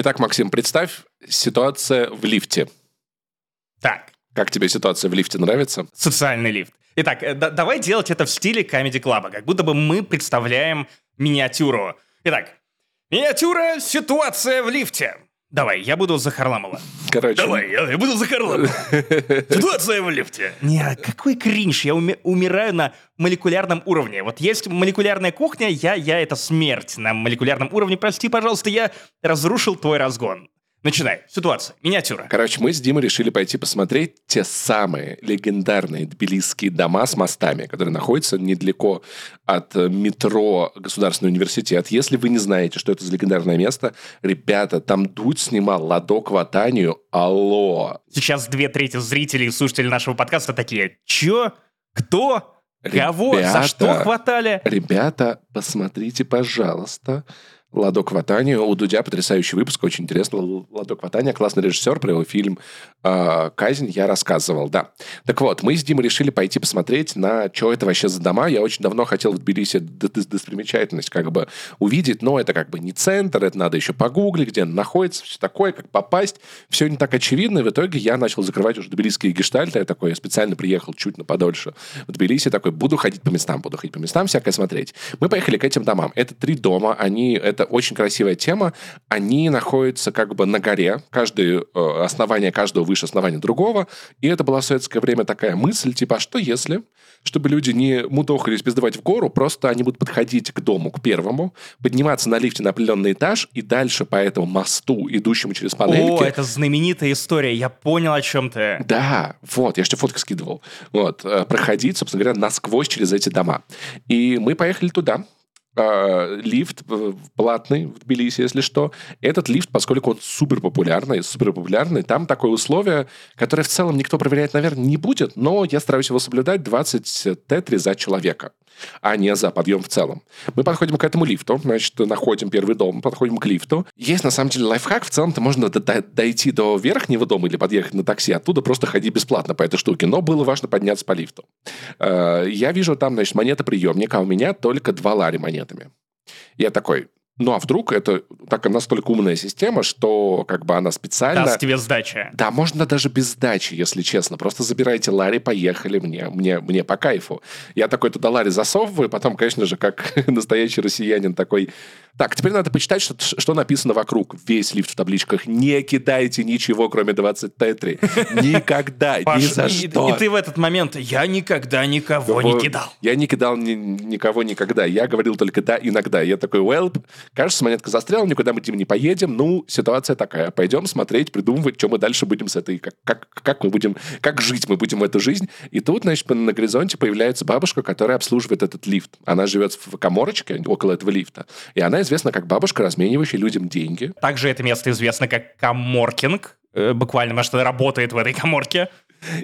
Итак, Максим, представь ситуация в лифте. Так, Как тебе ситуация в лифте нравится? социальный лифт. Итак, э, да- давай делать это в стиле Comedy Club, как будто бы мы представляем миниатюру. Итак, миниатюра «Ситуация в лифте». Давай, я буду за Харламова. Короче, Давай, я, я буду за Харламова. Ситуация в лифте. Не, какой кринж, я уми- умираю на молекулярном уровне. Вот есть молекулярная кухня, я, я это смерть на молекулярном уровне. Прости, пожалуйста, я разрушил твой разгон. Начинай. Ситуация. Миниатюра. Короче, мы с Димой решили пойти посмотреть те самые легендарные тбилисские дома с мостами, которые находятся недалеко от э, метро Государственный университет. Если вы не знаете, что это за легендарное место, ребята, там Дудь снимал «Ладок Ватанию». Алло! Сейчас две трети зрителей и слушателей нашего подкаста такие. Чё? Кто? Кого? За Ребята. что хватали? Ребята, посмотрите, пожалуйста, Ладок Ватанию. У Дудя потрясающий выпуск, очень интересно. Л- Ладок Ватания, классный режиссер, про его фильм э, «Казнь» я рассказывал, да. Так вот, мы с Димой решили пойти посмотреть на, что это вообще за дома. Я очень давно хотел в Тбилиси достопримечательность как бы увидеть, но это как бы не центр, это надо еще погуглить, где находится, все такое, как попасть. Все не так очевидно, и в итоге я начал закрывать уже тбилисские гештальты. Я такой, я специально приехал чуть на подольше в Тбилиси, такой, буду ходить по местам, буду ходить по местам, всякое смотреть. Мы поехали к этим домам. Это три дома, они, это очень красивая тема. Они находятся как бы на горе, каждое э, основание каждого выше основания другого. И это была в советское время такая мысль, типа, а что если, чтобы люди не мудохались пиздовать в гору, просто они будут подходить к дому, к первому, подниматься на лифте на определенный этаж и дальше по этому мосту, идущему через панельки, О, это знаменитая история. Я понял, о чем ты. да, вот, я же тебе фотки скидывал. Вот, э, проходить, собственно говоря, насквозь через эти дома. И мы поехали туда. Э, Лифт э, платный в Тбилиси, если что. Этот лифт, поскольку он супер популярный, супер популярный, там такое условие, которое в целом никто проверять, наверное, не будет, но я стараюсь его соблюдать 20 тетри за человека, а не за подъем в целом. Мы подходим к этому лифту, значит, находим первый дом, подходим к лифту. Есть, на самом деле, лайфхак. В целом-то можно д- д- дойти до верхнего дома или подъехать на такси, оттуда просто ходи бесплатно по этой штуке. Но было важно подняться по лифту. Э, Я вижу там, значит, монетоприемник, а у меня только два лари монетами. Я такой, ну а вдруг это так настолько умная система, что как бы она специально... Даст тебе сдача. Да, можно даже без сдачи, если честно. Просто забирайте лари, поехали, мне, мне, мне по кайфу. Я такой туда лари засовываю, потом, конечно же, как настоящий россиянин такой... Так, теперь надо почитать, что, что написано вокруг. Весь лифт в табличках. Не кидайте ничего, кроме 20 тетри. Никогда, ни за что. и ты в этот момент, я никогда никого не кидал. Я не кидал ни- никого никогда. Я говорил только да, иногда. Я такой, well, кажется, монетка застряла, никуда мы, Дим, не поедем. Ну, ситуация такая. Пойдем смотреть, придумывать, что мы дальше будем с этой... Как, как, как мы будем... Как жить мы будем эту жизнь. И тут, значит, на горизонте появляется бабушка, которая обслуживает этот лифт. Она живет в коморочке около этого лифта. И она известна как бабушка, разменивающая людям деньги. Также это место известно как Каморкинг. Э, Буквально, потому что работает в этой коморке.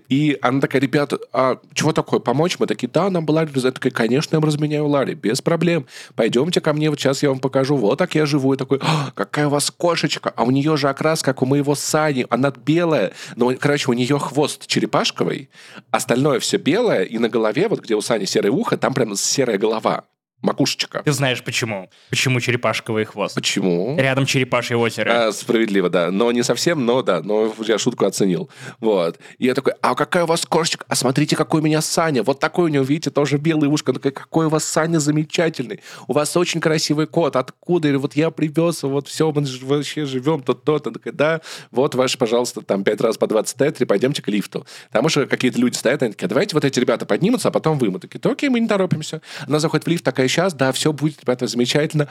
И она такая, ребята, а чего такое, помочь? Мы такие, да, нам была Ларри. Я такая, конечно, я вам разменяю Ларри, без проблем. Пойдемте ко мне, вот сейчас я вам покажу. Вот так я живу. И такой, «А, какая у вас кошечка. А у нее же окрас, как у моего Сани. Она белая. Но, короче, у нее хвост черепашковый, остальное все белое, и на голове, вот где у Сани серое ухо, там прям серая голова. Макушечка. Ты знаешь почему? Почему черепашковый хвост? Почему? Рядом черепашье озеро. А, справедливо, да. Но не совсем, но да. Но я шутку оценил. Вот. И я такой, а какая у вас кошечка? А смотрите, какой у меня Саня. Вот такой у него, видите, тоже белый ушко. Он такой, какой у вас Саня замечательный. У вас очень красивый кот. Откуда? Или вот я привез, вот все, мы ж- вообще живем тут, то-то. Такая, да, вот ваш, пожалуйста, там пять раз по 20 тетри, пойдемте к лифту. Там уже какие-то люди стоят, они такие, давайте вот эти ребята поднимутся, а потом вы. Мы такие, да окей, мы не торопимся. Она заходит в лифт, такая, сейчас, да, все будет, ребята, замечательно.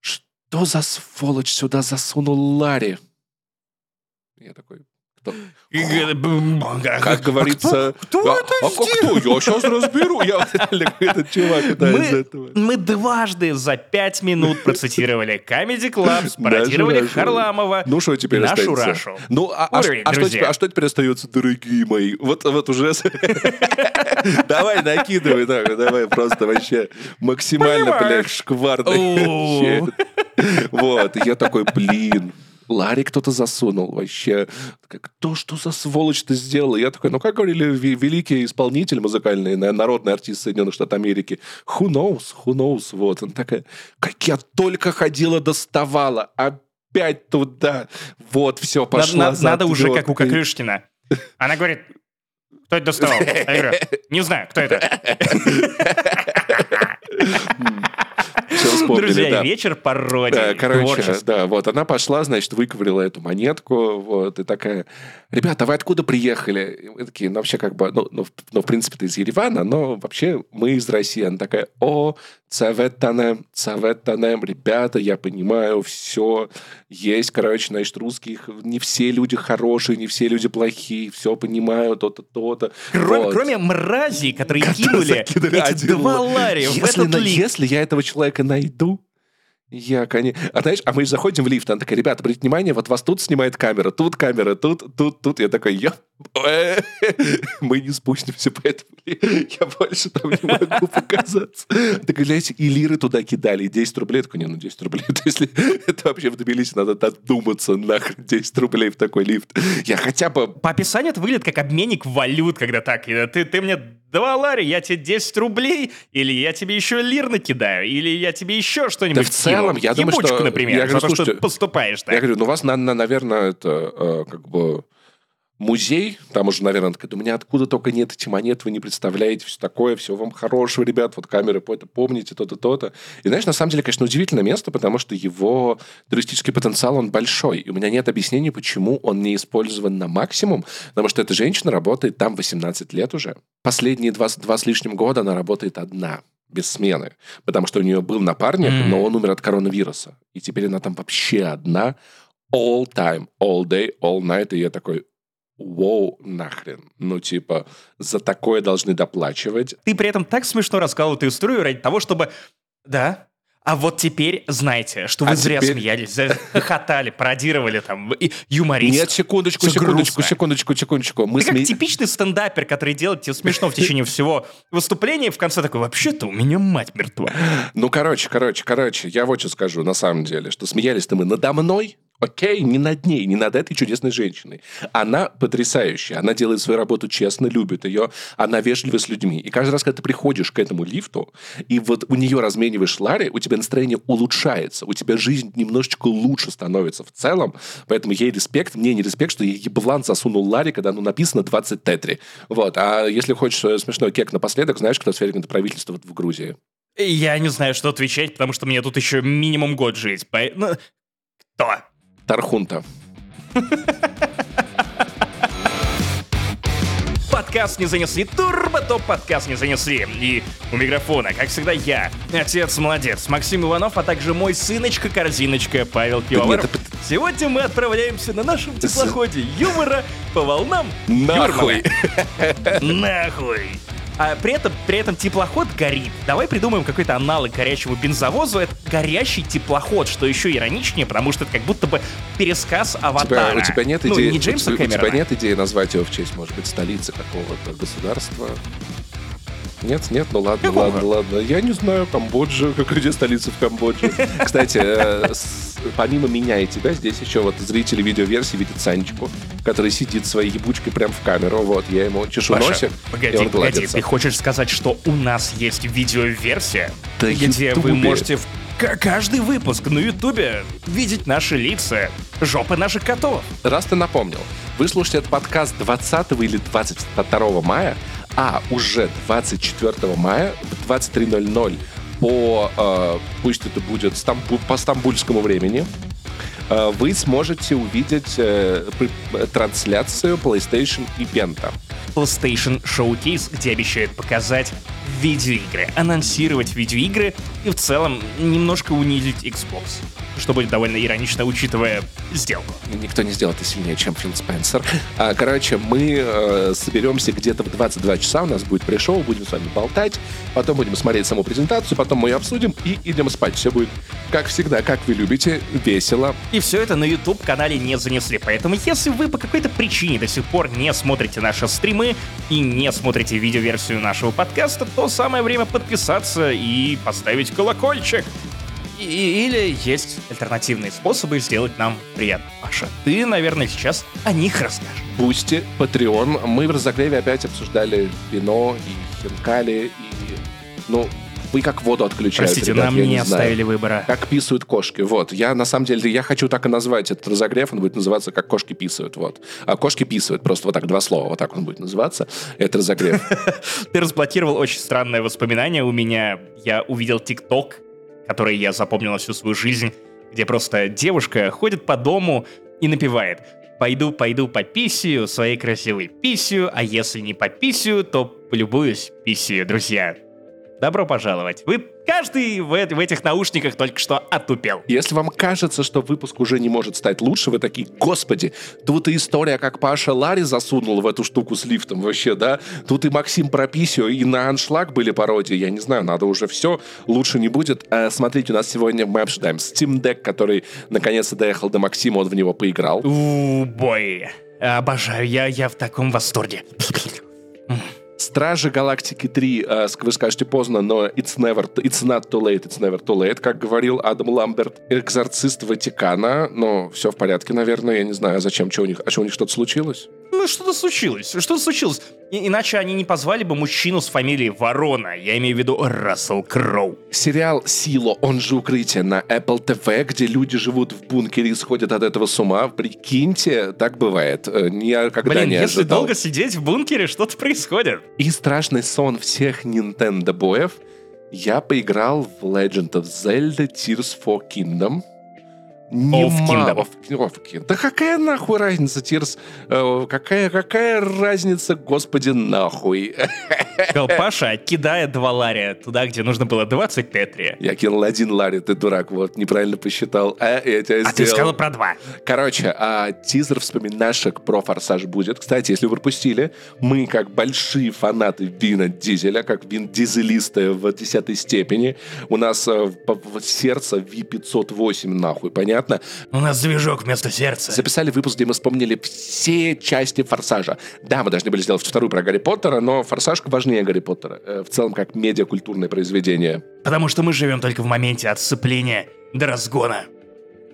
Что за сволочь сюда засунул Ларри? Я такой? Как говорится... кто а, это а кто? Я сейчас разберу. Я этот чувак, да, из этого. мы дважды за пять минут процитировали Comedy Club, спародировали. Харламова. Ну, что теперь нашу? Рашу. Ну, а, а а что теперь, а остается, дорогие мои? Вот, уже... Давай, накидывай, давай, давай, просто вообще максимально, блядь, шкварный. Вот, я такой, блин, Ларри кто-то засунул вообще. Кто что за сволочь-то сделал? Я такой, ну, как говорили ви- великий исполнитель музыкальный, на- народный артист Соединенных Штатов Америки, who knows, who knows, вот. Она такая, как я только ходила, доставала, опять туда. Вот, все, пошла Надо, надо уже как у Кокрышкина. Она говорит, кто это доставал? Я говорю, не знаю, кто это. Вспомнили, Друзья, да. вечер пародий. Да, короче, творчество. да, вот она пошла, значит, выковырила эту монетку, вот, и такая, ребята, вы откуда приехали? И мы такие, ну, вообще, как бы, ну, ну, ну, в принципе, ты из Еревана, но вообще мы из России. Она такая, о, цаветанем, цаветанем, ребята, я понимаю, все есть, короче, значит, русских, не все люди хорошие, не все люди плохие, все понимаю, то-то, то-то. Кроме, Вот. кроме мразей, которые кинули закинули эти один два лот. лария в если, этот на- лифт. если я этого человека найду, я, конечно... А знаешь, а мы заходим в лифт, она такая, ребята, обратите внимание, вот вас тут снимает камера, тут камера, тут, тут, тут. Я такой, я... Мы не спустимся, поэтому я больше там не могу показаться. Так, гляньте, и лиры туда кидали, и 10 рублей. Я такой, не, ну 10 рублей. То если это вообще в Тбилиси надо додуматься, нахрен 10 рублей в такой лифт. Я хотя бы По описанию это выглядит как обменник валют, когда так, э, ты, ты мне два лари, я тебе 10 рублей, или я тебе еще лир накидаю, или я тебе еще что-нибудь Да целом, я думаю, что- например, я за говорю, то, что ты поступаешь так. Я говорю, ну у вас, на- на- наверное, это э, как бы музей, там уже, наверное, такая, у меня откуда только нет эти монеты, вы не представляете, все такое, все вам хорошего, ребят, вот камеры, по- это помните, то-то, то-то. И знаешь, на самом деле, конечно, удивительное место, потому что его туристический потенциал, он большой. И у меня нет объяснений, почему он не использован на максимум, потому что эта женщина работает там 18 лет уже. Последние 22 с лишним года она работает одна без смены, потому что у нее был напарник, М. но он умер от коронавируса. И теперь она там вообще одна, all time, all day, all night. И я такой, воу, нахрен. Ну, типа, за такое должны доплачивать. Ты при этом так смешно рассказал эту историю ради того, чтобы... Да. А вот теперь знаете, что вы А зря теперь- смеялись, за- хохотали, пародировали там, и юморист. Нет, секундочку, Всё секундочку, грустно. секундочку, секундочку. Мы Ты как сме- типичный стендапер, который делает тебе смешно в течение всего выступления, и в конце такой, вообще-то у меня мать мертва. Ну, короче, короче, короче, я вот что скажу на самом деле, что смеялись-то мы надо мной, окей, не над ней, не над этой чудесной женщиной. Она потрясающая, она делает свою работу честно, любит ее, она вежлива с людьми. И каждый раз, когда ты приходишь к этому лифту, и вот у нее размениваешь лари, у тебя настроение улучшается, у тебя жизнь немножечко лучше становится в целом, поэтому ей респект, мне не респект, что я еблан засунул лари, когда ну, написано 20 тетри. Вот. А если хочешь э, смешной кек напоследок, знаешь, кто свергнет правительство в Грузии? Я не знаю, что отвечать, потому что мне тут еще минимум год жить. По- ну, Кто? Тархунта. Подкаст не занесли, турбо топ подкаст не занесли. И у микрофона, как всегда, я, отец молодец, Максим Иванов, а также мой сыночка корзиночка Павел Пивоваров. нет, Сегодня мы отправляемся на нашем теплоходе юмора по волнам Нахуй! Нахуй! А при этом, при этом теплоход горит. Давай придумаем какой-то аналог горящему бензовозу. Это горящий теплоход, что еще ироничнее, потому что это как будто бы пересказ У тебя, аватара. у тебя нет ну, идеи, не у Джеймса тебя- у тебя нет идеи назвать его в честь, может быть, столицы какого-то государства? Нет, нет, ну ладно, Какого? ладно, ладно. Я не знаю, Камбоджа, как где столица в Камбодже. Кстати, э, помимо меня и тебя, здесь еще вот зрители видеоверсии видят Санечку, который сидит своей ебучкой прям в камеру. Вот, я ему чешу Паша, носик, погоди, и он погоди, ты хочешь сказать, что у нас есть видеоверсия, Да где вы Ютубе. можете в каждый выпуск на Ютубе видеть наши лица, жопы наших котов. Раз ты напомнил, вы слушаете этот подкаст 20 или 22 мая, а уже 24 мая в 23.00 по, э, пусть это будет стамбу- по стамбульскому времени, э, вы сможете увидеть э, трансляцию PlayStation ивента. PlayStation Showcase, где обещают показать видеоигры, анонсировать видеоигры и в целом немножко унизить Xbox. Что будет довольно иронично, учитывая сделку. Никто не сделал это сильнее, чем Фил Спенсер. А, короче, мы э, соберемся где-то в 22 часа, у нас будет пришел, будем с вами болтать, потом будем смотреть саму презентацию, потом мы ее обсудим и идем спать. Все будет, как всегда, как вы любите, весело. И все это на YouTube-канале не занесли. Поэтому, если вы по какой-то причине до сих пор не смотрите наши стримы и не смотрите видеоверсию нашего подкаста, то самое время подписаться и поставить колокольчик. И- или есть альтернативные способы сделать нам приятно. Паша, ты, наверное, сейчас о них расскажешь. Boosty, Patreon. Мы в Разогреве опять обсуждали вино и хинкали, и, ну, и как воду отключают. Простите, ребят, нам я не не знаю. оставили выбора. Как писают кошки, вот. Я, на самом деле, я хочу так и назвать этот разогрев, он будет называться «Как кошки писают», вот. А кошки писают, просто вот так, два слова, вот так он будет называться, это разогрев. Ты разблокировал очень странное воспоминание у меня. Я увидел ТикТок, который я запомнил на всю свою жизнь, где просто девушка ходит по дому и напевает «Пойду, пойду по писью, своей красивой писью, а если не по писью, то полюбуюсь писью, друзья». Добро пожаловать. Вы каждый в, в этих наушниках только что отупел. Если вам кажется, что выпуск уже не может стать лучше, вы такие, господи, тут и история, как Паша Ларри засунул в эту штуку с лифтом вообще, да? Тут и Максим Прописио, и на аншлаг были пародии, я не знаю, надо уже все, лучше не будет. Э, смотрите, у нас сегодня мы обсуждаем Steam Deck, который наконец-то доехал до Максима, он в него поиграл. У бой. Обожаю, я, я в таком восторге. Стражи Галактики 3, э, вы скажете поздно, но it's never, it's not too late, it's never too late, как говорил Адам Ламберт, экзорцист Ватикана, но все в порядке, наверное, я не знаю, а зачем, что у них, а что у них что-то случилось? Ну, что-то случилось. Что-то случилось. И- иначе они не позвали бы мужчину с фамилией Ворона. Я имею в виду Рассел Кроу. Сериал «Сила», он же «Укрытие» на Apple TV, где люди живут в бункере и сходят от этого с ума. Прикиньте, так бывает. Э, Никогда Блин, не если ожидал. долго сидеть в бункере, что-то происходит. И страшный сон всех Nintendo боев. Я поиграл в Legend of Zelda Tears for Kingdom. Of Kin- Да какая нахуй разница, Tears? Э, какая, какая разница, господи, нахуй? Паша, кидая два лария туда, где нужно было 20 тетри. Я кинул один Ларри, ты дурак, вот, неправильно посчитал. А, я тебя А ты сделал. сказал про два. Короче, а, тизер вспоминашек про «Форсаж» будет. Кстати, если вы пропустили, мы, как большие фанаты Вина Дизеля, как Вин Дизелисты в десятой степени, у нас э, в, в сердце V508, нахуй, понятно? У нас движок вместо сердца. Записали выпуск, где мы вспомнили все части «Форсажа». Да, мы должны были сделать вторую про Гарри Поттера, но «Форсаж» важнее Гарри Поттера. э, в целом, как медиакультурное произведение. Потому что мы живем только в моменте от сцепления до разгона.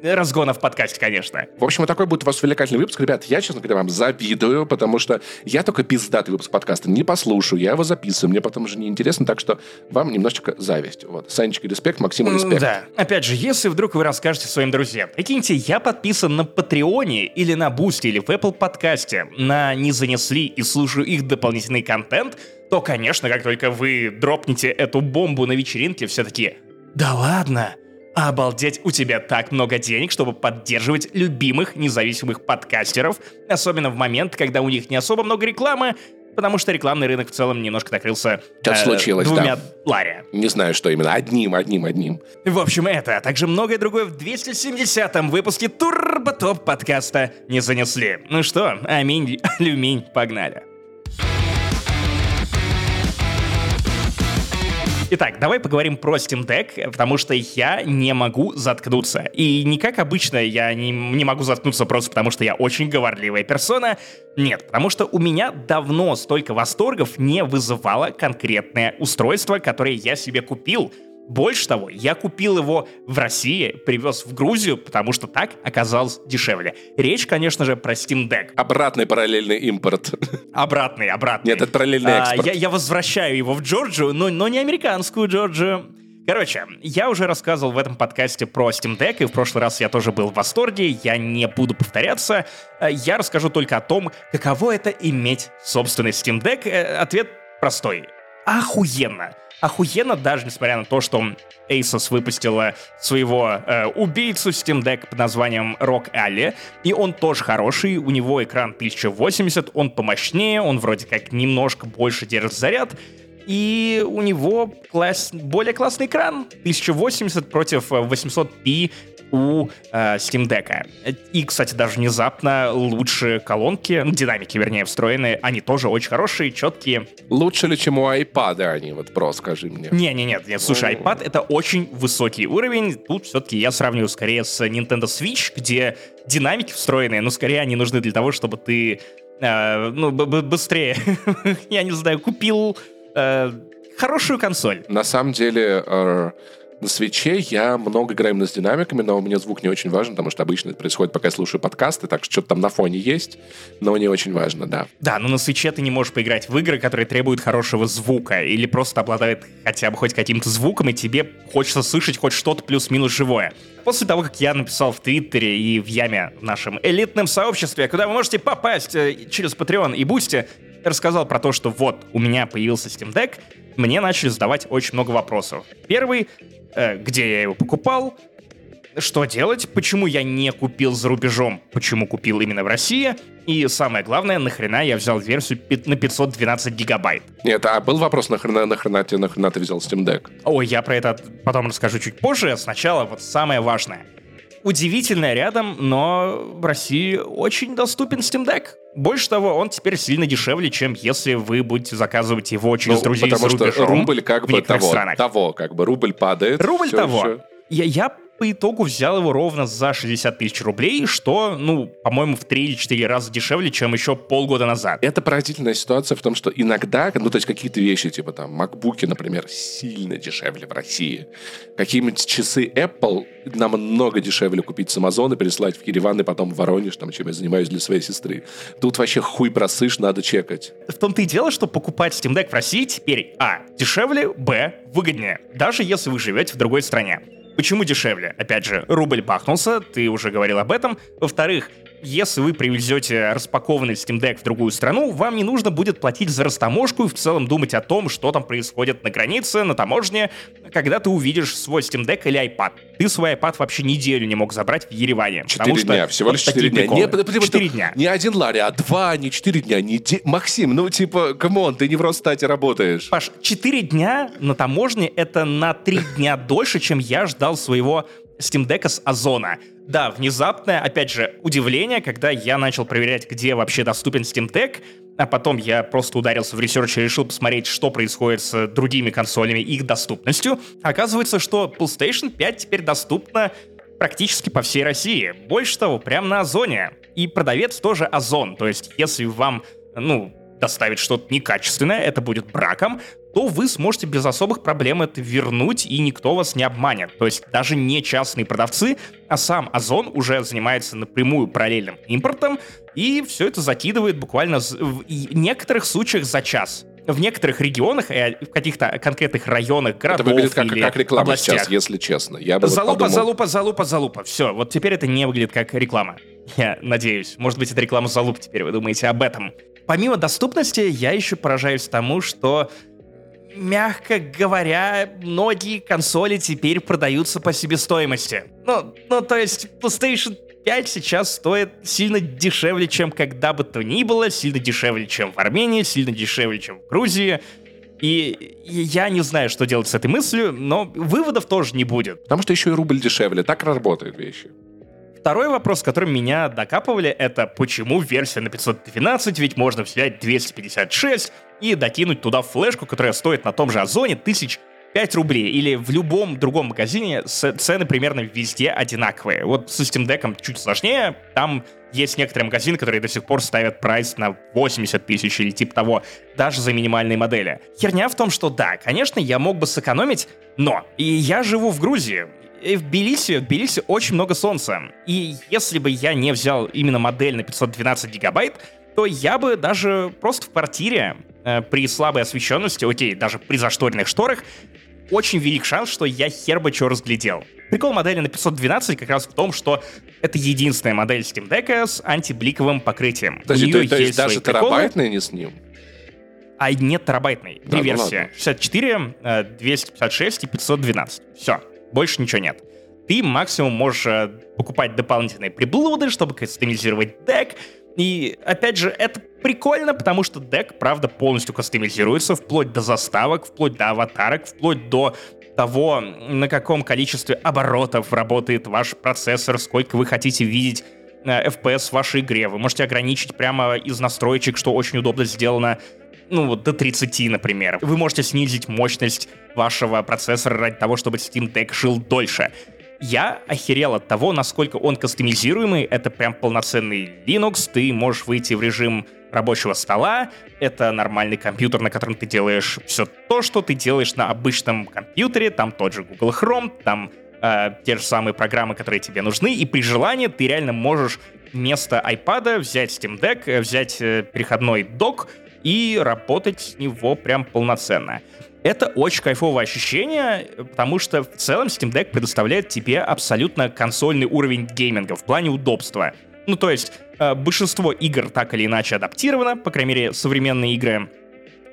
Разгона в подкасте, конечно. В общем, вот такой будет у вас увлекательный выпуск. Ребят, я, честно говоря, вам завидую, потому что я только пиздатый выпуск подкаста не послушаю, я его записываю, мне потом уже неинтересно, так что вам немножечко зависть. Вот. Санечка, респект, Максиму, респект. Да. Опять же, если вдруг вы расскажете своим друзьям, прикиньте, я подписан на Патреоне или на Boosty или в Apple подкасте, на «Не занесли» и слушаю их дополнительный контент, то, конечно, как только вы дропнете эту бомбу на вечеринке, все таки «Да ладно!» Обалдеть, у тебя так много денег, чтобы поддерживать любимых независимых подкастеров, особенно в момент, когда у них не особо много рекламы, потому что рекламный рынок в целом немножко накрылся Что-то э, случилось, двумя да. ларя. Не знаю, что именно. Одним, одним, одним. В общем, это, а также многое другое в 270-м выпуске Турботоп подкаста не занесли. Ну что, аминь, алюминь, погнали. Итак, давай поговорим про Steam Deck, потому что я не могу заткнуться. И не как обычно я не, не могу заткнуться просто потому, что я очень говорливая персона. Нет, потому что у меня давно столько восторгов не вызывало конкретное устройство, которое я себе купил. Больше того, я купил его в России, привез в Грузию, потому что так оказалось дешевле. Речь, конечно же, про Steam Deck. Обратный параллельный импорт. Обратный, обратный. Нет, это параллельный А, экспорт. я, я возвращаю его в Джорджию, но, но не американскую Джорджию. Короче, я уже рассказывал в этом подкасте про Steam Deck, и в прошлый раз я тоже был в восторге, я не буду повторяться. Э, Я расскажу только о том, каково это иметь собственный Steam Deck. Э, Ответ простой. Охуенно. Охуенно, даже несмотря на то, что Asus выпустила своего э, убийцу Steam Deck под названием Rock Alley, и он тоже хороший, у него экран 1080, он помощнее, он вроде как немножко больше держит заряд, и у него класс... более классный экран. 1080 против э, 800p у э, Steam Deck. И, кстати, даже внезапно лучше колонки, ну, динамики, вернее, встроенные, они тоже очень хорошие, четкие. Лучше ли, чем у айпада они? Вот просто скажи мне. Не-не-нет, нет, слушай, iPad это очень высокий уровень. Тут все-таки я сравниваю скорее с Nintendo Switch, где динамики встроенные, но скорее они нужны для того, чтобы ты э, ну, быстрее, я не знаю, купил э, хорошую консоль. На самом деле, э, На свече я много играю именно с динамиками, но у меня звук не очень важен, потому что обычно это происходит, пока я слушаю подкасты, так что что-то там на фоне есть, но не очень важно, да. Да, но на свече ты не можешь поиграть в игры, которые требуют хорошего звука или просто обладают хотя бы хоть каким-то звуком, и тебе хочется слышать хоть что-то плюс-минус живое. После того, как я написал в Твиттере и в Яме в нашем элитном сообществе, куда вы можете попасть э, через Patreon и Boosty, рассказал про то, что вот, у меня появился Steam Deck, мне начали задавать очень много вопросов. Первый где я его покупал, что делать, почему я не купил за рубежом, почему купил именно в России, и самое главное, нахрена я взял версию на 512 гигабайт. Нет, а был вопрос, нахрена, нахрена, ты, нахрена ты взял Steam Deck? Ой, я про это потом расскажу чуть позже, сначала вот самое важное. Удивительное рядом, но в России очень доступен Steam Deck. Больше того, он теперь сильно дешевле, чем если вы будете заказывать его через ну, друзей потому за что рубежом рубль как бы того, странах. того, как бы рубль падает. Рубль того. Еще. Я, я по итогу взял его ровно за 60 тысяч рублей, что, ну, по-моему, в 3 или 4 раза дешевле, чем еще полгода назад. Это поразительная ситуация в том, что иногда, ну, то есть какие-то вещи, типа там, макбуки, например, сильно дешевле в России. Какие-нибудь часы Apple намного дешевле купить с Амазона, переслать в Ереван и потом в Воронеж, там, чем я занимаюсь для своей сестры. Тут вообще хуй просышь, надо чекать. В том-то и дело, что покупать Steam Deck в России теперь, а, дешевле, б, выгоднее, даже если вы живете в другой стране. Почему дешевле? Опять же, рубль бахнулся, ты уже говорил об этом. Во-вторых, если вы привезете распакованный Steam Deck в другую страну, вам не нужно будет платить за растаможку и в целом думать о том, что там происходит на границе, на таможне, когда ты увидишь свой Steam Deck или iPad. Ты свой iPad вообще неделю не мог забрать в Ереване. Четыре дня, всего лишь четыре дня. Приколы. Не, потому, четыре дня. Не один лари, а два, не четыре дня. Не де... Максим, ну типа, come on, ты не в Росстате работаешь. Паш, четыре дня на таможне — это на три дня дольше, чем я ждал своего Steam Deck с Озона. Да, внезапное, опять же, удивление, когда я начал проверять, где вообще доступен Steam Deck, а потом я просто ударился в research и решил посмотреть, что происходит с другими консолями и их доступностью. Оказывается, что PlayStation 5 теперь доступна практически по всей России. Больше того, прямо на Озоне. И продавец тоже Озон. То есть, если вам, ну, доставит что-то некачественное, это будет браком, то вы сможете без особых проблем это вернуть, и никто вас не обманет. То есть даже не частные продавцы, а сам Озон уже занимается напрямую параллельным импортом, и все это закидывает буквально в некоторых случаях за час в некоторых регионах, и в каких-то конкретных районах, городов Это выглядит как, или как реклама областях. сейчас, если честно. Я бы залупа, вот подумал... залупа, залупа, залупа. Все, вот теперь это не выглядит как реклама. Я надеюсь. Может быть, это реклама залуп теперь, вы думаете об этом. Помимо доступности, я еще поражаюсь тому, что мягко говоря, многие консоли теперь продаются по себестоимости. Ну, ну, то есть PlayStation 5 сейчас стоит сильно дешевле, чем когда бы то ни было, сильно дешевле, чем в Армении, сильно дешевле, чем в Грузии. И я не знаю, что делать с этой мыслью, но выводов тоже не будет. Потому что еще и рубль дешевле. Так работают вещи. Второй вопрос, которым меня докапывали, это почему версия на 512, ведь можно взять 256 и докинуть туда флешку, которая стоит на том же Озоне тысяч 5 рублей, или в любом другом магазине цены примерно везде одинаковые. Вот с Steam Deck чуть сложнее, там есть некоторые магазины, которые до сих пор ставят прайс на 80 тысяч или типа того, даже за минимальные модели. Херня в том, что да, конечно, я мог бы сэкономить, но и я живу в Грузии, и в Тбилиси, в Тбилиси очень много солнца. И если бы я не взял именно модель на 512 гигабайт, то я бы даже просто в квартире э, при слабой освещенности, окей, даже при зашторенных шторах, очень велик шанс, что я хер бы что разглядел. Прикол модели на 512 как раз в том, что это единственная модель Steam Deck с антибликовым покрытием. То, есть, то, то есть даже терабайтный не с ним? А нет терабайтный. Три ну версии. ладно. 64, э, 256 и 512. Все. Больше ничего нет. Ты максимум можешь э, покупать дополнительные приблуды, чтобы кастомизировать дек. И, опять же, это прикольно, потому что дек, правда, полностью кастомизируется, вплоть до заставок, вплоть до аватарок, вплоть до того, на каком количестве оборотов работает ваш процессор, сколько вы хотите видеть э, FPS в вашей игре. Вы можете ограничить прямо из настроечек, что очень удобно сделано, ну, вот до 30, например. Вы можете снизить мощность вашего процессора ради того, чтобы Steam Deck жил дольше. Я охерел от того, насколько он кастомизируемый. Это прям полноценный Linux. Ты можешь выйти в режим рабочего стола, это нормальный компьютер, на котором ты делаешь все то, что ты делаешь на обычном компьютере, там тот же Google Chrome, там э, те же самые программы, которые тебе нужны, и при желании ты реально можешь вместо iPad взять Steam Deck, э, взять э, переходной док и работать с него прям полноценно. Это очень кайфовое ощущение, потому что в целом Steam Deck предоставляет тебе абсолютно консольный уровень гейминга в плане удобства. Ну, то есть, э, большинство игр так или иначе адаптировано, по крайней мере, современные игры.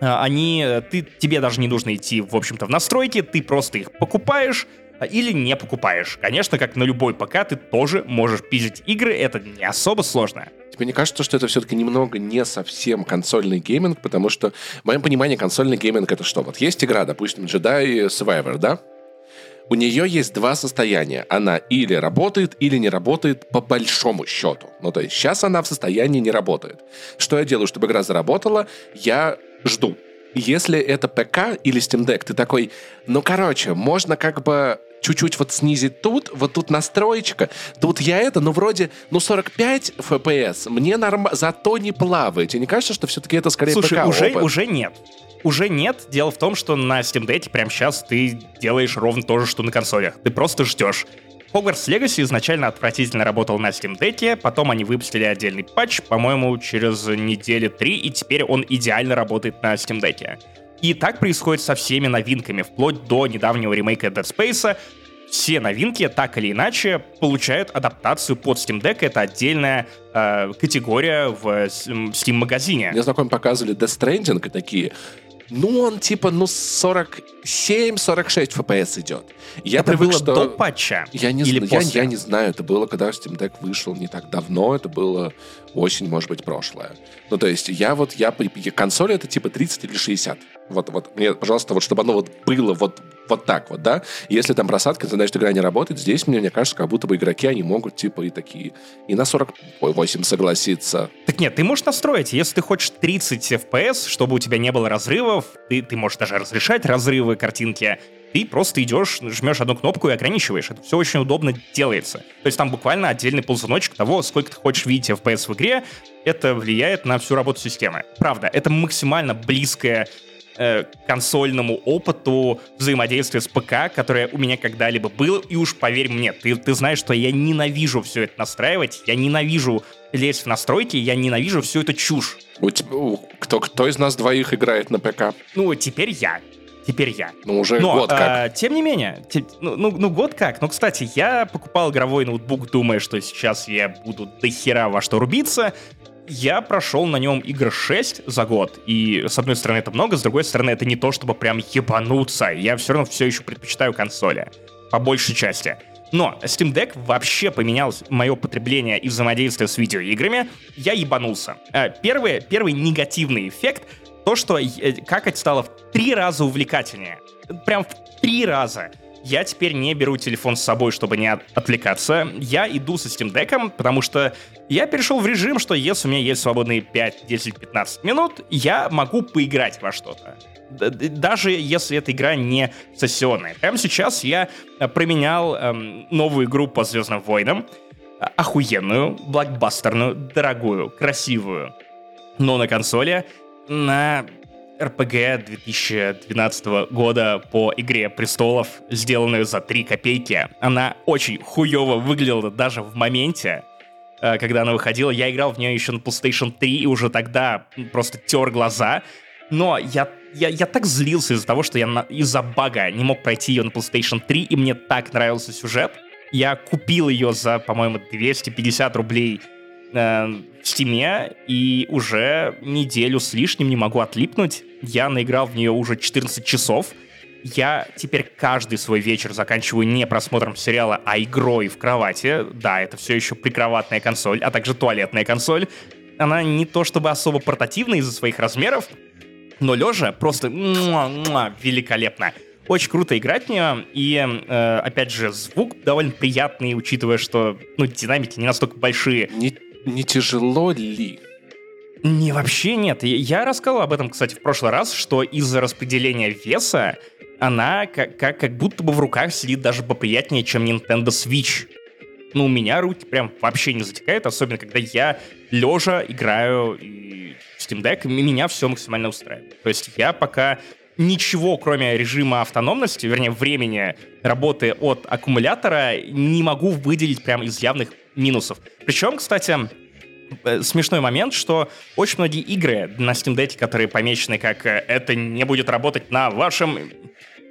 Э, они, ты, тебе даже не нужно идти, в общем-то, в настройки, ты просто их покупаешь, э, или не покупаешь. Конечно, как на любой ПК, ты тоже можешь пиздить игры, это не особо сложно. Тебе не кажется, что это все-таки немного не совсем консольный гейминг, потому что, в моем понимании, консольный гейминг это что? Вот есть игра, допустим, Jedi Survivor, да? У нее есть два состояния. Она или работает, или не работает по большому счету. Ну, то есть сейчас она в состоянии не работает. Что я делаю, чтобы игра заработала? Я жду. Если это ПК или Steam Deck, ты такой, ну, короче, можно как бы чуть-чуть вот снизить тут, вот тут настроечка, тут я это, ну, вроде, ну, 45 FPS, мне норм... зато не плавает. Тебе не кажется, что все-таки это скорее Слушай, ПК уже, опыт? уже нет. Уже нет. Дело в том, что на Steam Deck прямо сейчас ты делаешь ровно то же, что на консолях. Ты просто ждешь. Hogwarts Legacy изначально отвратительно работал на Steam Deck, потом они выпустили отдельный патч, по-моему, через недели три, и теперь он идеально работает на Steam Deck. И так происходит со всеми новинками, вплоть до недавнего ремейка Dead Space. Все новинки, так или иначе, получают адаптацию под Steam Deck. Это отдельная э, категория в Steam-магазине. Мне знакомые показывали Death Stranding и такие, ну, он типа, ну, 47-46 FPS идет. Я это привык, было что... до патча? Я не, Или зна- я, после? я не знаю, это было, когда Steam Deck вышел не так давно, это было осень, может быть, прошлое. Ну, то есть я вот, я, консоль это типа 30 или 60. Вот, вот, мне, пожалуйста, вот чтобы оно вот было вот, вот так вот, да. Если там просадка, знаешь, что игра не работает, здесь мне, мне кажется, как будто бы игроки, они могут типа и такие, и на 48 согласиться. Так нет, ты можешь настроить. Если ты хочешь 30 FPS, чтобы у тебя не было разрывов, ты, ты можешь даже разрешать разрывы картинки, ты просто идешь, жмешь одну кнопку и ограничиваешь. Это все очень удобно делается. То есть там буквально отдельный ползуночек того, сколько ты хочешь видеть FPS в игре, это влияет на всю работу системы. Правда, это максимально близкое э, консольному опыту взаимодействия с ПК, которое у меня когда-либо было, и уж поверь мне, ты, ты знаешь, что я ненавижу все это настраивать, я ненавижу лезть в настройки, я ненавижу всю эту чушь. У тебя- кто, кто из нас двоих играет на ПК? Ну, теперь я. Теперь я. Ну, уже Но, год как. а, тем не менее, те- ну, ну, ну, год как. Ну, кстати, я покупал игровой ноутбук, думая, что сейчас я буду до хера во что рубиться. Я прошел на нем игр 6 за год, и с одной стороны это много, с другой стороны это не то, чтобы прям ебануться. Я все равно все еще предпочитаю консоли, по большей части. Но Steam Deck вообще поменял мое потребление и взаимодействие с видеоиграми. Я ебанулся. Э, Первый, первый негативный эффект то, что э, как это стало в три раза увлекательнее. Прям в три раза. Я теперь не беру телефон с собой, чтобы не от- отвлекаться. Я иду со Steam Deck, потому что я перешел в режим, что если у меня есть свободные 5, 10, 15 минут, я могу поиграть во что-то. Даже если эта игра не сессионная. Прямо сейчас я э, променял эм, новую игру по Звездным войнам, охуенную, блокбастерную, дорогую, красивую, но на консоли, на RPG 2012 года по «Игре престолов», сделанную за 3 копейки. Она очень хуево выглядела даже в моменте, э, когда она выходила. Я играл в нее еще на PlayStation 3 и уже тогда просто тер глаза. Но я, я, я так злился из-за того, что я на- из-за бага не мог пройти ее на PlayStation 3, и мне так нравился сюжет. Я купил ее за, по-моему, 250 рублей в Стиме, и уже неделю с лишним не могу отлипнуть. Я наиграл в нее уже 14 часов. Я теперь каждый свой вечер заканчиваю не просмотром сериала, а игрой в кровати. Да, это все еще прикроватная консоль, а также туалетная консоль. Она не то чтобы особо портативная из-за своих размеров, но лежа просто великолепно. Очень круто играть в нее, и, э, опять же, звук довольно приятный, учитывая, что, ну, динамики не настолько большие. Не тяжело ли? Не, вообще нет. Я- рассказал об этом, кстати, в прошлый раз, что из-за распределения веса она как, как, как будто бы в руках сидит даже поприятнее, чем Nintendo Switch. ну, у меня руки прям вообще не затекают, особенно когда я лежа играю и Steam Deck, и меня все максимально устраивает. То есть я пока ничего, кроме режима автономности, вернее, времени работы от аккумулятора, не могу выделить прям из явных минусов. Причем, кстати, э, смешной момент, что очень многие игры на Steam Deck, которые помечены как э, «это не будет работать на вашем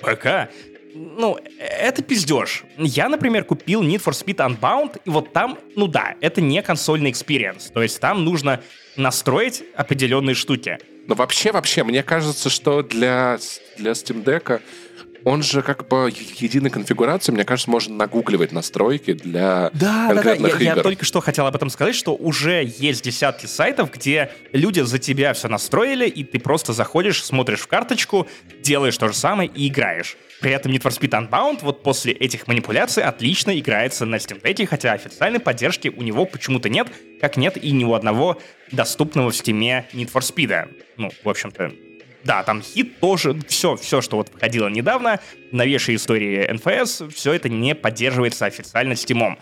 ПК», ну, это пиздеж. Я, например, купил Need for Speed Unbound, и вот там, ну да, это не консольный experience. То есть там нужно настроить определенные штуки. Но вообще, вообще, мне кажется, что для, для Steam Deck он же как бы единой конфигурации, мне кажется, можно нагугливать настройки для да, конкретных да, да. Я, игр. Я только что хотел об этом сказать, что уже есть десятки сайтов, где люди за тебя все настроили, и ты просто заходишь, смотришь в карточку, делаешь то же самое и играешь. При этом Need for Speed Unbound вот после этих манипуляций отлично играется на Steam Deck, хотя официальной поддержки у него почему-то нет, как нет и ни у одного доступного в Steam Need for Speed. Ну, в общем-то, да, там хит тоже, все, все, что вот выходило недавно, новейшие истории НФС, все это не поддерживается официально Steam.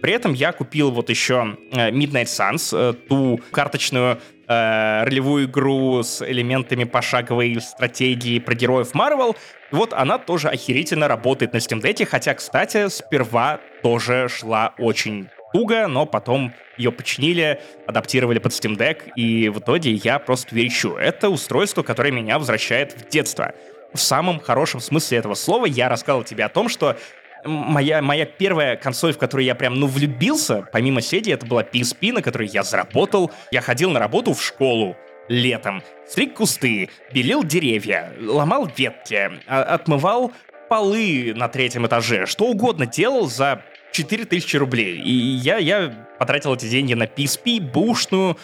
При этом я купил вот еще э, Midnight Suns, э, ту карточную э, ролевую игру с элементами пошаговой стратегии про героев Marvel. Вот она тоже охерительно работает на Steam Deck, хотя, кстати, сперва тоже шла очень туго, но потом ее починили, адаптировали под Steam Deck, и в итоге я просто верещу. Это устройство, которое меня возвращает в детство. В самом хорошем смысле этого слова я рассказал тебе о том, что моя, моя первая консоль, в которую я прям, ну, влюбился, помимо седи, это была PSP, на которой я заработал. Я ходил на работу в школу летом, стриг кусты, белил деревья, ломал ветки, а, отмывал полы на третьем этаже, что угодно делал за 4000 рублей. И я, я потратил эти деньги на PSP, бушную,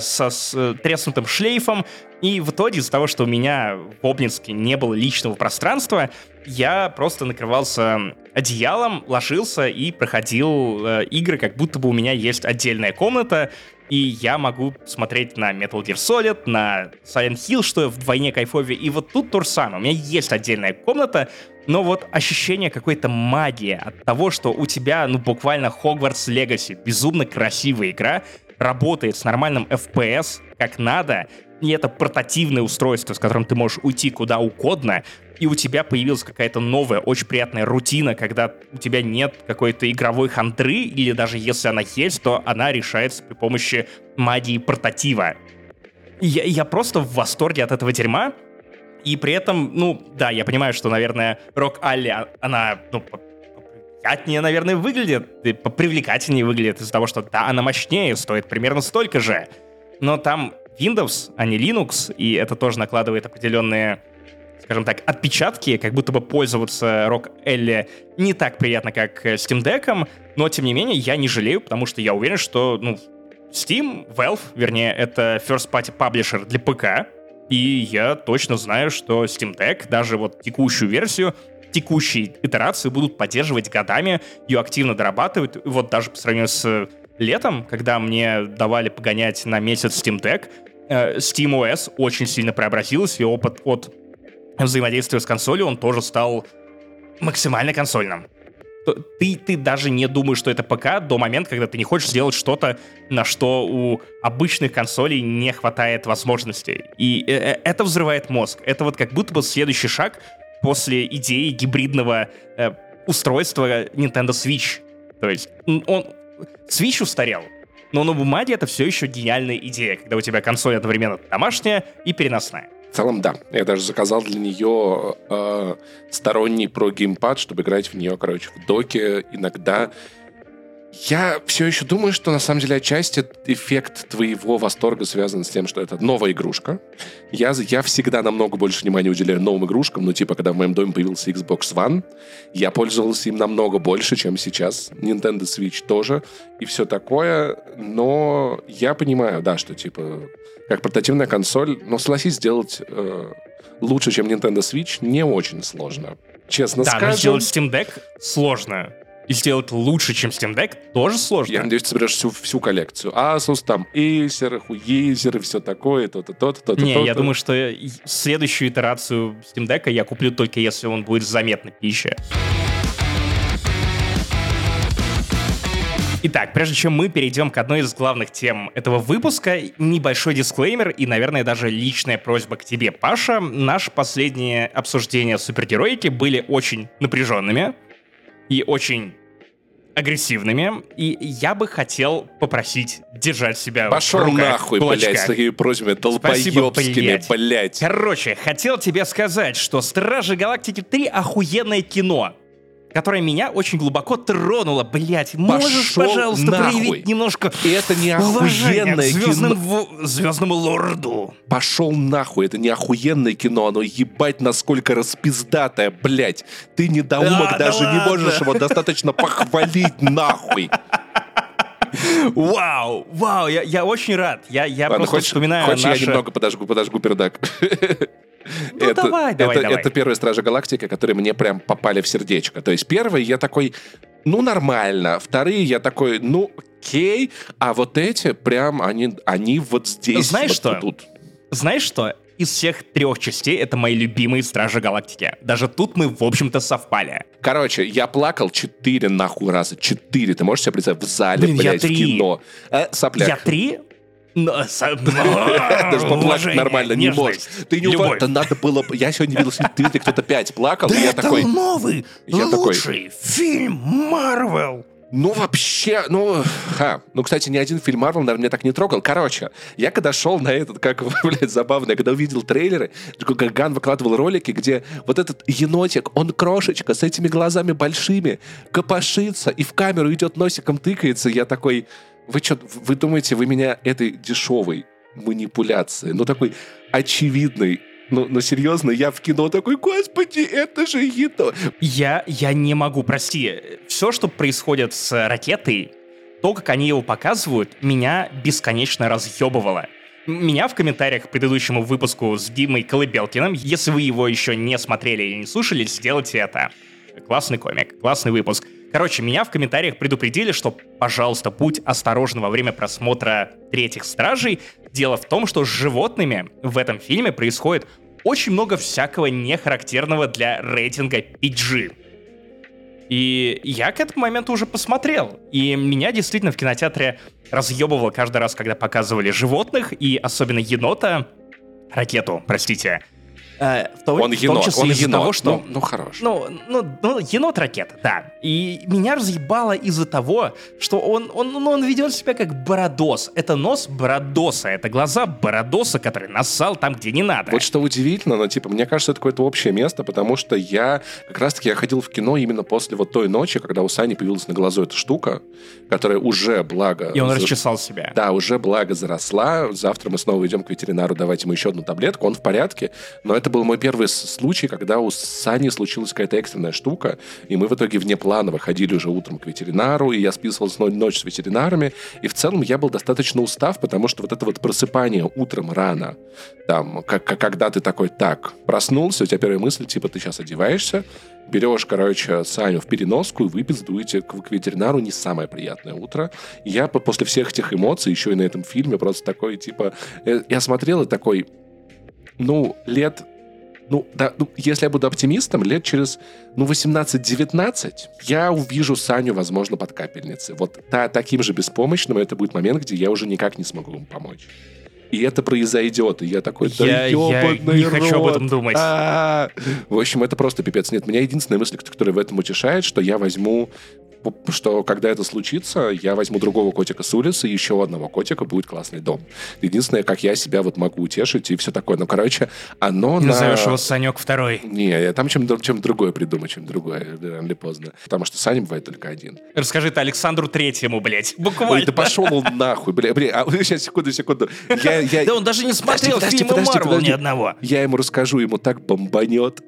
со с э, треснутым шлейфом. И в итоге из-за того, что у меня в Обнинске не было личного пространства, я просто накрывался одеялом, ложился и проходил э, игры, как будто бы у меня есть отдельная комната, и я могу смотреть на Metal Gear Solid, на Silent Hill, что вдвойне кайфовее. И вот тут то же самое. У меня есть отдельная комната, но вот ощущение какой-то магии от того, что у тебя, ну, буквально Hogwarts Legacy, безумно красивая игра, работает с нормальным FPS, как надо, и это портативное устройство, с которым ты можешь уйти куда угодно, и у тебя появилась какая-то новая, очень приятная рутина, когда у тебя нет какой-то игровой хандры, или даже если она есть, то она решается при помощи магии портатива. я, я просто в восторге от этого дерьма, и при этом, ну, да, я понимаю, что, наверное, Рок Алли, а, она, ну, попривлекательнее, наверное, выглядит, попривлекательнее выглядит из-за того, что, да, она мощнее, стоит примерно столько же. Но там Windows, а не Linux, и это тоже накладывает определенные скажем так, отпечатки, как будто бы пользоваться Rock Ellie не так приятно, как Steam Deck, но, тем не менее, я не жалею, потому что я уверен, что, ну, Steam, Valve, вернее, это first-party publisher для ПК, и я точно знаю, что Steam Deck, даже вот текущую версию, текущие итерации будут поддерживать годами, ее активно дорабатывают. Вот даже по сравнению с летом, когда мне давали погонять на месяц Steam Deck, э, Steam OS очень сильно преобразился, и опыт от взаимодействия с консолью, он тоже стал максимально консольным ты, ты даже не думаешь, что это ПК до момента, когда ты не хочешь сделать что-то, на что у обычных консолей не хватает возможностей. И э, э, это взрывает мозг. Это вот как будто бы следующий шаг после идеи гибридного э, устройства Nintendo Switch. То есть он... Switch устарел, но на бумаге это все еще гениальная идея, когда у тебя консоль одновременно домашняя и переносная. В целом, да. Я даже заказал для нее э, сторонний про геймпад, чтобы играть в нее, короче, в доке иногда. Я все еще думаю, что на самом деле отчасти эффект твоего восторга связан с тем, что это новая игрушка. Я, я всегда намного больше внимания уделяю новым игрушкам, ну типа, когда в моем доме появился Xbox One, я пользовался им намного больше, чем сейчас. Nintendo Switch тоже и все такое, но я понимаю, да, что типа как портативная консоль, но согласись, сделать э, лучше, чем Nintendo Switch, не очень сложно. Честно да, скажем. Да, сделать Steam Deck сложно. И сделать лучше, чем Steam Deck, тоже сложно. Я надеюсь, ты соберешь всю, всю коллекцию. Asus, там, Acer, Huizer все такое, то-то, то-то, то-то. Не, то-то. я думаю, что следующую итерацию Steam Deck я куплю только если он будет заметно пища. Итак, прежде чем мы перейдем к одной из главных тем этого выпуска, небольшой дисклеймер и, наверное, даже личная просьба к тебе, Паша. Наши последние обсуждения супергероики были очень напряженными и очень агрессивными, и я бы хотел попросить держать себя Пошел в руках, нахуй, кулачках. блядь, с такими просьбами долбоебскими, блядь. блядь. Короче, хотел тебе сказать, что «Стражи Галактики 3» охуенное кино, которое меня очень глубоко тронуло. Блять, можешь, Пошел пожалуйста, нахуй. проявить немножко И это не охуенное звездным кино. во- звездному лорду. Пошел нахуй, это не охуенное кино, оно ебать насколько распиздатое, блядь. Ты недоумок Да, да даже не ладно. можешь его достаточно похвалить нахуй. Вау, вау, я, я очень рад. Я, я Ладно, просто хочешь, вспоминаю хочешь наше... я немного подожгу, подожгу пердак? Ну, это, давай, давай, это, давай. это первые Стражи Галактики, которые мне прям попали в сердечко. То есть первый я такой, ну нормально. Вторые я такой, ну окей. А вот эти прям, они, они вот здесь. Знаешь вот что? Тут. Знаешь что? Из всех трех частей это мои любимые Стражи Галактики. Даже тут мы, в общем-то, совпали. Короче, я плакал четыре нахуй раза. Четыре. Ты можешь себе представить? В зале, Блин, я блядь, в три. кино. Э, сопляк. Я три? Но, со- Даже поплакать нормально не можешь. Ты не любовь. упа- Да надо было... бы- Я сегодня видел, что ты кто-то пять плакал, я такой... новый, лучший фильм Марвел. Ну, вообще, ну, ха. Ну, кстати, ни один фильм Марвел, наверное, меня так не трогал. Короче, я когда шел на этот, как, блядь, забавно, я когда увидел трейлеры, как Ган выкладывал ролики, где вот этот енотик, он крошечка, с этими глазами большими, копошится и в камеру идет носиком тыкается, я такой, вы что, вы думаете, вы меня этой дешевой манипуляцией, ну, такой очевидной, ну, ну, серьезно, я в кино такой, господи, это же енот. Я, я не могу, прости. Все, что происходит с ракетой, то, как они его показывают, меня бесконечно разъебывало. Меня в комментариях к предыдущему выпуску с Димой Колыбелкиным, если вы его еще не смотрели или не слушали, сделайте это. Классный комик, классный выпуск. Короче, меня в комментариях предупредили, что, пожалуйста, будь осторожен во время просмотра «Третьих стражей». Дело в том, что с животными в этом фильме происходит очень много всякого нехарактерного для рейтинга PG. И я к этому моменту уже посмотрел. И меня действительно в кинотеатре разъебывало каждый раз, когда показывали животных, и особенно енота, ракету, простите. Э, в том, Он в том енот, числе он из-за енот. того, что... Ну, ну, хорош. Ну, ну, ну, енот ракета, да. И меня разъебало из-за того, что он, он, ну, он ведет себя как бородос. Это нос бородоса, это глаза бородоса, который нассал там, где не надо. Вот что удивительно, но, типа, мне кажется, это какое-то общее место, потому что я как раз-таки я ходил в кино именно после вот той ночи, когда у Сани появилась на глазу эта штука, которая уже, благо... И он за- расчесал себя. Да, уже благо заросла. Завтра мы снова идем к ветеринару, давать ему еще одну таблетку. Он в порядке. Но это был мой первый с- случай, когда у Сани случилась какая-то экстренная штука, и мы в итоге внепланово ходили уже утром к ветеринару, и я списывался но- ночь с ветеринарами. И в целом я был достаточно устав, потому что вот это вот просыпание утром рано, там, как, как- когда ты такой, так, проснулся, у тебя первая мысль, типа, ты сейчас одеваешься, берешь, короче, Саню в переноску и вы пиздуете к, к ветеринару. Не самое приятное утро. Я по- после всех этих эмоций, еще и на этом фильме, просто такой, типа... э, Я смотрел и такой, ну, лет... Ну, да, ну, если я буду оптимистом, лет через, ну, 18-19 я увижу Саню, возможно, под капельницей. Вот та, таким же беспомощным это будет момент, где я уже никак не смогу ему помочь. И это произойдет. И я такой, да Я- я не хочу об рот. этом думать. А, В общем, это просто пипец. Нет, меня единственная мысль, которая в этом утешает, что я возьму что когда это случится, я возьму другого котика с улицы, и еще одного котика, будет классный дом. Единственное, как я себя вот могу утешить и все такое. Ну, короче, оно И на... назовешь его Санек второй. Не, я там чем, чем другое придумаю, чем другое, рано или поздно. Потому что Саня бывает только один. Расскажи это Александру Третьему, блядь. Ой, Буквально. да пошел он нахуй, бля, бля, а, сейчас, секунду, секунду. Я, я, Да он даже не смотрел подожди, Марвел ни одного. я ему расскажу, ему так бомбанет.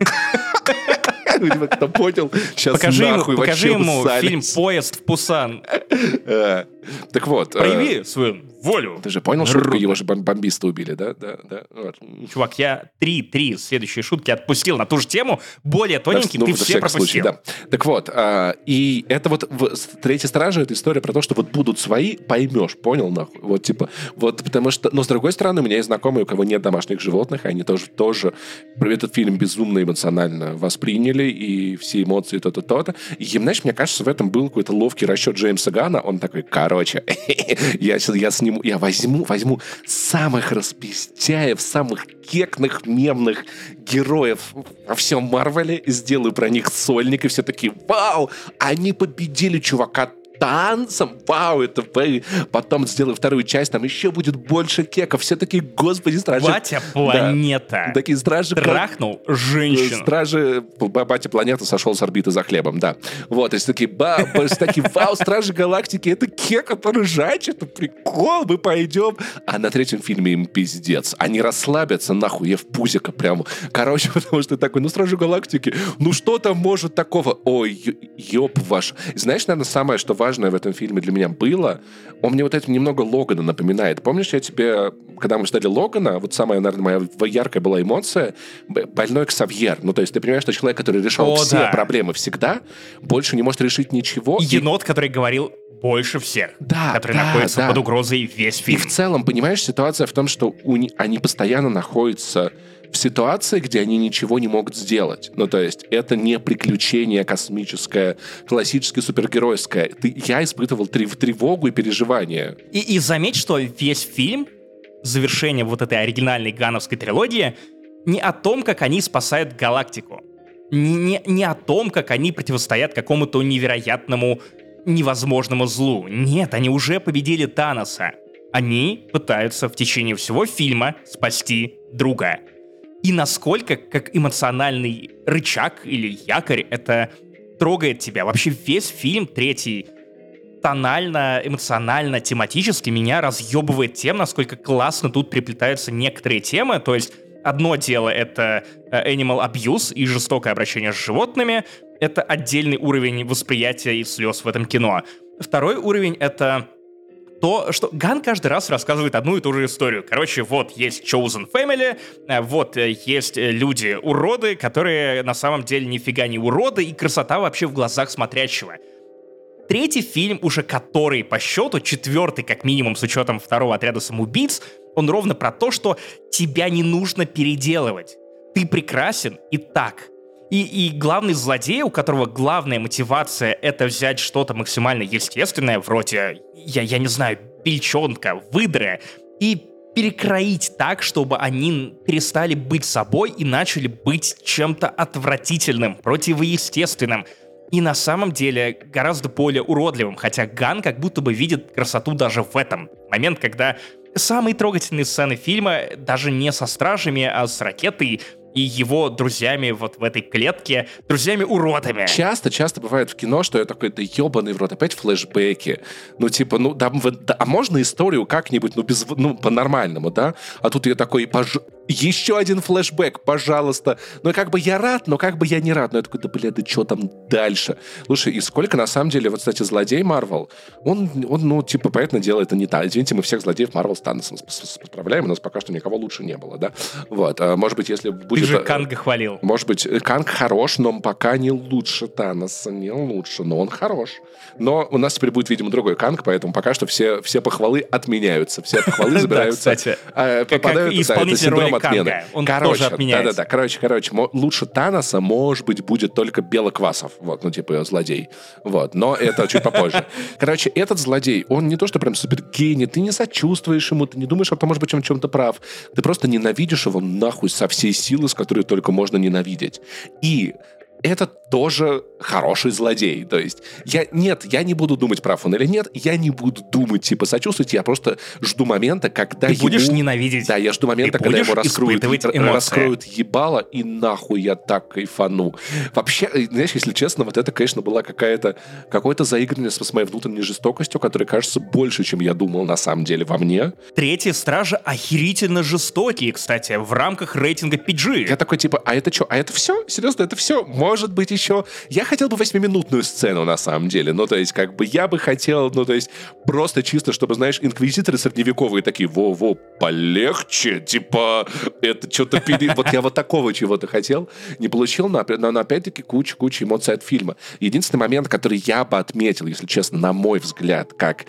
Видимо, кто понял, сейчас Покажи ему, нахуй покажи ему фильм «Поезд в Пусан». Э, Так вот. э, Прояви свою волю. Ты же понял, что его же бомбисты убили, да? Да, да. Чувак, я три-три следующие шутки отпустил на ту же тему, более тоненькие, ты все пропустил. да. Так вот, а, и это вот в «Третьей страже» это история про то, что вот будут свои, поймешь, понял, нахуй? Вот типа, вот потому что, но с другой стороны, у меня есть знакомые, у кого нет домашних животных, и они тоже, тоже этот фильм безумно эмоционально восприняли, и все эмоции то-то, то-то. И, знаешь, мне кажется, в этом был какой-то ловкий расчет Джеймса Гана, он такой, короче, я, я сниму, я возьму, возьму самых распистяев, самых кекных, мемных героев во всем Марвеле, сделаю про них сольник, и все такие, вау, они победили чувака танцем. Вау, это Потом сделаю вторую часть, там еще будет больше кеков. Все такие, господи, стражи. Батя планета. Да. Такие стражи. Трахнул женщину. Стражи, батя планета сошел с орбиты за хлебом, да. Вот, то есть такие, ба, такие, вау, стражи галактики, это кек, который жач, это прикол, мы пойдем. А на третьем фильме им пиздец. Они расслабятся, нахуй, я в пузика прямо. Короче, потому что такой, ну, стражи галактики, ну, что там может такого? Ой, ёб ваш. Знаешь, наверное, самое, что важное в этом фильме для меня было, он мне вот это немного Логана напоминает. Помнишь, я тебе, когда мы ждали Логана, вот самая, наверное, моя яркая была эмоция, больной Ксавьер. Ну, то есть ты понимаешь, что человек, который решал О, все да. проблемы всегда, больше не может решить ничего. Енот, и... который говорил больше всех, да, который да, находится да. под угрозой весь фильм. И в целом, понимаешь, ситуация в том, что у... они постоянно находятся в ситуации, где они ничего не могут сделать. Ну, то есть это не приключение космическое, классическое, супергеройское. Ты, я испытывал трев, тревогу и переживания. И, и заметь, что весь фильм, завершение вот этой оригинальной гановской трилогии, не о том, как они спасают галактику. Не, не, не о том, как они противостоят какому-то невероятному, невозможному злу. Нет, они уже победили Таноса. Они пытаются в течение всего фильма спасти друга и насколько, как эмоциональный рычаг или якорь, это трогает тебя. Вообще весь фильм третий тонально, эмоционально, тематически меня разъебывает тем, насколько классно тут приплетаются некоторые темы. То есть одно дело — это э, animal abuse и жестокое обращение с животными. Это отдельный уровень восприятия и слез в этом кино. Второй уровень — это то, что Ган каждый раз рассказывает одну и ту же историю. Короче, вот есть Chosen Family, э, вот э, есть э, люди-уроды, которые на самом деле нифига не уроды, и красота вообще в глазах смотрящего. Третий фильм, уже который по счету, четвертый как минимум с учетом второго отряда самоубийц, он ровно про то, что тебя не нужно переделывать. Ты прекрасен и так. И, и главный злодей, у которого главная мотивация — это взять что-то максимально естественное, вроде, я, я не знаю, бельчонка, выдры, и перекроить так, чтобы они перестали быть собой и начали быть чем-то отвратительным, противоестественным. И на самом деле гораздо более уродливым, хотя Ган как будто бы видит красоту даже в этом. Момент, когда самые трогательные сцены фильма даже не со стражами, а с ракетой и его друзьями вот в этой клетке, друзьями-уродами. Часто, часто бывает в кино, что я такой, да ебаный в рот, опять флешбеки. Ну, типа, ну, да, да а можно историю как-нибудь, ну, без, ну, по-нормальному, да? А тут я такой, пож еще один флешбэк, пожалуйста. Ну, как бы я рад, но как бы я не рад. Но я такой, да, бля, да что там дальше? Слушай, и сколько на самом деле, вот, кстати, злодей Марвел, он, он, ну, типа, понятно дело, это не так. Извините, мы всех злодеев Марвел с Таносом сравниваем, у нас пока что никого лучше не было, да? Вот, а, может быть, если будет... Ты же Канга хвалил. Может быть, Канг хорош, но пока не лучше Таноса, не лучше, но он хорош. Но у нас теперь будет, видимо, другой Канг, поэтому пока что все, все похвалы отменяются, все похвалы забираются. Да, кстати. А, попадают, как исполнитель роли отмены. Он короче, тоже отменяется. Да-да-да, короче, короче, лучше Таноса, может быть, будет только Белоквасов, вот, ну, типа, злодей. Вот, но это чуть попозже. Короче, этот злодей, он не то, что прям супер гений, ты не сочувствуешь ему, ты не думаешь, что, может быть, он чем-то прав. Ты просто ненавидишь его нахуй со всей силы, с которой только можно ненавидеть. И это тоже хороший злодей. То есть, я, нет, я не буду думать, прав он или нет, я не буду думать, типа, сочувствовать, я просто жду момента, когда Ты ему... будешь ненавидеть. Да, я жду момента, когда ему раскроют, раскроют ебало, и нахуй я так кайфану. Вообще, э, знаешь, если честно, вот это, конечно, была какая-то, какое-то заигрывание с моей внутренней жестокостью, которая кажется больше, чем я думал на самом деле во мне. Третьи стражи охерительно жестокие, кстати, в рамках рейтинга PG. Я такой, типа, а это что, а это все? Серьезно, это все? Можно может быть, еще... Я хотел бы восьмиминутную сцену, на самом деле. Ну, то есть, как бы, я бы хотел, ну, то есть, просто чисто, чтобы, знаешь, инквизиторы средневековые такие, во-во, полегче, типа, это что-то... Пере... Вот я вот такого чего-то хотел, не получил, но, но опять-таки, куча-куча эмоций от фильма. Единственный момент, который я бы отметил, если честно, на мой взгляд, как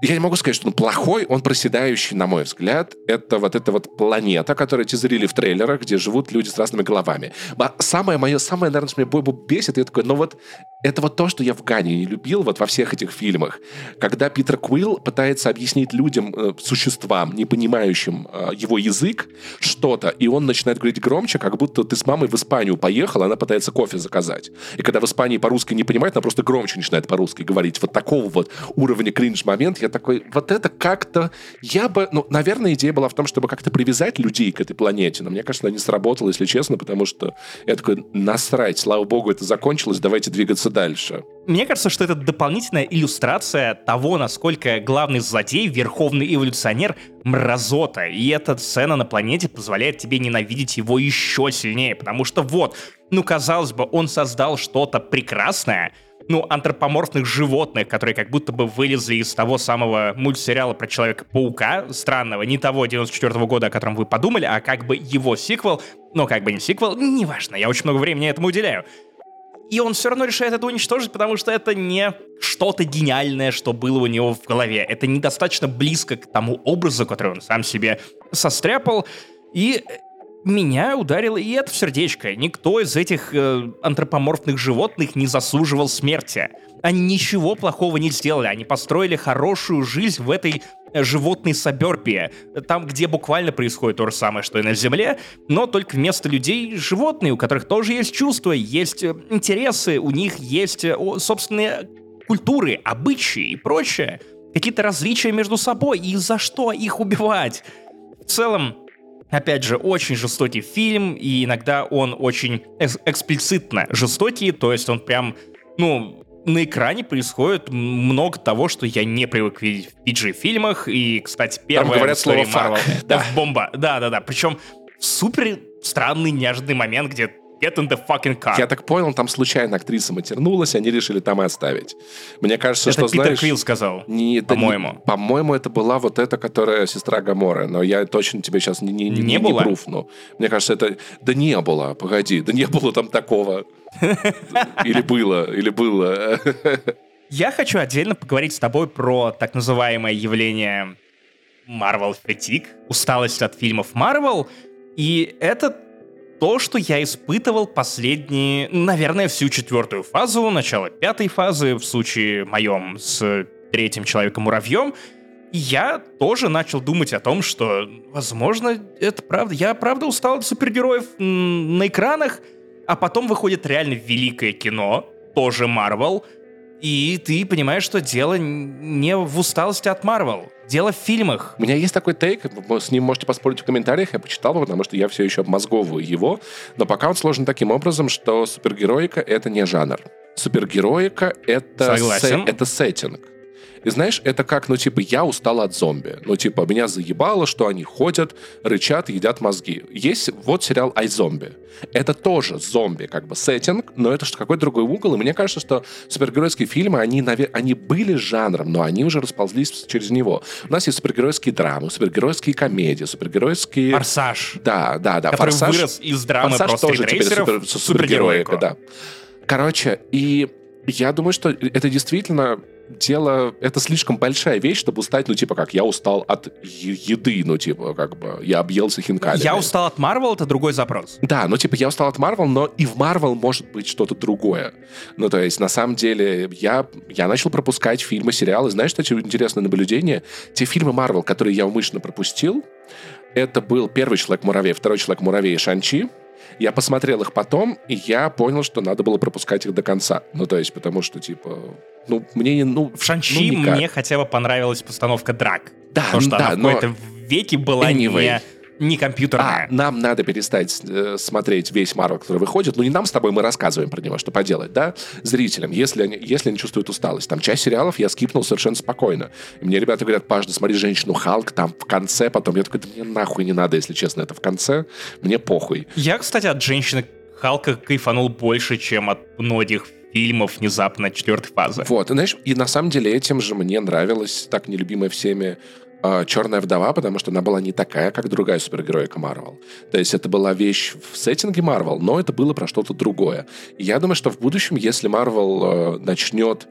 я не могу сказать, что он плохой, он проседающий, на мой взгляд. Это вот эта вот планета, которую тизерили в трейлерах, где живут люди с разными головами. Самое мое, самое, наверное, что меня Бойбу бесит, я такой, ну вот это вот то, что я в Гане не любил вот во всех этих фильмах. Когда Питер Куилл пытается объяснить людям, э, существам, не понимающим э, его язык, что-то, и он начинает говорить громче, как будто ты с мамой в Испанию поехал, она пытается кофе заказать. И когда в Испании по-русски не понимает, она просто громче начинает по-русски говорить. Вот такого вот уровня кринж-момент. Я такой, вот это как-то... Я бы... Ну, наверное, идея была в том, чтобы как-то привязать людей к этой планете. Но мне кажется, она не сработала, если честно, потому что я такой, насрать, слава богу, это закончилось, давайте двигаться дальше. Мне кажется, что это дополнительная иллюстрация того, насколько главный злодей, верховный эволюционер, мразота. И эта сцена на планете позволяет тебе ненавидеть его еще сильнее, потому что вот, ну, казалось бы, он создал что-то прекрасное, ну, антропоморфных животных, которые как будто бы вылезли из того самого мультсериала про Человека-паука, странного, не того 94 -го года, о котором вы подумали, а как бы его сиквел, но как бы не сиквел, неважно, я очень много времени этому уделяю и он все равно решает это уничтожить, потому что это не что-то гениальное, что было у него в голове. Это недостаточно близко к тому образу, который он сам себе состряпал. И меня ударило и это в сердечко. Никто из этих э, антропоморфных животных не заслуживал смерти. Они ничего плохого не сделали. Они построили хорошую жизнь в этой э, животной саберпии. Там, где буквально происходит то же самое, что и на Земле, но только вместо людей животные, у которых тоже есть чувства, есть э, интересы, у них есть э, собственные культуры, обычаи и прочее. Какие-то различия между собой, и за что их убивать? В целом, Опять же, очень жестокий фильм, и иногда он очень эксплицитно жестокий, то есть он прям, ну, на экране происходит много того, что я не привык видеть в PG-фильмах. И, кстати, первое Там говорят слово Marvel, да. бомба. Да-да-да. Причем супер странный, неожиданный момент, где Get in the fucking car. Я так понял, там случайно актриса матернулась, они решили там и оставить. Мне кажется, это что, Питер знаешь... Квилл сказал, не, по-моему. Не, по-моему, это была вот эта, которая сестра Гаморы, но я точно тебе сейчас не, не, не, не, было? не пруфну. Мне кажется, это... Да не было, погоди, да не было там такого. Или было, или было. Я хочу отдельно поговорить с тобой про так называемое явление Marvel Fatigue, усталость от фильмов Marvel, и это то, что я испытывал последние, наверное, всю четвертую фазу, начало пятой фазы, в случае моем с третьим Человеком-муравьем, я тоже начал думать о том, что, возможно, это правда. Я правда устал от супергероев на экранах, а потом выходит реально великое кино, тоже Марвел, и ты понимаешь, что дело не в усталости от Марвел. Дело в фильмах. У меня есть такой тейк, вы с ним можете поспорить в комментариях, я почитал его, потому что я все еще обмозговываю его, но пока он сложен таким образом, что супергероика — это не жанр. Супергероика — это, се- это сеттинг. И знаешь, это как, ну, типа, я устал от зомби. Ну, типа, меня заебало, что они ходят, рычат, едят мозги. Есть вот сериал «Айзомби». Это тоже зомби, как бы, сеттинг, но это что какой-то другой угол. И мне кажется, что супергеройские фильмы, они, навер... они были жанром, но они уже расползлись через него. У нас есть супергеройские драмы, супергеройские комедии, супергеройские... Форсаж. Да, да, да. Который Форсаж... вырос из драмы Форсаж тоже теперь супер... супергероика, да. Короче, и я думаю, что это действительно дело, это слишком большая вещь, чтобы устать, ну, типа, как я устал от еды, ну, типа, как бы, я объелся хинкалями. Я устал от Марвел, это другой запрос. Да, ну, типа, я устал от Марвел, но и в Марвел может быть что-то другое. Ну, то есть, на самом деле, я, я начал пропускать фильмы, сериалы. Знаешь, что интересное наблюдение? Те фильмы Марвел, которые я умышленно пропустил, это был первый Человек-муравей, второй Человек-муравей и Шанчи. Я посмотрел их потом, и я понял, что надо было пропускать их до конца. Ну, то есть, потому что, типа, ну, мне, ну... В Шанчи ну, мне хотя бы понравилась постановка драк. Да, Потому что да, она в какой-то веке была anyway. не не компьютерная. А, нам надо перестать э, смотреть весь Марвел, который выходит. Ну, не нам с тобой, мы рассказываем про него, что поделать, да? Зрителям, если они, если они чувствуют усталость. Там часть сериалов я скипнул совершенно спокойно. И мне ребята говорят, Паш, да смотри «Женщину Халк», там в конце, потом я такой, да мне нахуй не надо, если честно, это в конце, мне похуй. Я, кстати, от «Женщины Халка кайфанул больше, чем от многих фильмов внезапно четвертой фазы. Вот, и, знаешь, и на самом деле этим же мне нравилась так нелюбимая всеми Черная вдова, потому что она была не такая, как другая супергероика Марвел. То есть это была вещь в сеттинге Марвел, но это было про что-то другое. Я думаю, что в будущем, если Марвел э, начнет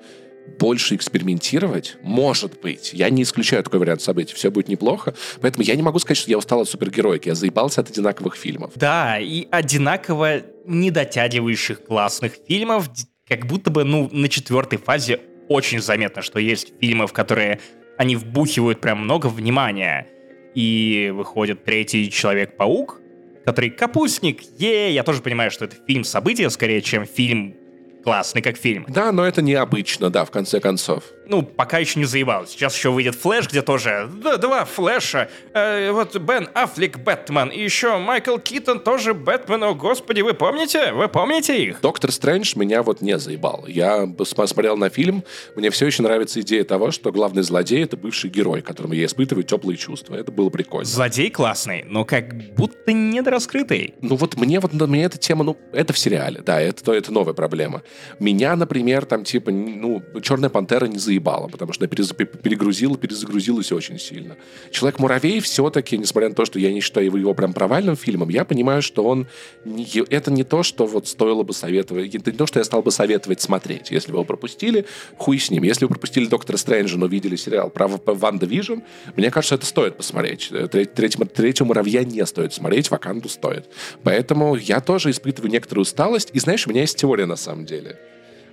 больше экспериментировать, может быть. Я не исключаю такой вариант событий. Все будет неплохо. Поэтому я не могу сказать, что я устал от супергероики. Я заебался от одинаковых фильмов. Да, и одинаково недотягивающих классных фильмов, как будто бы, ну, на четвертой фазе очень заметно, что есть фильмы, в которые они вбухивают прям много внимания. И выходит третий Человек-паук, который капустник, е, я тоже понимаю, что это фильм события скорее, чем фильм классный как фильм. Да, но это необычно, да, в конце концов. Ну, пока еще не заебал. Сейчас еще выйдет Флэш, где тоже да, два Флэша. Э, вот Бен Аффлек Бэтмен, и еще Майкл Китон тоже Бэтмен. О, господи, вы помните? Вы помните их? Доктор Стрэндж меня вот не заебал. Я посмотрел на фильм, мне все еще нравится идея того, что главный злодей — это бывший герой, которому я испытываю теплые чувства. Это было прикольно. Злодей классный, но как будто недораскрытый. Ну вот мне вот мне эта тема, ну, это в сериале, да, это, то, это новая проблема. Меня, например, там типа, ну, Черная пантера не заебала, потому что она перегрузила, перезагрузилась очень сильно. Человек-муравей все-таки, несмотря на то, что я не считаю его, прям провальным фильмом, я понимаю, что он не, это не то, что вот стоило бы советовать, это не то, что я стал бы советовать смотреть. Если вы его пропустили, хуй с ним. Если вы пропустили Доктора Стрэнджа, но видели сериал про WandaVision, мне кажется, это стоит посмотреть. Третьего, третьего муравья не стоит смотреть, Ваканду стоит. Поэтому я тоже испытываю некоторую усталость. И знаешь, у меня есть теория на самом деле.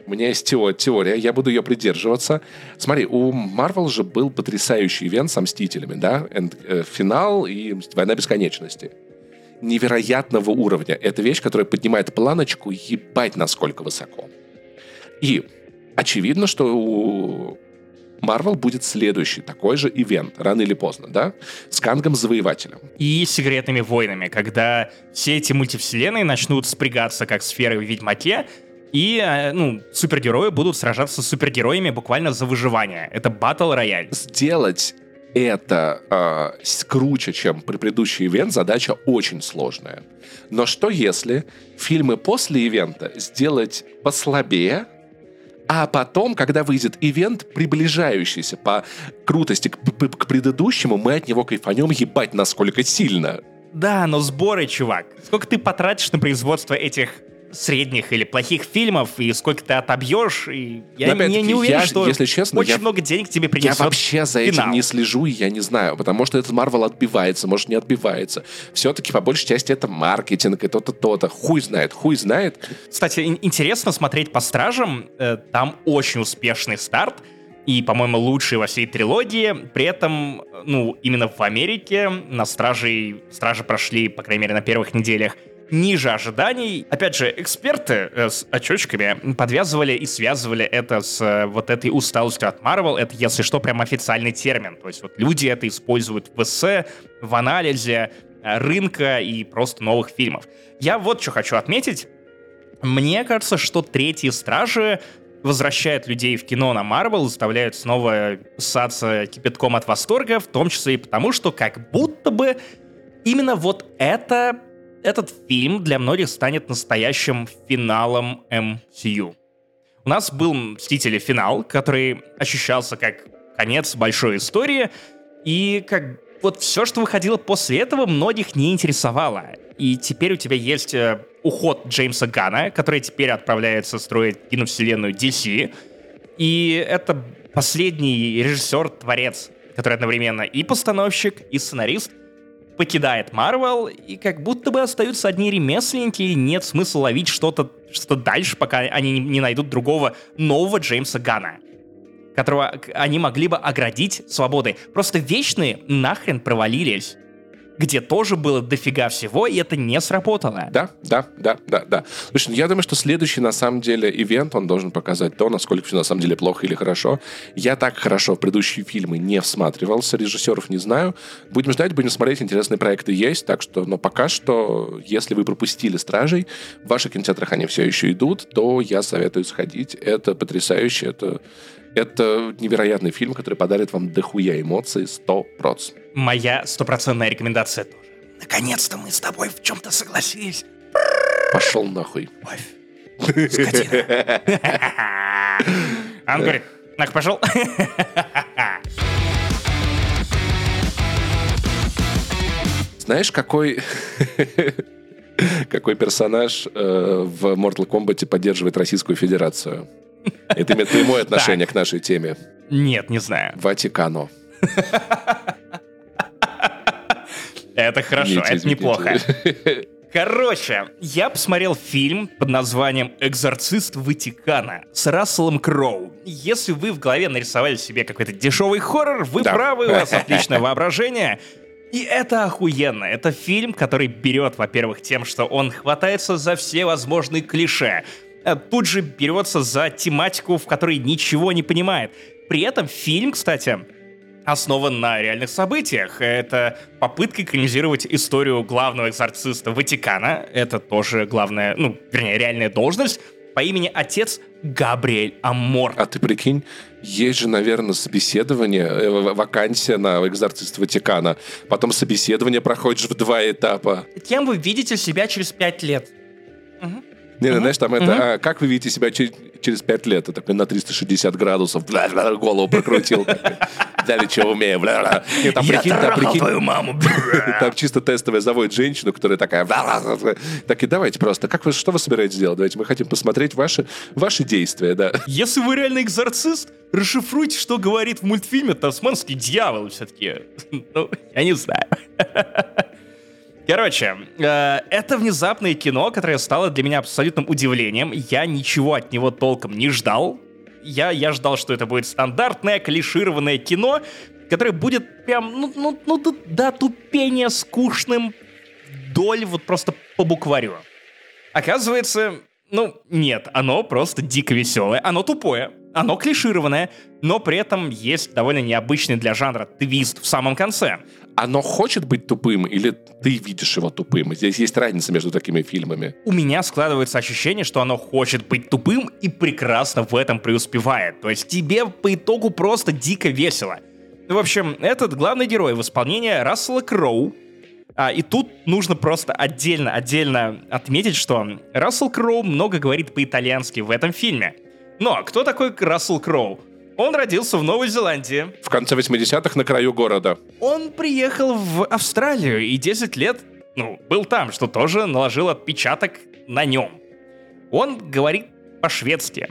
У меня есть теория, я буду ее придерживаться. Смотри, у Marvel же был потрясающий ивент с Мстителями, да? Энд, э, финал и Война Бесконечности. Невероятного уровня. Это вещь, которая поднимает планочку ебать насколько высоко. И очевидно, что у Марвел будет следующий такой же ивент, рано или поздно, да? С Кангом Завоевателем. И секретными войнами, когда все эти мультивселенные начнут спрягаться, как сферы в Ведьмаке, и, э, ну, супергерои будут сражаться с супергероями буквально за выживание. Это батл рояль. Сделать это э, круче, чем при предыдущий ивент, задача очень сложная. Но что если фильмы после ивента сделать послабее, а потом, когда выйдет ивент, приближающийся по крутости к, к предыдущему, мы от него кайфанем ебать насколько сильно. Да, но сборы, чувак. Сколько ты потратишь на производство этих средних или плохих фильмов, и сколько ты отобьешь, и я не, не уверен, я, что если честно, очень я, много денег тебе принесет Я вообще за этим финал. не слежу, и я не знаю, потому что этот Марвел отбивается, может, не отбивается. Все-таки, по большей части, это маркетинг, и то-то, то-то. Хуй знает, хуй знает. Кстати, интересно смотреть по «Стражам», э, там очень успешный старт, и, по-моему, лучший во всей трилогии. При этом, ну, именно в Америке на «Стражи», «Стражи» прошли, по крайней мере, на первых неделях ниже ожиданий. Опять же, эксперты э, с очочками подвязывали и связывали это с э, вот этой усталостью от Marvel. Это, если что, прям официальный термин. То есть вот люди это используют в эссе, в анализе э, рынка и просто новых фильмов. Я вот что хочу отметить. Мне кажется, что «Третьи стражи» возвращают людей в кино на Марвел, заставляют снова писаться кипятком от восторга, в том числе и потому, что как будто бы именно вот это этот фильм для многих станет настоящим финалом MCU. У нас был «Мстители. Финал», который ощущался как конец большой истории, и как вот все, что выходило после этого, многих не интересовало. И теперь у тебя есть э, уход Джеймса Гана, который теперь отправляется строить киновселенную DC. И это последний режиссер-творец, который одновременно и постановщик, и сценарист — покидает Марвел, и как будто бы остаются одни ремесленники, и нет смысла ловить что-то что дальше, пока они не найдут другого нового Джеймса Гана, которого они могли бы оградить свободой. Просто вечные нахрен провалились где тоже было дофига всего, и это не сработало. Да, да, да, да, да. Слушай, ну, я думаю, что следующий, на самом деле, ивент, он должен показать то, насколько все на самом деле плохо или хорошо. Я так хорошо в предыдущие фильмы не всматривался, режиссеров не знаю. Будем ждать, будем смотреть, интересные проекты есть, так что, но пока что, если вы пропустили «Стражей», в ваших кинотеатрах они все еще идут, то я советую сходить. Это потрясающе, это это невероятный фильм, который подарит вам дохуя эмоций 100%. Моя стопроцентная рекомендация тоже. Наконец-то мы с тобой в чем-то согласились. Пошел нахуй. Скотина. А он говорит, нах, пошел. Знаешь, какой... какой персонаж э, в Mortal Kombat поддерживает Российскую Федерацию? Это имеет прямое отношение к нашей теме. Нет, не знаю. Ватикано. Это хорошо, это неплохо. Короче, я посмотрел фильм под названием «Экзорцист Ватикана» с Расселом Кроу. Если вы в голове нарисовали себе какой-то дешевый хоррор, вы Да. правы, у вас отличное воображение. И это охуенно. Это фильм, который берет, во-первых, тем, что он хватается за все возможные клише. А Тут же берется за тематику, в которой ничего не понимает. При этом фильм, кстати, основан на реальных событиях. Это попытка экранизировать историю главного экзорциста Ватикана. Это тоже главная, ну, вернее, реальная должность по имени отец Габриэль Амор. А ты прикинь, есть же, наверное, собеседование, э, вакансия на экзорцист Ватикана. Потом собеседование проходишь в два этапа. Кем вы видите себя через пять лет? Не, ну, знаешь, там это, а, как вы видите себя че- через пять лет? И такой на 360 градусов, голову прокрутил. такой, Давеча умею. Не, прикинь, там, прикинь, маму. Там чисто тестовая заводит женщину, которая такая... Так и давайте просто, как вы, что вы собираетесь делать? Давайте, мы хотим посмотреть ваши, ваши действия, да. Если вы реально экзорцист, расшифруйте, что говорит в мультфильме «Тасманский дьявол» все-таки. Ну, я не знаю. Короче, э, это внезапное кино, которое стало для меня абсолютным удивлением. Я ничего от него толком не ждал. Я, я ждал, что это будет стандартное, клишированное кино, которое будет прям, ну, ну, ну до, до тупения скучным вдоль вот просто по букварю. Оказывается, ну, нет, оно просто дико веселое, оно тупое, оно клишированное, но при этом есть довольно необычный для жанра твист в самом конце. Оно хочет быть тупым или ты видишь его тупым? Здесь есть разница между такими фильмами. У меня складывается ощущение, что оно хочет быть тупым и прекрасно в этом преуспевает. То есть тебе по итогу просто дико весело. В общем, этот главный герой в исполнении Рассела Кроу. А, и тут нужно просто отдельно, отдельно отметить, что Рассел Кроу много говорит по-итальянски в этом фильме. Но кто такой Рассел Кроу? Он родился в Новой Зеландии, В конце 80-х на краю города. он приехал в Австралию и 10 лет, ну, был там, что тоже наложил отпечаток на нем. Он говорит по-шведски.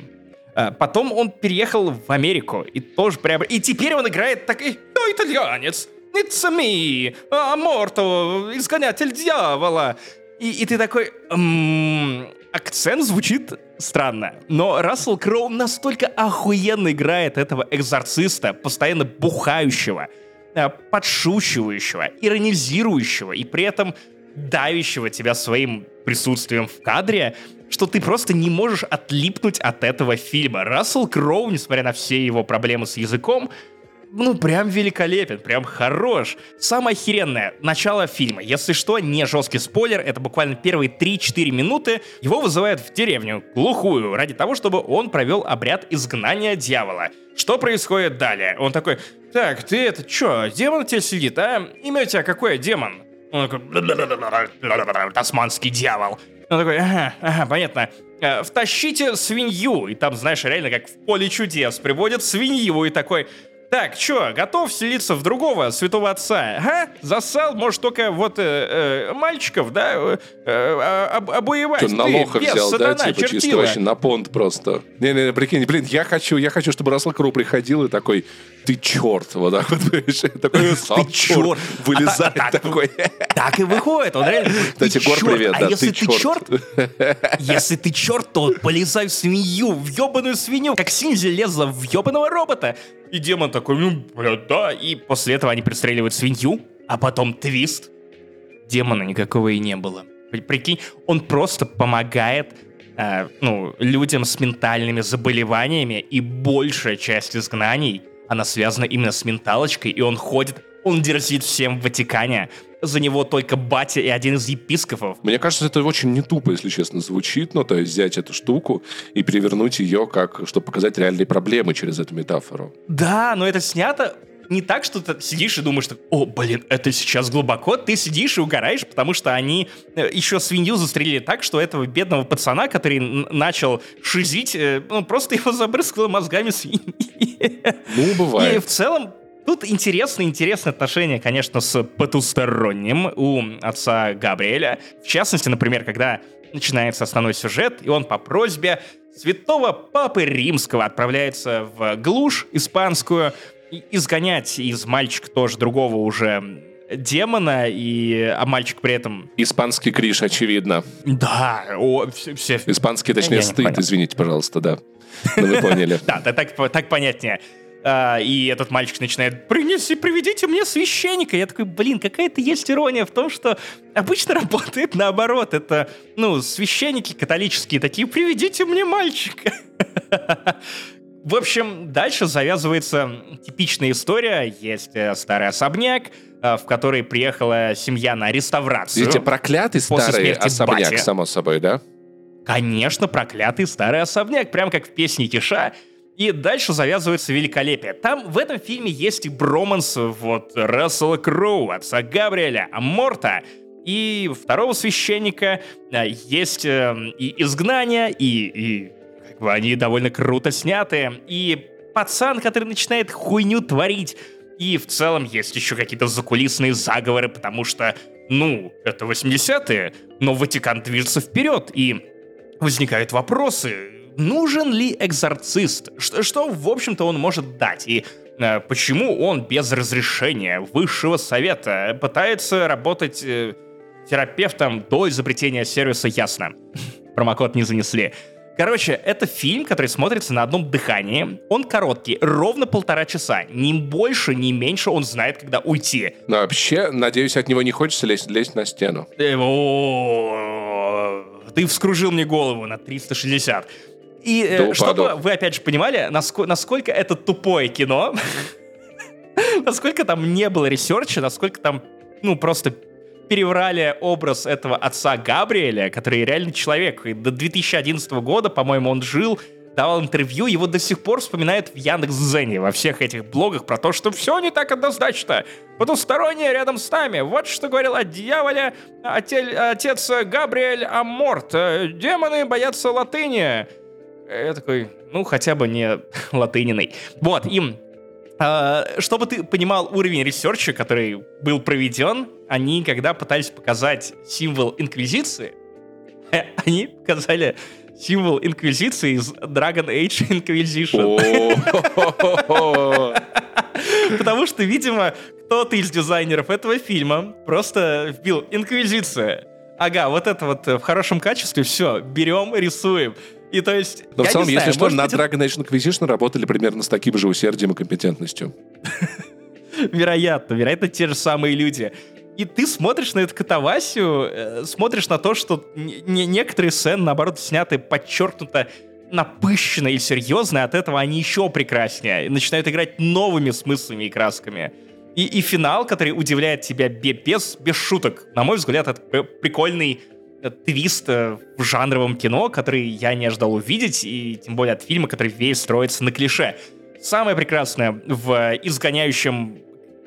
А Потом он переехал в Америку и тоже прям... И теперь он играет такой, ну, итальянец, it's me, Аморто, изгонятель дьявола. И, и ты такой, «М, акцент звучит странно, но Рассел Кроу настолько охуенно играет этого экзорциста, постоянно бухающего, э, подшучивающего, иронизирующего и при этом давящего тебя своим присутствием в кадре, что ты просто не можешь отлипнуть от этого фильма. Рассел Кроу, несмотря на все его проблемы с языком, ну, прям великолепен, прям хорош. Самое охеренное, начало фильма. Если что, не жесткий спойлер, это буквально первые 3-4 минуты. Его вызывают в деревню, глухую, ради того, чтобы он провел обряд изгнания дьявола. Что происходит далее? Он такой, так, ты это чё, демон тебе сидит, а? Имя у тебя какое, демон? Он такой, тасманский дьявол. Он такой, ага, ага, понятно. Втащите свинью. И там, знаешь, реально как в поле чудес. Приводят свинью и такой, так, чё, готов селиться в другого святого отца? Ага, засал, может, только вот э, э, мальчиков, да, э, э, об- обуевать. Что, на Ты, лоха бес, взял, да, сатана, типа, чисто чертила. вообще на понт просто. Не-не, прикинь, блин, я хочу, я хочу, чтобы Рассел Кроу приходил и такой, ты черт, вот так вот, такой, сам чёрт. вылезает А а так- такой. Так и выходит, он реально... Кстати, ты Гор, привет, а если ты черт, если ты черт, то полезай в свинью, в ебаную свинью, как Синзи лезла в ебаного робота. И демон такой, ну, бля, да, и после этого они пристреливают свинью, а потом твист. Демона никакого и не было. При- Прикинь, он просто помогает э, ну, людям с ментальными заболеваниями, и большая часть изгнаний, она связана именно с менталочкой, и он ходит, он дерзит всем в Ватикане. За него только батя и один из епископов. Мне кажется, это очень не тупо, если честно, звучит. Ну, то есть взять эту штуку и перевернуть ее, как, чтобы показать реальные проблемы через эту метафору. Да, но это снято не так, что ты сидишь и думаешь, что, о, блин, это сейчас глубоко. Ты сидишь и угораешь, потому что они э, еще свинью застрелили так, что этого бедного пацана, который начал шизить, э, ну, просто его забрызгало мозгами свиньи. Ну, бывает. И в целом Тут интересное, интересное отношение, конечно, с потусторонним у отца Габриэля. В частности, например, когда начинается основной сюжет, и он по просьбе святого папы римского отправляется в глушь испанскую, изгонять из мальчика тоже другого уже демона, и, а мальчик при этом... Испанский криш, очевидно. Да, о, все... все... Испанский, точнее, стыд, извините, пожалуйста, да. Ну, вы поняли. Да, так, так понятнее. А, и этот мальчик начинает «Принеси, приведите мне священника». Я такой, блин, какая-то есть ирония в том, что обычно работает наоборот. Это, ну, священники католические такие «Приведите мне мальчика». В общем, дальше завязывается типичная история. Есть э, старый особняк, э, в который приехала семья на реставрацию. Видите, проклятый старый особняк, бати. само собой, да? Конечно, проклятый старый особняк, прям как в песне Тиша. И дальше завязывается великолепие. Там в этом фильме есть и броманс вот Рассела Кроу, отца Габриэля, Аморта, и второго священника, э, есть и изгнание, и, и они довольно круто сняты. И пацан, который начинает хуйню творить. И в целом есть еще какие-то закулисные заговоры, потому что, ну, это 80-е, но Ватикан движется вперед, и возникают вопросы. Нужен ли экзорцист? Что, что в общем-то, он может дать? И э, почему он без разрешения высшего совета пытается работать э, терапевтом до изобретения сервиса «Ясно»? Промокод не занесли. Короче, это фильм, который смотрится на одном дыхании. Он короткий, ровно полтора часа. Ни больше, ни меньше он знает, когда уйти. Но вообще, надеюсь, от него не хочется лезть, лезть на стену. Э, ты вскружил мне голову на 360. И э, чтобы вы опять же понимали, насколько, насколько это тупое кино, насколько там не было ресерча, насколько там, ну, просто переврали образ этого отца Габриэля, который реально человек. И до 2011 года, по-моему, он жил, давал интервью, его до сих пор вспоминают в Яндекс.Зене, во всех этих блогах про то, что все не так однозначно. Потустороннее рядом с нами. Вот что говорил о дьяволе отец Габриэль Аморт. Демоны боятся латыни. Я такой, ну, хотя бы не латыниной. Вот, им чтобы ты понимал уровень ресерча, который был проведен, они, когда пытались показать символ Инквизиции, они показали символ Инквизиции из Dragon Age Inquisition. Потому что, видимо, кто-то из дизайнеров этого фильма просто вбил Инквизиция. Ага, вот это вот в хорошем качестве, все, берем, рисуем. И то есть... Но в целом, если знаю, что, на быть... Dragon Age Inquisition работали примерно с таким же усердием и компетентностью. Вероятно, вероятно, те же самые люди. И ты смотришь на эту катавасию, э, смотришь на то, что некоторые сцены, наоборот, сняты подчеркнуто напыщенно и серьезно, и от этого они еще прекраснее. И начинают играть новыми смыслами и красками. И, и финал, который удивляет тебя без, без шуток. На мой взгляд, это прикольный твист э, в жанровом кино, который я не ожидал увидеть, и тем более от фильма, который весь строится на клише. Самое прекрасное в изгоняющем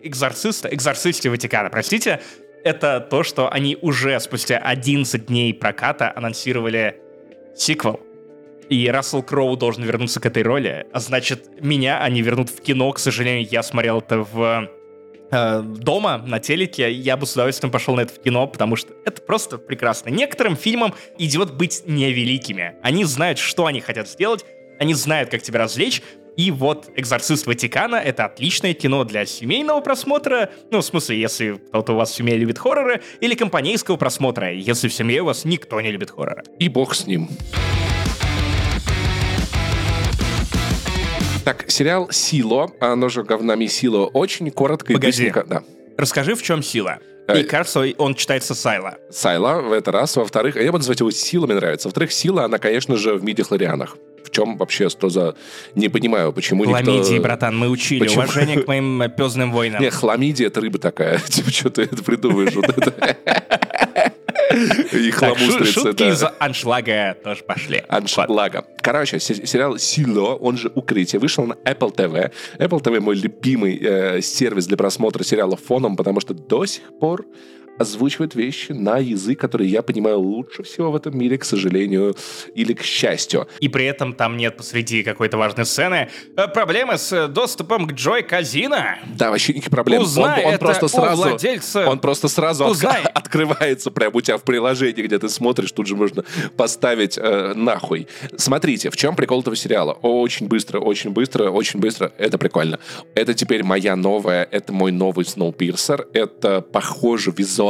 экзорциста, экзорцисте Ватикана, простите, это то, что они уже спустя 11 дней проката анонсировали сиквел. И Рассел Кроу должен вернуться к этой роли. А значит, меня они вернут в кино. К сожалению, я смотрел это в Э, дома на телеке, я бы с удовольствием пошел на это в кино, потому что это просто прекрасно. Некоторым фильмам идет быть невеликими. Они знают, что они хотят сделать, они знают, как тебя развлечь, и вот «Экзорцист Ватикана» — это отличное кино для семейного просмотра, ну, в смысле, если кто-то у вас в семье любит хорроры, или компанейского просмотра, если в семье у вас никто не любит хорроры. И бог с ним. Так, сериал «Сило», оно же говнами «Сило», очень коротко Погоди. и быстренько. Да. Расскажи, в чем сила? И кажется, он читается Сайла. Сайла в этот раз. Во-вторых, я буду называть его Сила, мне нравится. Во-вторых, Сила, она, конечно же, в миди-хлорианах. В чем вообще что за... Не понимаю, почему Хламидии, никто... братан, мы учили. Почему? Уважение к моим пезным войнам. Не, хламидия — это рыба такая. Типа, что ты это придумаешь? И Так, шу- хламустрицы, шутки из аншлага тоже пошли. Аншлага. Короче, се- сериал «Сило», он же «Укрытие», вышел на Apple TV. Apple TV мой любимый э, сервис для просмотра сериалов фоном, потому что до сих пор озвучивает вещи на язык, который я понимаю лучше всего в этом мире, к сожалению, или к счастью. И при этом там нет посреди какой-то важной сцены э, проблемы с э, доступом к Джой Казино. Да, вообще никаких проблем. Узнай он, он это просто сразу, владельца. он просто сразу от- Узнай. открывается прямо у тебя в приложении, где ты смотришь, тут же можно поставить э, нахуй. Смотрите, в чем прикол этого сериала? Очень быстро, очень быстро, очень быстро. Это прикольно. Это теперь моя новая, это мой новый Snowpiercer. Это похоже визуально,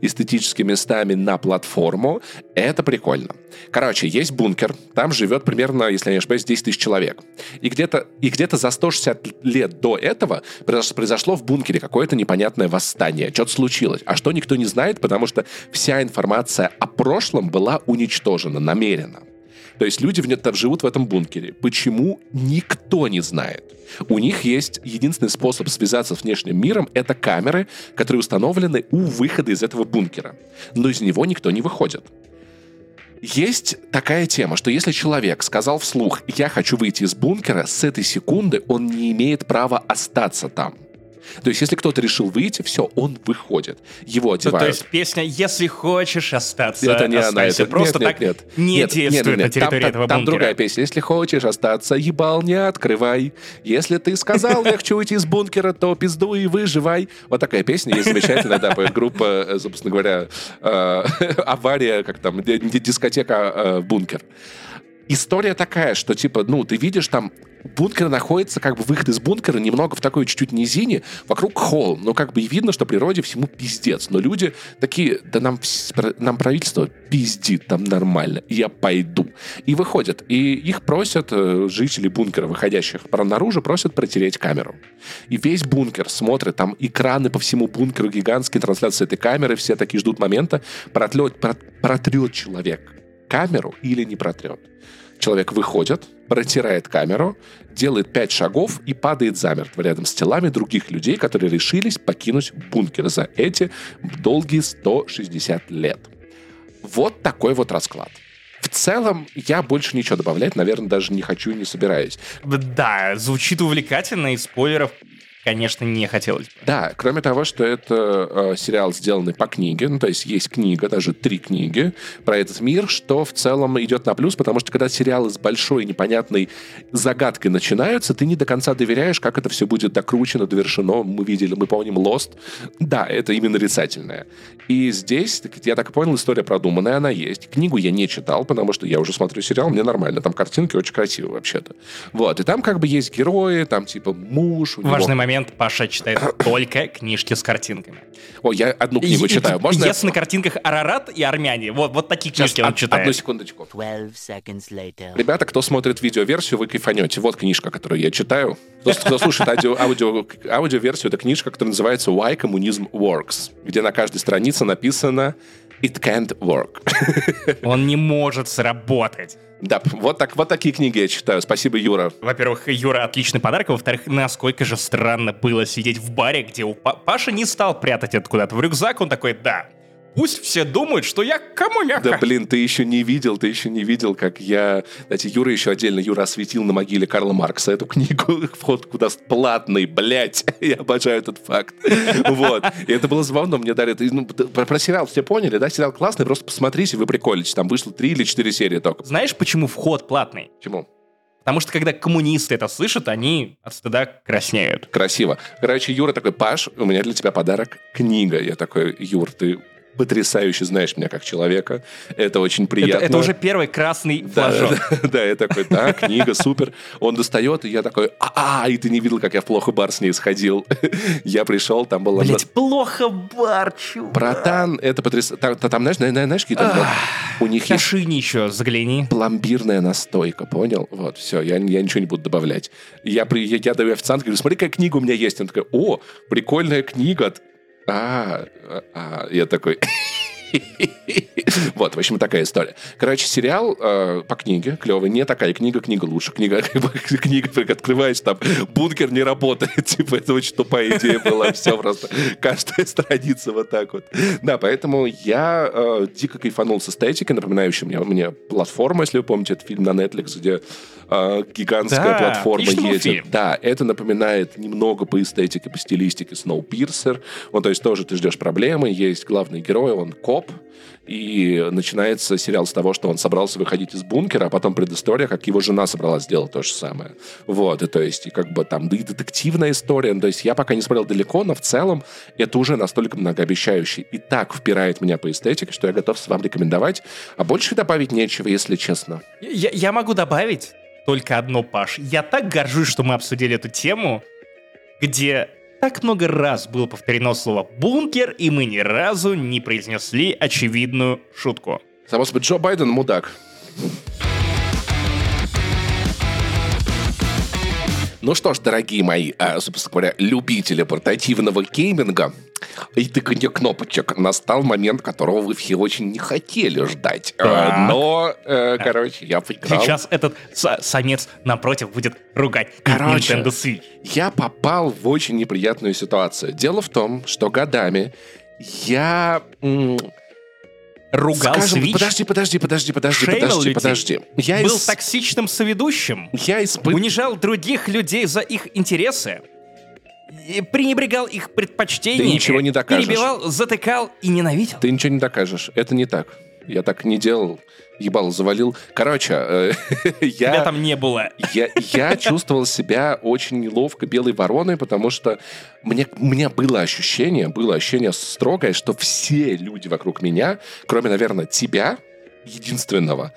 эстетическими местами на платформу. Это прикольно. Короче, есть бункер. Там живет примерно, если я не ошибаюсь, 10 тысяч человек. И где-то, и где-то за 160 лет до этого произош- произошло в бункере какое-то непонятное восстание. Что-то случилось. А что никто не знает, потому что вся информация о прошлом была уничтожена намеренно. То есть люди в не- там живут в этом бункере. Почему? Никто не знает. У них есть единственный способ связаться с внешним миром — это камеры, которые установлены у выхода из этого бункера. Но из него никто не выходит. Есть такая тема, что если человек сказал вслух «я хочу выйти из бункера», с этой секунды он не имеет права остаться там. То есть если кто-то решил выйти, все, он выходит. Его Ну, одевают. то есть песня «Если хочешь остаться, Это не она, оставайся». это Просто нет, так нет, нет. не Нет, действует нет, нет, на нет. территории там, этого там бункера. другая песня. Если хочешь остаться, ебал не открывай. Если ты сказал, я хочу уйти из бункера, то пизду и выживай. Вот такая песня есть замечательная, да, поет группа, э, собственно говоря, э, авария, как там, ди- ди- дискотека э, бункер. История такая, что типа, ну, ты видишь там бункер находится, как бы выход из бункера немного в такой чуть-чуть низине, вокруг холм. Но как бы и видно, что природе всему пиздец. Но люди такие, да нам, нам правительство пиздит, там нормально, я пойду. И выходят. И их просят, э, жители бункера, выходящих про- наружу, просят протереть камеру. И весь бункер смотрит, там экраны по всему бункеру, гигантские трансляции этой камеры, все такие ждут момента, протлет, про- протрет человек камеру или не протрет. Человек выходит, протирает камеру, делает пять шагов и падает замертво рядом с телами других людей, которые решились покинуть бункер за эти долгие 160 лет. Вот такой вот расклад. В целом, я больше ничего добавлять, наверное, даже не хочу и не собираюсь. Да, звучит увлекательно, и спойлеров, конечно, не хотелось бы. Да, кроме того, что это э, сериал, сделанный по книге, ну, то есть есть книга, даже три книги про этот мир, что в целом идет на плюс, потому что когда сериалы с большой непонятной загадкой начинаются, ты не до конца доверяешь, как это все будет докручено, довершено. Мы видели, мы помним Lost. Да, это именно нарицательное. И здесь, я так понял, история продуманная, она есть. Книгу я не читал, потому что я уже смотрю сериал, мне нормально. Там картинки очень красивые вообще-то. Вот. И там как бы есть герои, там типа муж, у него Важный момент, Паша читает только книжки с картинками. О, я одну книгу И- читаю. Можно я- Если на картинках Арарат и армяне, вот, вот такие Сейчас, книжки он од- читает. Одну секундочку. 12 seconds later. Ребята, кто смотрит видеоверсию, вы кайфанете. Вот книжка, которую я читаю. Кто, кто слушает аудио, аудио, аудиоверсию, это книжка, которая называется «Why Communism Works», где на каждой странице написано «It can't work». Он не может сработать. Да, вот, так, вот такие книги я читаю. Спасибо, Юра. Во-первых, Юра, отличный подарок. а Во-вторых, насколько же странно было сидеть в баре, где у Па- Паша не стал прятать это куда-то в рюкзак. Он такой, да, пусть все думают, что я коммуняка. Да, блин, ты еще не видел, ты еще не видел, как я... Знаете, Юра еще отдельно, Юра осветил на могиле Карла Маркса эту книгу, вход куда платный, блядь. Я обожаю этот факт. Вот. И это было забавно, мне дали... Ну, про, про сериал все поняли, да? Сериал классный, просто посмотрите, вы приколитесь. Там вышло три или четыре серии только. Знаешь, почему вход платный? Почему? Потому что когда коммунисты это слышат, они от стыда краснеют. Красиво. Короче, Юра такой, Паш, у меня для тебя подарок книга. Я такой, Юр, ты потрясающе знаешь меня как человека. Это очень Это, приятно. это уже первый красный Да, флажок. да, да, я такой, да, книга, супер. Он достает, и я такой, а, и ты не видел, как я в плохо бар с ней сходил. Я пришел, там была... Блять, плохо барчу. Братан, это потрясающе. Там, знаешь, знаешь, знаешь, какие там... У них есть шине еще загляни. пломбирная настойка, понял? Вот, все, я, я ничего не буду добавлять. Я, при, я, я даю официантке, говорю, смотри, какая книга у меня есть. Он такой, о, прикольная книга. А, а, я такой, Вот, в общем, такая история. Короче, сериал э, по книге клевый. Не такая книга, книга лучше. Книга, книга, открываешь, там бункер не работает. Типа, это очень тупая идея была. Все просто. Каждая страница вот так вот. Да, поэтому я э, дико кайфанул с эстетикой, напоминающей мне, мне платформу, если вы помните, это фильм на Netflix, где э, гигантская Да, платформа едет. фильм. Да, это напоминает немного по эстетике, по стилистике Snowpiercer. Ну, то есть тоже ты ждешь проблемы, есть главный герой, он коп, и начинается сериал с того, что он собрался выходить из бункера, а потом предыстория, как его жена собралась сделать то же самое. Вот, и то есть, и как бы там, да и детективная история. Ну, то есть я пока не смотрел далеко, но в целом это уже настолько многообещающе и так впирает меня по эстетике, что я готов с вам рекомендовать. А больше добавить нечего, если честно. Я, я могу добавить только одно, Паш. Я так горжусь, что мы обсудили эту тему, где так много раз было повторено слово «бункер», и мы ни разу не произнесли очевидную шутку. Само собой, Джо Байден мудак. Ну что ж, дорогие мои, а, собственно говоря, любители портативного гейминга, и тыканье кнопочек, настал момент, которого вы все очень не хотели ждать. А, Так. Но, э, короче, я поиграл. Сейчас этот са- самец напротив будет ругать Короче. Nintendo Switch. Я попал в очень неприятную ситуацию. Дело в том, что годами я... Ругал скажем, Switch, подожди, подожди, подожди, подожди, шеймил подожди, людей, подожди. Я был ис- токсичным соведущим, Я испытывал... унижал других людей за их интересы, пренебрегал их предпочтениями, Ты ничего не докажешь. перебивал, затыкал и ненавидел. Ты ничего не докажешь. Это не так. Я так не делал. Ебал, завалил. Короче, э, Тебя я, там не было. я, я чувствовал себя очень неловко белой вороной, потому что мне, у меня было ощущение, было ощущение строгое, что все люди вокруг меня, кроме, наверное, тебя, единственного,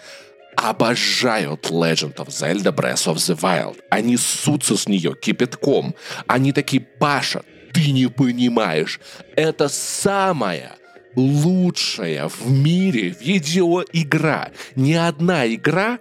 обожают Legend of Zelda Breath of the Wild. Они ссутся с нее кипятком. Они такие, Паша, ты не понимаешь, это самая лучшая в мире видеоигра. Ни одна игра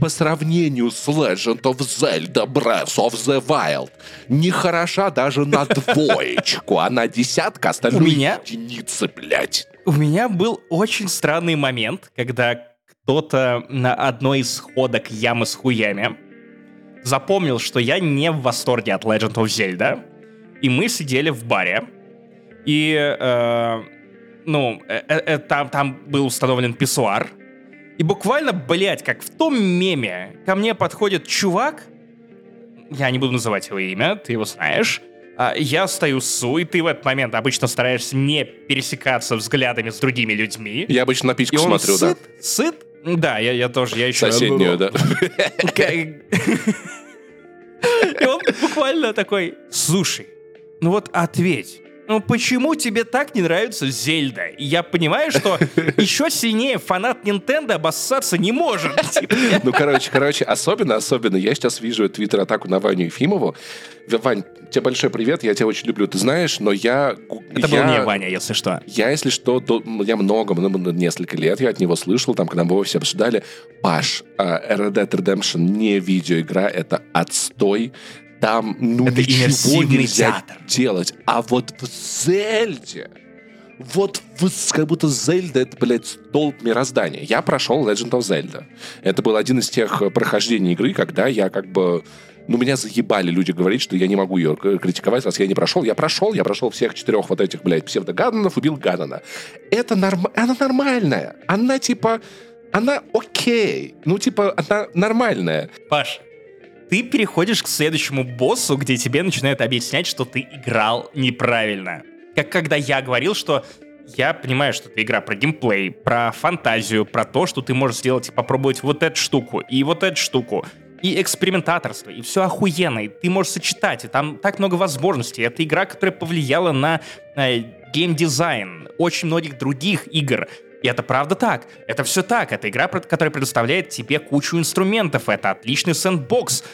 по сравнению с Legend of Zelda Breath of the Wild не хороша даже на двоечку, а на десятка остальные У меня- единицы, блядь. У меня был очень странный момент, когда кто-то на одной из ходок ямы с хуями запомнил, что я не в восторге от Legend of Zelda, и мы сидели в баре, и, э, ну, э, э, э, там, там был установлен писсуар, и буквально, блядь, как в том меме, ко мне подходит чувак, я не буду называть его имя, ты его знаешь, а, я стою ссу, и ты в этот момент обычно стараешься не пересекаться взглядами с другими людьми. Я обычно на И пичку он смотрю, да. сыт, сыт. Да, я, я тоже, я еще... Соседнюю, да. И он буквально такой, слушай, ну вот ответь, ну почему тебе так не нравится Зельда? И я понимаю, что еще сильнее фанат Nintendo обоссаться не может. Ну, короче, короче, особенно, особенно, я сейчас вижу твиттер-атаку на Ваню Ефимову. Вань, тебе большой привет, я тебя очень люблю, ты знаешь, но я... Это был не Ваня, если что. Я, если что, я много, много, несколько лет я от него слышал, там, когда мы его все обсуждали. Паш, а, Red Dead Redemption не видеоигра, это отстой. Там, ну, Это ничего нельзя театр. делать. А вот в Зельде... Вот в- как будто Зельда это, блядь, столб мироздания. Я прошел Legend of Zelda. Это был один из тех э, прохождений игры, когда я как бы... Ну, меня заебали люди говорить, что я не могу ее к- критиковать, раз я не прошел. Я прошел, я прошел всех четырех вот этих, блядь, псевдоганонов, убил Ганона. Это норм... Она нормальная. Она, типа... Она окей. Ну, типа, она нормальная. Паш, ты переходишь к следующему боссу, где тебе начинают объяснять, что ты играл неправильно. Как когда я говорил, что я понимаю, что это игра про геймплей, про фантазию, про то, что ты можешь сделать и попробовать вот эту штуку, и вот эту штуку, и экспериментаторство, и все охуенно, и ты можешь сочетать, и там так много возможностей. Это игра, которая повлияла на э, геймдизайн очень многих других игр. И это правда так. Это все так. Это игра, которая предоставляет тебе кучу инструментов. Это отличный сэндбокс.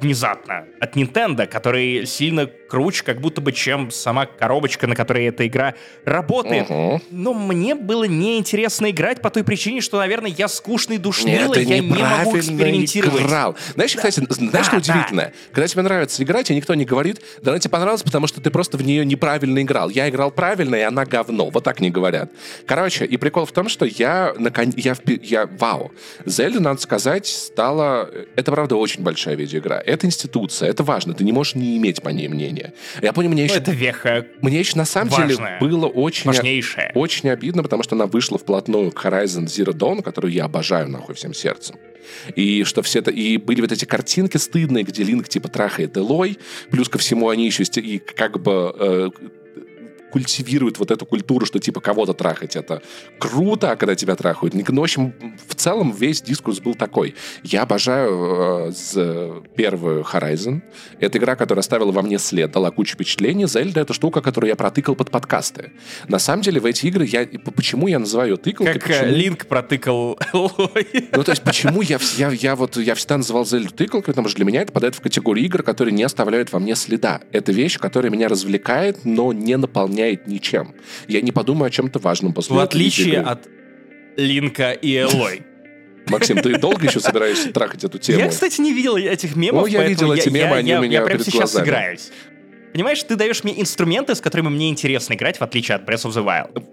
внезапно от Nintendo, который сильно круче, как будто бы, чем сама коробочка, на которой эта игра работает. Мгм. Но мне было неинтересно играть по той причине, что, наверное, я скучный душнило, я не могу экспериментировать. играл. Знаешь, кстати, знаешь, Да, что да. удивительное? Когда тебе нравится играть, и никто не говорит, да она тебе понравилась, потому что ты просто в нее неправильно играл. Я играл правильно, и она говно. Вот так не говорят. Короче, и прикол в том, что я, након- я, я вау. Зельда, надо сказать, стала... Это, правда, очень большая видеоигра. Это институция, это важно. Ты не можешь не иметь по ней мнения. Я помню, мне Ну, еще... это веха Мне еще на самом важная. деле было очень... важнейшая. Очень обидно, потому что она вышла вплотную к Horizon Zero Dawn, которую я обожаю нахуй всем сердцем. И что все это... И были вот эти картинки стыдные, где Линк типа трахает Элой, плюс ко всему они еще и как бы э, культивируют вот эту культуру, что типа кого-то трахать это круто, а когда тебя трахают. Ну, в общем, в целом весь дискурс был такой. Я обожаю э, первую Horizon. Это игра, которая оставила во мне след, дала кучу впечатлений. Зельда — это штука, которую я протыкал под подкасты. На самом деле в эти игры я... Почему я называю ее тыкалкой? Как э, почему- Линк протыкал Лой. ну, то есть, почему я, я, я вот я всегда называл Зельду тыкалкой, потому что для меня это попадает в категорию игр, которые не оставляют во мне следа. Это вещь, которая меня развлекает, но не наполняет ничем. Я не подумаю о чем-то важном после В отличие от Линка и Элой. Максим, ты долго еще собираешься трахать эту тему? Я, кстати, не видел этих мемов, О, я видел эти мемы, они у меня я прямо сейчас сыграюсь. Понимаешь, ты даешь мне инструменты, с которыми мне интересно играть, в отличие от Breath of the Wild.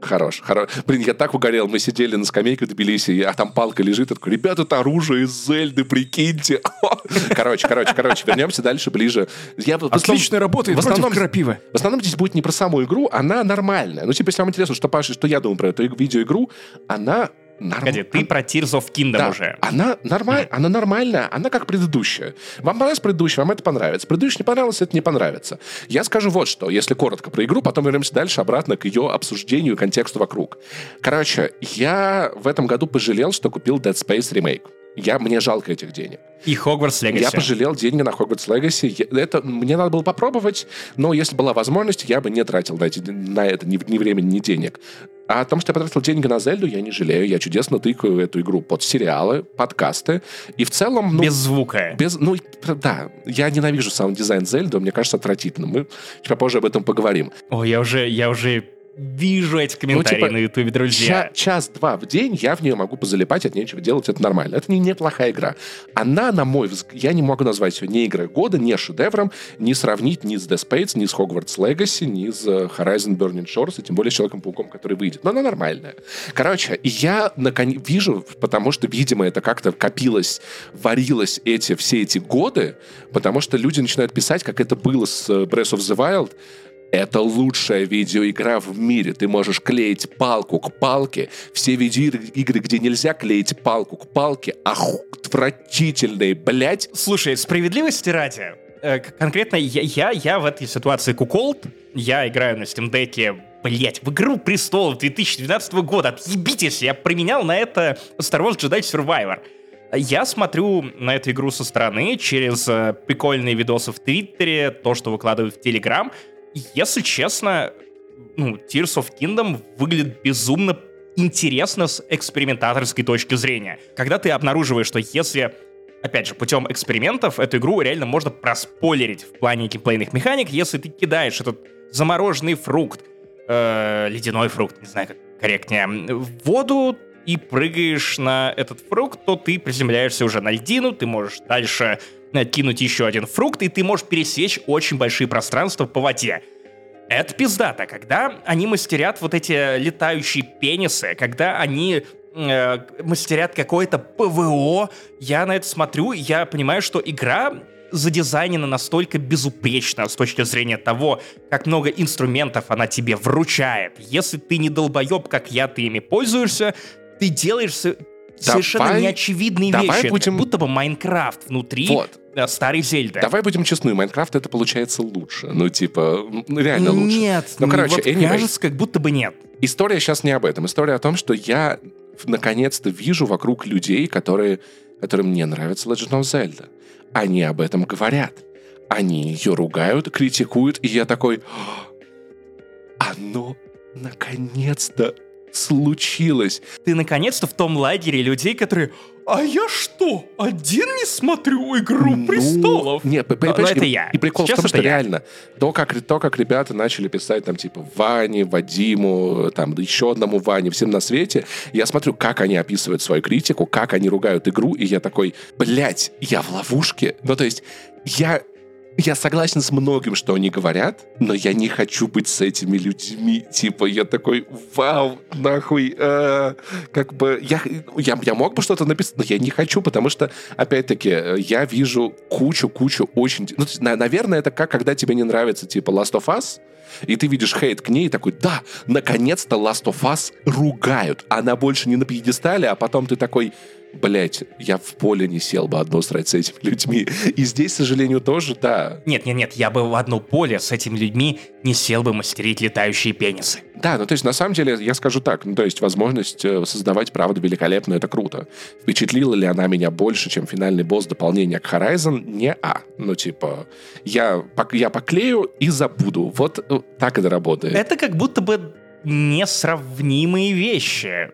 Хорош, хорош. Блин, я так угорел. Мы сидели на скамейке в Тбилиси, а там палка лежит. Я такой, ребята, это оружие из Зельды, прикиньте. Короче, короче, короче, вернемся дальше, ближе. Я в основном- работает в основном- крапивы. В основном здесь будет не про саму игру, она нормальная. Ну, типа, если вам интересно, что, Паша, что я думаю про эту иг- видеоигру, она Погоди, нормальная. ты про Tears of Kingdom Да, уже. она, нормаль... она нормальная, она как предыдущая. Вам понравилась предыдущая, вам это понравится. Предыдущая не понравилась, это не понравится. Я скажу вот что, если коротко про игру, потом вернемся дальше обратно к ее обсуждению и контексту вокруг. Короче, я в этом году пожалел, что купил Dead Space ремейк. Я, мне жалко этих денег. И Hogwarts Legacy. Я пожалел деньги на Legacy. Я- Это мне надо было попробовать, но если была возможность, я бы не тратил на, эти- на это ни, ни времени, ни денег. А о том, что я потратил деньги на Зельду, я не жалею. Я чудесно тыкаю эту игру под сериалы, подкасты. И в целом... Ну, Без звука. без, ну, да, я ненавижу саунд-дизайн Зельды, мне кажется отвратительным. Мы чуть попозже об этом поговорим. Ой, я уже, я уже вижу эти комментарии типа, на Ютубе, друзья. Ча- час-два в день я в нее могу позалипать, от нечего делать, это нормально. Это не неплохая игра. Она, на мой взгляд, я не могу назвать ее ни игрой года, ни шедевром, не сравнить ни с Death Space, ни с Hogwarts Legacy, ни с э, Horizon Burning Shores, и тем более с Человеком-пауком, который выйдет. Но она нормальная. Короче, я наконец вижу, потому что, видимо, это как-то копилось, варилось эти, все эти годы, потому что люди начинают писать, как это было с э, Breath of the Wild, это лучшая видеоигра в мире. Ты можешь клеить палку к палке. Все видеоигры, где нельзя клеить палку к палке, отвратительные, блядь. Слушай, справедливости ради, э, конкретно я, я, я в этой ситуации куколд, я играю на Steam Deck, блять, в игру престолов 2012 года, отъебитесь, я применял на это Star Wars Jedi Survivor. Я смотрю на эту игру со стороны через э, прикольные видосы в Твиттере, то, что выкладывают в Телеграм. Если честно, ну, Tears of Kingdom выглядит безумно интересно с экспериментаторской точки зрения. Когда ты обнаруживаешь, что если, опять же, путем экспериментов эту игру реально можно проспойлерить в плане геймплейных механик, если ты кидаешь этот замороженный фрукт, э, ледяной фрукт, не знаю, как корректнее, в воду и прыгаешь на этот фрукт, то ты приземляешься уже на льдину, ты можешь дальше э, кинуть еще один фрукт, и ты можешь пересечь очень большие пространства по воде. Это пиздато, когда они мастерят вот эти летающие пенисы, когда они э, мастерят какое-то ПВО, я на это смотрю, и я понимаю, что игра задизайнена настолько безупречно с точки зрения того, как много инструментов она тебе вручает. Если ты не долбоеб, как я, ты ими пользуешься, ты делаешь со- совершенно Давай- неочевидные давай вещи. Это будем- Как будто бы Майнкрафт внутри Вот. э, старой Зельды. Давай будем честны, Майнкрафт это получается лучше. Ну, типа, ну, реально лучше. Нет, Ну, короче, вот anyway. кажется, как будто бы нет. История сейчас не об этом. История о том, что я наконец-то вижу вокруг людей, которые, которым не нравится Legend of Zelda. Они об этом говорят. Они ее ругают, критикуют, и я такой... «А, Оно наконец-то случилось? Ты наконец-то в том лагере людей, которые «А я что, один не смотрю «Игру Ну, престолов»?» Не, п- Но- но это и- я. И прикол Сейчас в том, что я. реально, то как, то, как ребята начали писать там типа Ване, Вадиму, там еще одному Ване, всем на свете, я смотрю, как они описывают свою критику, как они ругают игру, и я такой, блядь, я в ловушке. Ну, то есть, я я согласен с многим, что они говорят, но я не хочу быть с этими людьми. Типа, я такой, вау, нахуй, э, как бы, я, я, я мог бы что-то написать, но я не хочу, потому что, опять-таки, э, я вижу кучу-кучу очень... Ну, есть, на- наверное, это как, когда тебе не нравится, типа, Last of Us, и ты видишь хейт к ней и такой, да, наконец-то Last of Us ругают. Она больше не на пьедестале, а потом ты такой, блять, я в поле не сел бы одно срать с этими людьми. И здесь, к сожалению, тоже, да. Нет-нет-нет, я бы в одно поле с этими людьми не сел бы мастерить летающие пенисы. Да, ну то есть на самом деле я скажу так, ну то есть возможность э, создавать правду великолепно, это круто. Впечатлила ли она меня больше, чем финальный босс дополнения к Horizon? Не а. Ну типа я, я поклею и забуду. Вот э, так это работает. Это как будто бы несравнимые вещи.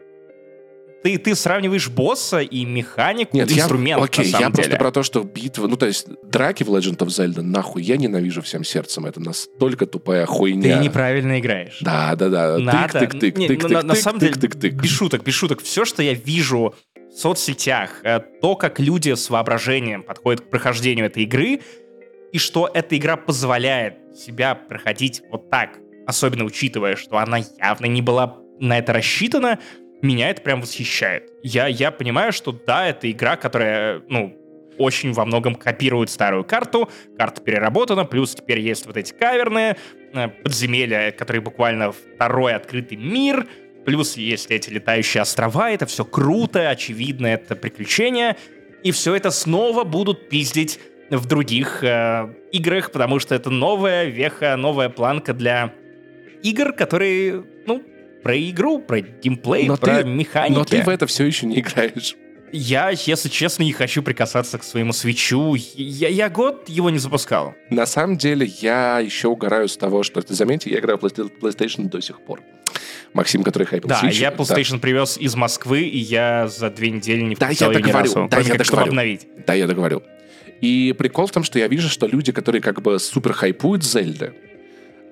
Ты, ты сравниваешь босса и механику, Нет, я, инструмент, окей, на самом я деле. просто про то, что битва, ну то есть драки в Legend of Zelda, нахуй, я ненавижу всем сердцем. Это настолько тупая Ты хуйня. неправильно играешь. Да, да, да. Надо. Тык-тык-тык, Не, ну, тык-тык-тык, на, на самом деле, тык-тык-тык. без шуток, без шуток. Все, что я вижу в соцсетях, э, то, как люди с воображением подходят к прохождению этой игры, и что эта игра позволяет себя проходить вот так, особенно учитывая, что она явно не была на это рассчитана, меня это прям восхищает. Я, я понимаю, что да, это игра, которая, ну, очень во многом копирует старую карту, карта переработана, плюс теперь есть вот эти каверны, э, подземелья, которые буквально второй открытый мир, плюс есть эти летающие острова, это все круто, очевидно, это приключение, и все это снова будут пиздить в других э, играх, потому что это новая веха, новая планка для игр, которые, про игру, про геймплей, Но про ты- механики. Но ты в это все еще не играешь. Я, если честно, не хочу прикасаться к своему свечу. Я, я год его не запускал. На самом деле, я еще угораю с того, что, ты заметите, я играю в Playsta- PlayStation до сих пор. Максим, который хайпил Да, Switch, я да. PlayStation привез из Москвы, и я за две недели не Да, я её ни разу, да, кроме я как, чтобы договорю. обновить. Да, я договорю. И прикол в том, что я вижу, что люди, которые как бы супер хайпуют Зельды,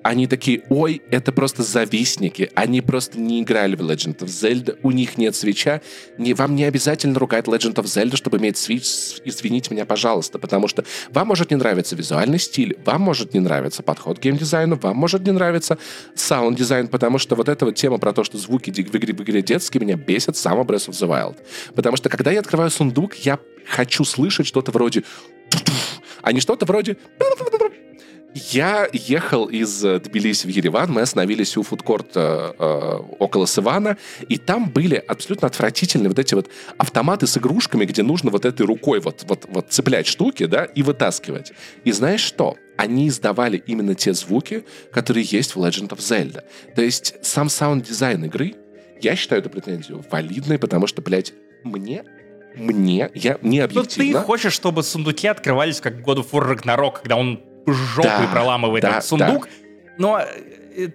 они такие, ой, это просто завистники, они просто не играли в Legend of Zelda, у них нет свеча, не, вам не обязательно ругать Legend of Zelda, чтобы иметь свич, извините меня, пожалуйста, потому что вам может не нравиться визуальный стиль, вам может не нравиться подход к геймдизайну, вам может не нравиться саунд-дизайн, потому что вот эта вот тема про то, что звуки в игре, в игре детские, меня бесит само Breath of the Wild. Потому что когда я открываю сундук, я хочу слышать что-то вроде а не что-то вроде я ехал из э, Тбилиси в Ереван, мы остановились у фудкорта э, около Севана, и там были абсолютно отвратительные вот эти вот автоматы с игрушками, где нужно вот этой рукой вот, вот, вот цеплять штуки, да, и вытаскивать. И знаешь что? Они издавали именно те звуки, которые есть в Legend of Zelda. То есть сам саунд-дизайн игры, я считаю эту претензию валидной, потому что, блядь, мне, мне, я не Ну, ты объективно... хочешь, чтобы сундуки открывались как в God of War Ragnarok, когда он жопой Да, проламывает да, этот сундук. Но э,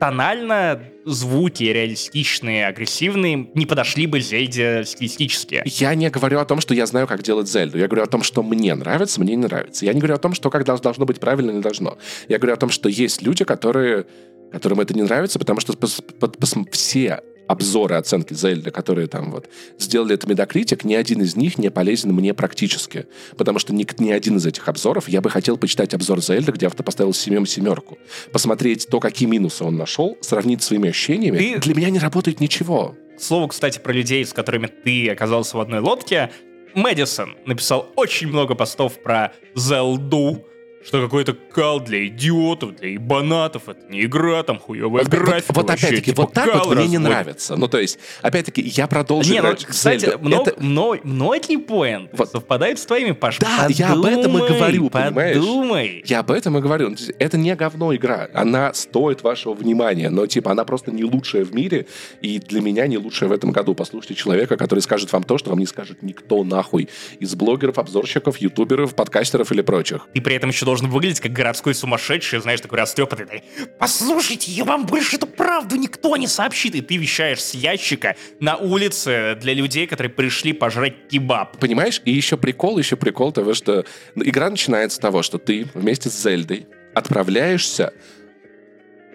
тонально звуки реалистичные, агрессивные не подошли бы Зельде стилистически. Я не говорю о том, что я знаю, как делать Зельду. Я говорю о том, что мне нравится, мне не нравится. Я не говорю о том, что как дол- должно быть правильно, не должно. Я говорю о том, что есть люди, которые, которым это не нравится, потому что пос- под- пос- все обзоры оценки Зельды, которые там вот сделали это Metacritic, ни один из них не полезен мне практически. Потому что ни, ни один из этих обзоров, я бы хотел почитать обзор Зельды, где автор поставил семем семерку. Посмотреть то, какие минусы он нашел, сравнить своими ощущениями. Ты- Для меня не работает ничего. К слову, кстати, про людей, с которыми ты оказался в одной лодке. Мэдисон написал очень много постов про Зелду, что какой-то кал для идиотов, для ебанатов, это не игра, там хуевая Вот, графика. вот, опять-таки, типа, вот так вот мне не разводит. нравится. Ну, то есть, опять-таки, я продолжу Не, ну, играть в кстати, Зельду. мно- Это- мно- многие поинты Вот. совпадают с твоими, Паш. Да, я об этом и Подумай, говорю, понимаешь? Подумай. Я об этом и говорю. Ну, Это не говно игра. Она стоит вашего внимания, но, типа, она просто не лучшая в мире, и для меня не лучшая в этом году. Послушайте человека, который скажет вам то, что вам не скажет никто нахуй из блогеров, обзорщиков, ютуберов, подкастеров или прочих. Ты при этом еще должен выглядеть как городской сумасшедший, знаешь, такой растрепанный. Послушайте, я вам больше эту правду никто не сообщит. И ты вещаешь с ящика на улице для людей, которые пришли пожрать кебаб. Понимаешь? И еще прикол, еще прикол того, что игра начинается с того, что ты вместе с Зельдой отправляешься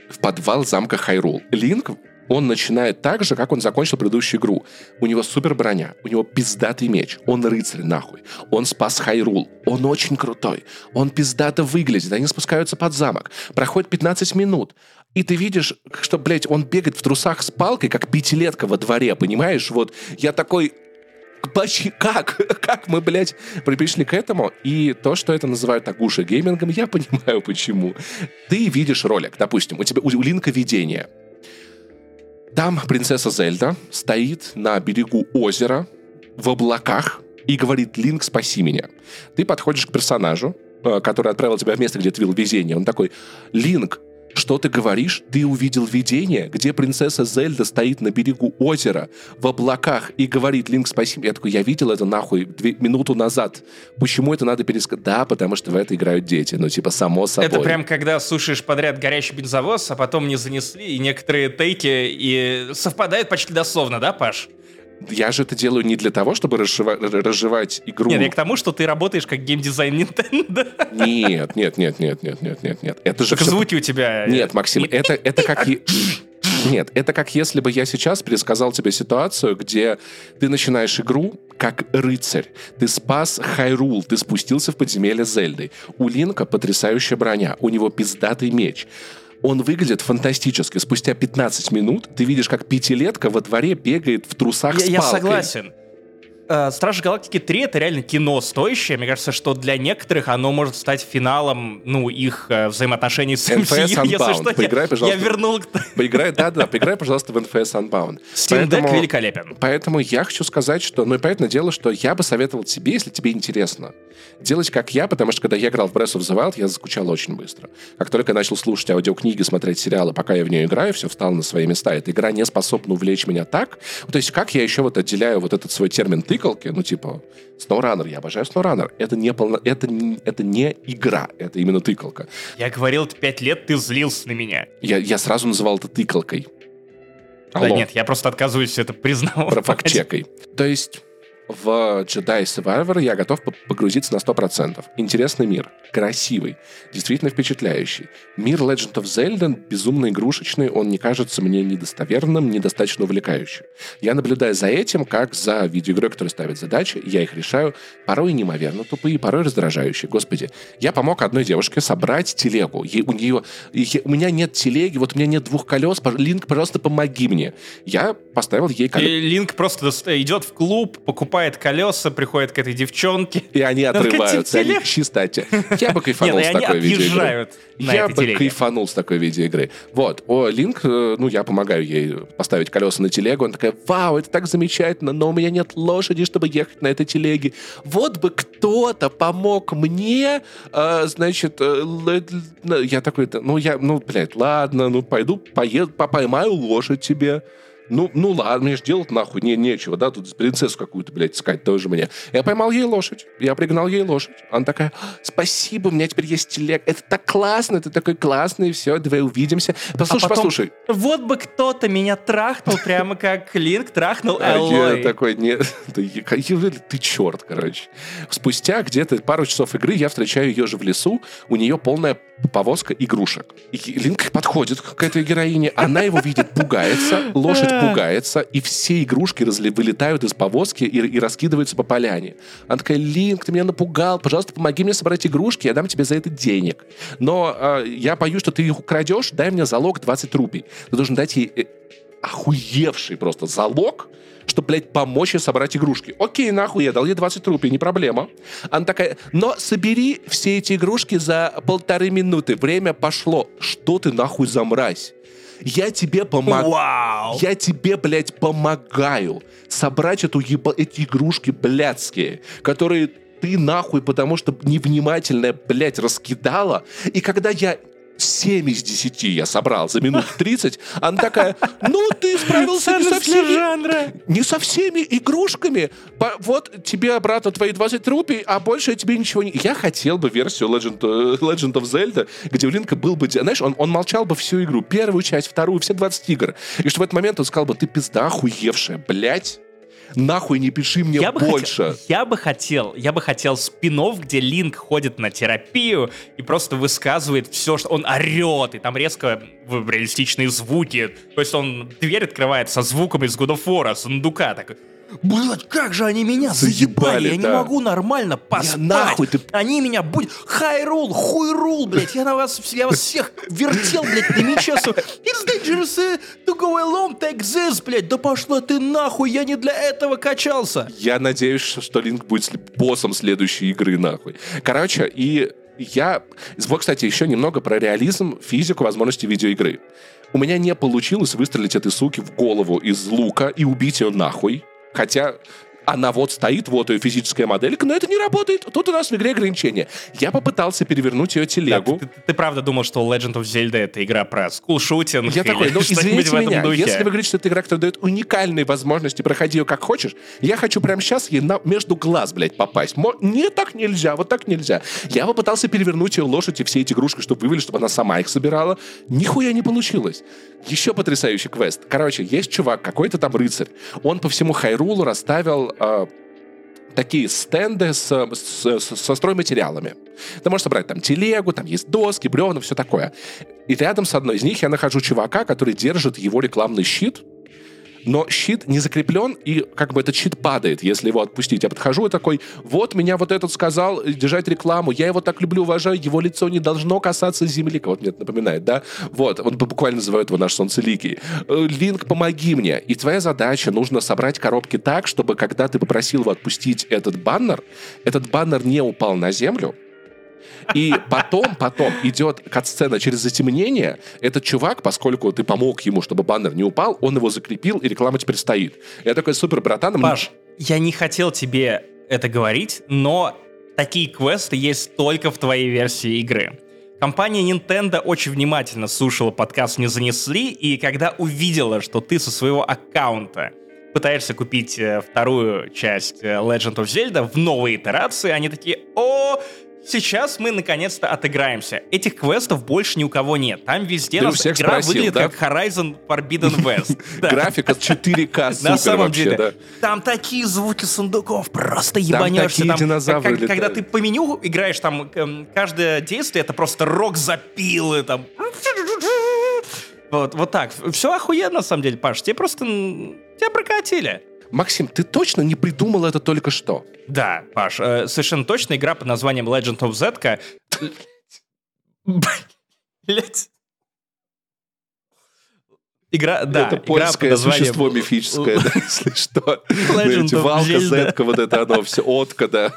в подвал замка Хайрул. Линк он начинает так же, как он закончил предыдущую игру. У него супер броня, у него пиздатый меч, он рыцарь нахуй, он спас Хайрул, он очень крутой, он пиздато выглядит, они спускаются под замок, проходит 15 минут, и ты видишь, что, блядь, он бегает в трусах с палкой, как пятилетка во дворе, понимаешь? Вот я такой, Почти как? Как мы, блядь, пришли к этому? И то, что это называют агуша геймингом, я понимаю почему. Ты видишь ролик, допустим, у тебя у Линка видение. Там принцесса Зельда стоит на берегу озера в облаках и говорит «Линк, спаси меня». Ты подходишь к персонажу, э, который отправил тебя в место, где ты видел везение. Он такой «Линк, что ты говоришь? Ты увидел видение, где принцесса Зельда стоит на берегу озера в облаках и говорит, Линк, спасибо. Я такой, я видел это нахуй две, минуту назад. Почему это надо пересказать? Да, потому что в это играют дети. Ну, типа, само собой. Это прям когда слушаешь подряд горящий бензовоз, а потом не занесли, и некоторые тейки и совпадают почти дословно, да, Паш? Я же это делаю не для того, чтобы разжевать, разжевать игру. Нет, я к тому, что ты работаешь как геймдизайн Nintendo. Нет, нет, нет, нет, нет, нет, нет, нет. Это же Только все... звуки у тебя... Нет, Максим, это, это как... Нет, это как если бы я сейчас пересказал тебе ситуацию, где ты начинаешь игру как рыцарь. Ты спас Хайрул, ты спустился в подземелье Зельды. У Линка потрясающая броня, у него пиздатый меч. Он выглядит фантастически. Спустя 15 минут ты видишь, как пятилетка во дворе бегает в трусах я, с палкой. Я согласен. Э, Стражи Галактики 3 это реально кино стоящее. Мне кажется, что для некоторых оно может стать финалом, ну, их э, взаимоотношений с NFS MCU. Если Unbound. что, Поиграй, я, пожалуйста. я вернул... Поиграй, да, да, поиграй, пожалуйста, в NFS Unbound. Steam Deck великолепен. Поэтому я хочу сказать, что, ну и понятное дело, что я бы советовал тебе, если тебе интересно, делать как я, потому что когда я играл в Breath of the Wild, я заскучал очень быстро. Как только я начал слушать аудиокниги, смотреть сериалы, пока я в нее играю, все встало на свои места. Эта игра не способна увлечь меня так. То есть как я еще вот отделяю вот этот свой термин тыкалки, ну типа SnowRunner, я обожаю SnowRunner. Это не, полно, это, это не игра, это именно тыкалка. Я говорил, пять лет ты злился на меня. Я, я сразу называл это тыкалкой. Алло. Да нет, я просто отказываюсь это признавать. Профакт-чекай. То есть в Jedi Survivor я готов погрузиться на 100%. Интересный мир, красивый, действительно впечатляющий. Мир Legend of Zelda безумно игрушечный, он не кажется мне недостоверным, недостаточно увлекающим. Я наблюдаю за этим, как за видеоигрой, которая ставит задачи, я их решаю, порой неимоверно тупые, порой раздражающие. Господи, я помог одной девушке собрать телегу. Ей, у нее, у меня нет телеги, вот у меня нет двух колес, Линк, пожалуйста, помоги мне. Я поставил ей колеса. Линк просто идет в клуб, покупает покупает колеса, приходит к этой девчонке. И они отрываются, они чистати. Я бы кайфанул с такой видеоигры. Я бы кайфанул с такой видеоигры. Вот, о, Линк, э, ну, я помогаю ей поставить колеса на телегу. Она такая, вау, это так замечательно, но у меня нет лошади, чтобы ехать на этой телеге. Вот бы кто-то помог мне, э, значит, э, я такой, ну, я, ну, блядь, ладно, ну, пойду, поеду, поймаю лошадь тебе. Ну, ну ладно, мне же делать нахуй не, нечего, да, тут принцессу какую-то, блядь, искать тоже мне. Я поймал ей лошадь, я пригнал ей лошадь. Она такая, спасибо, у меня теперь есть телег. Это так классно, это такой классный, все, давай увидимся. Послушай, а потом, послушай. Вот бы кто-то меня трахнул, прямо как Линк трахнул а Эллой. Я такой, нет, ты черт, короче. Спустя где-то пару часов игры я встречаю ее же в лесу, у нее полная повозка игрушек. И Линк подходит к этой героине, она его видит, пугается, лошадь пугается, и все игрушки разли, вылетают из повозки и, и раскидываются по поляне. Она такая, Линк, ты меня напугал, пожалуйста, помоги мне собрать игрушки, я дам тебе за это денег. Но э, я боюсь, что ты их украдешь, дай мне залог 20 рупий. Ты должен дать ей э, охуевший просто залог, чтобы, блядь, помочь ей собрать игрушки. Окей, нахуй, я дал ей 20 рупий, не проблема. Она такая, но собери все эти игрушки за полторы минуты. Время пошло. Что ты нахуй за мразь? Я тебе помогаю. Я тебе, блядь, помогаю собрать эту еба... эти игрушки блядские, которые ты нахуй, потому что невнимательная, блядь, раскидала. И когда я 7 из 10 я собрал за минут 30. Она такая, ну, ты справился не со всеми, жанра. не со всеми игрушками. Вот тебе обратно твои 20 рупий, а больше я тебе ничего не... Я хотел бы версию Legend, э, Legend of Zelda, где Линка был бы... Знаешь, он, он молчал бы всю игру. Первую часть, вторую, все 20 игр. И что в этот момент он сказал бы, ты пизда охуевшая, блядь. Нахуй не пиши мне Я бы, больше. хотел, я бы хотел, я бы хотел спин где Линк ходит на терапию и просто высказывает все, что он орет, и там резко реалистичные звуки. То есть он дверь открывает со звуком из God of War, сундука такой. Блять, как же они меня Заебали, заебали, я не да. могу нормально поспать. нахуй ты- Они меня будут... Хайрул, хуйрул, блядь, я на вас, я вас всех вертел, блядь, на мече. су- It's dangerous uh, to go alone, take this, блядь, да пошла ты нахуй, я не для этого качался. Я надеюсь, что Линк будет боссом следующей игры, нахуй. Короче, и я... Вот, кстати, еще немного про реализм, физику, возможности видеоигры. У меня не получилось выстрелить этой суки в голову из лука и убить ее нахуй. Хотя она вот стоит, вот ее физическая моделька, но это не работает. Тут у нас в игре ограничения. Я попытался перевернуть ее Да, телегу. ты, ты- ты правда думал, что Legend of Zelda это игра про скулшутинг Я такой, ну, извините меня, духе? если вы говорите, что это игра, которая дает уникальные возможности, проходи ее как хочешь, я хочу прямо сейчас ей на- между глаз, блядь, попасть. Мо- Не так нельзя, вот так нельзя. Я попытался перевернуть ее лошадь и все эти игрушки, чтобы вывели, чтобы она сама их собирала. Нихуя не получилось. Еще потрясающий квест. Короче, есть чувак, какой-то там рыцарь. Он по всему Хайрулу расставил такие стенды с- с- со стройматериалами. Ты можешь собрать там телегу, там есть доски, бревна, все такое. И рядом с одной из них я нахожу чувака, который держит его рекламный щит, но щит не закреплен, и как бы этот щит падает, если его отпустить. Я подхожу и такой, вот меня вот этот сказал э, держать рекламу, я его так люблю, уважаю, его лицо не должно касаться земли, вот мне это напоминает, да? Вот, он буквально называет его наш солнцеликий. Э, Линк, помоги мне. И твоя задача, нужно собрать коробки так, чтобы когда ты попросил его отпустить этот баннер, этот баннер не упал на землю, и потом, потом идет кат-сцена через затемнение. Этот чувак, поскольку ты помог ему, чтобы баннер не упал, он его закрепил, и реклама теперь стоит. Я такой супер, братан. Паш, я не хотел тебе это говорить, но такие квесты есть только в твоей версии игры. Компания Nintendo очень внимательно слушала подкаст «Не занесли», и когда увидела, что ты со своего аккаунта пытаешься купить э, вторую часть э, Legend of Zelda в новой итерации, они такие «О, сейчас мы наконец-то отыграемся». Этих квестов больше ни у кого нет. Там везде Ты нас игра спросил, выглядит да? как Horizon Forbidden West. Графика 4К супер На самом деле, там такие звуки сундуков, просто ебанешься. Там, динозавры когда ты по меню играешь, там эм, каждое действие это просто рок запилы, там. Вот, вот так. Все охуенно, на самом деле, Паш. Тебе просто... Тебя прокатили. Максим, ты точно не придумал это только что? Да, Паш, э, совершенно точно игра под названием Legend of Zetka. Блять. Игра, да, это игра под польское названием- существо мифическое, да, если что. Legend of Zelda. Зетка, вот это оно все, отка, да.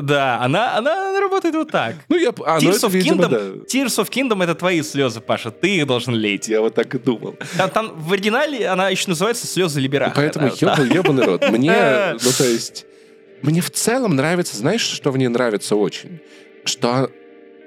Да, она, она работает вот так. Ну, я... А, ну Tears, это, of видимо, Kingdom, да. Tears of Kingdom это твои слезы, Паша. Ты их должен лить. Я вот так и думал. Там, там в оригинале она еще называется слезы Либера. Поэтому Да, да. ебаный, ебаный рот. Мне, ну то есть, мне в целом нравится, знаешь, что в ней нравится очень? Что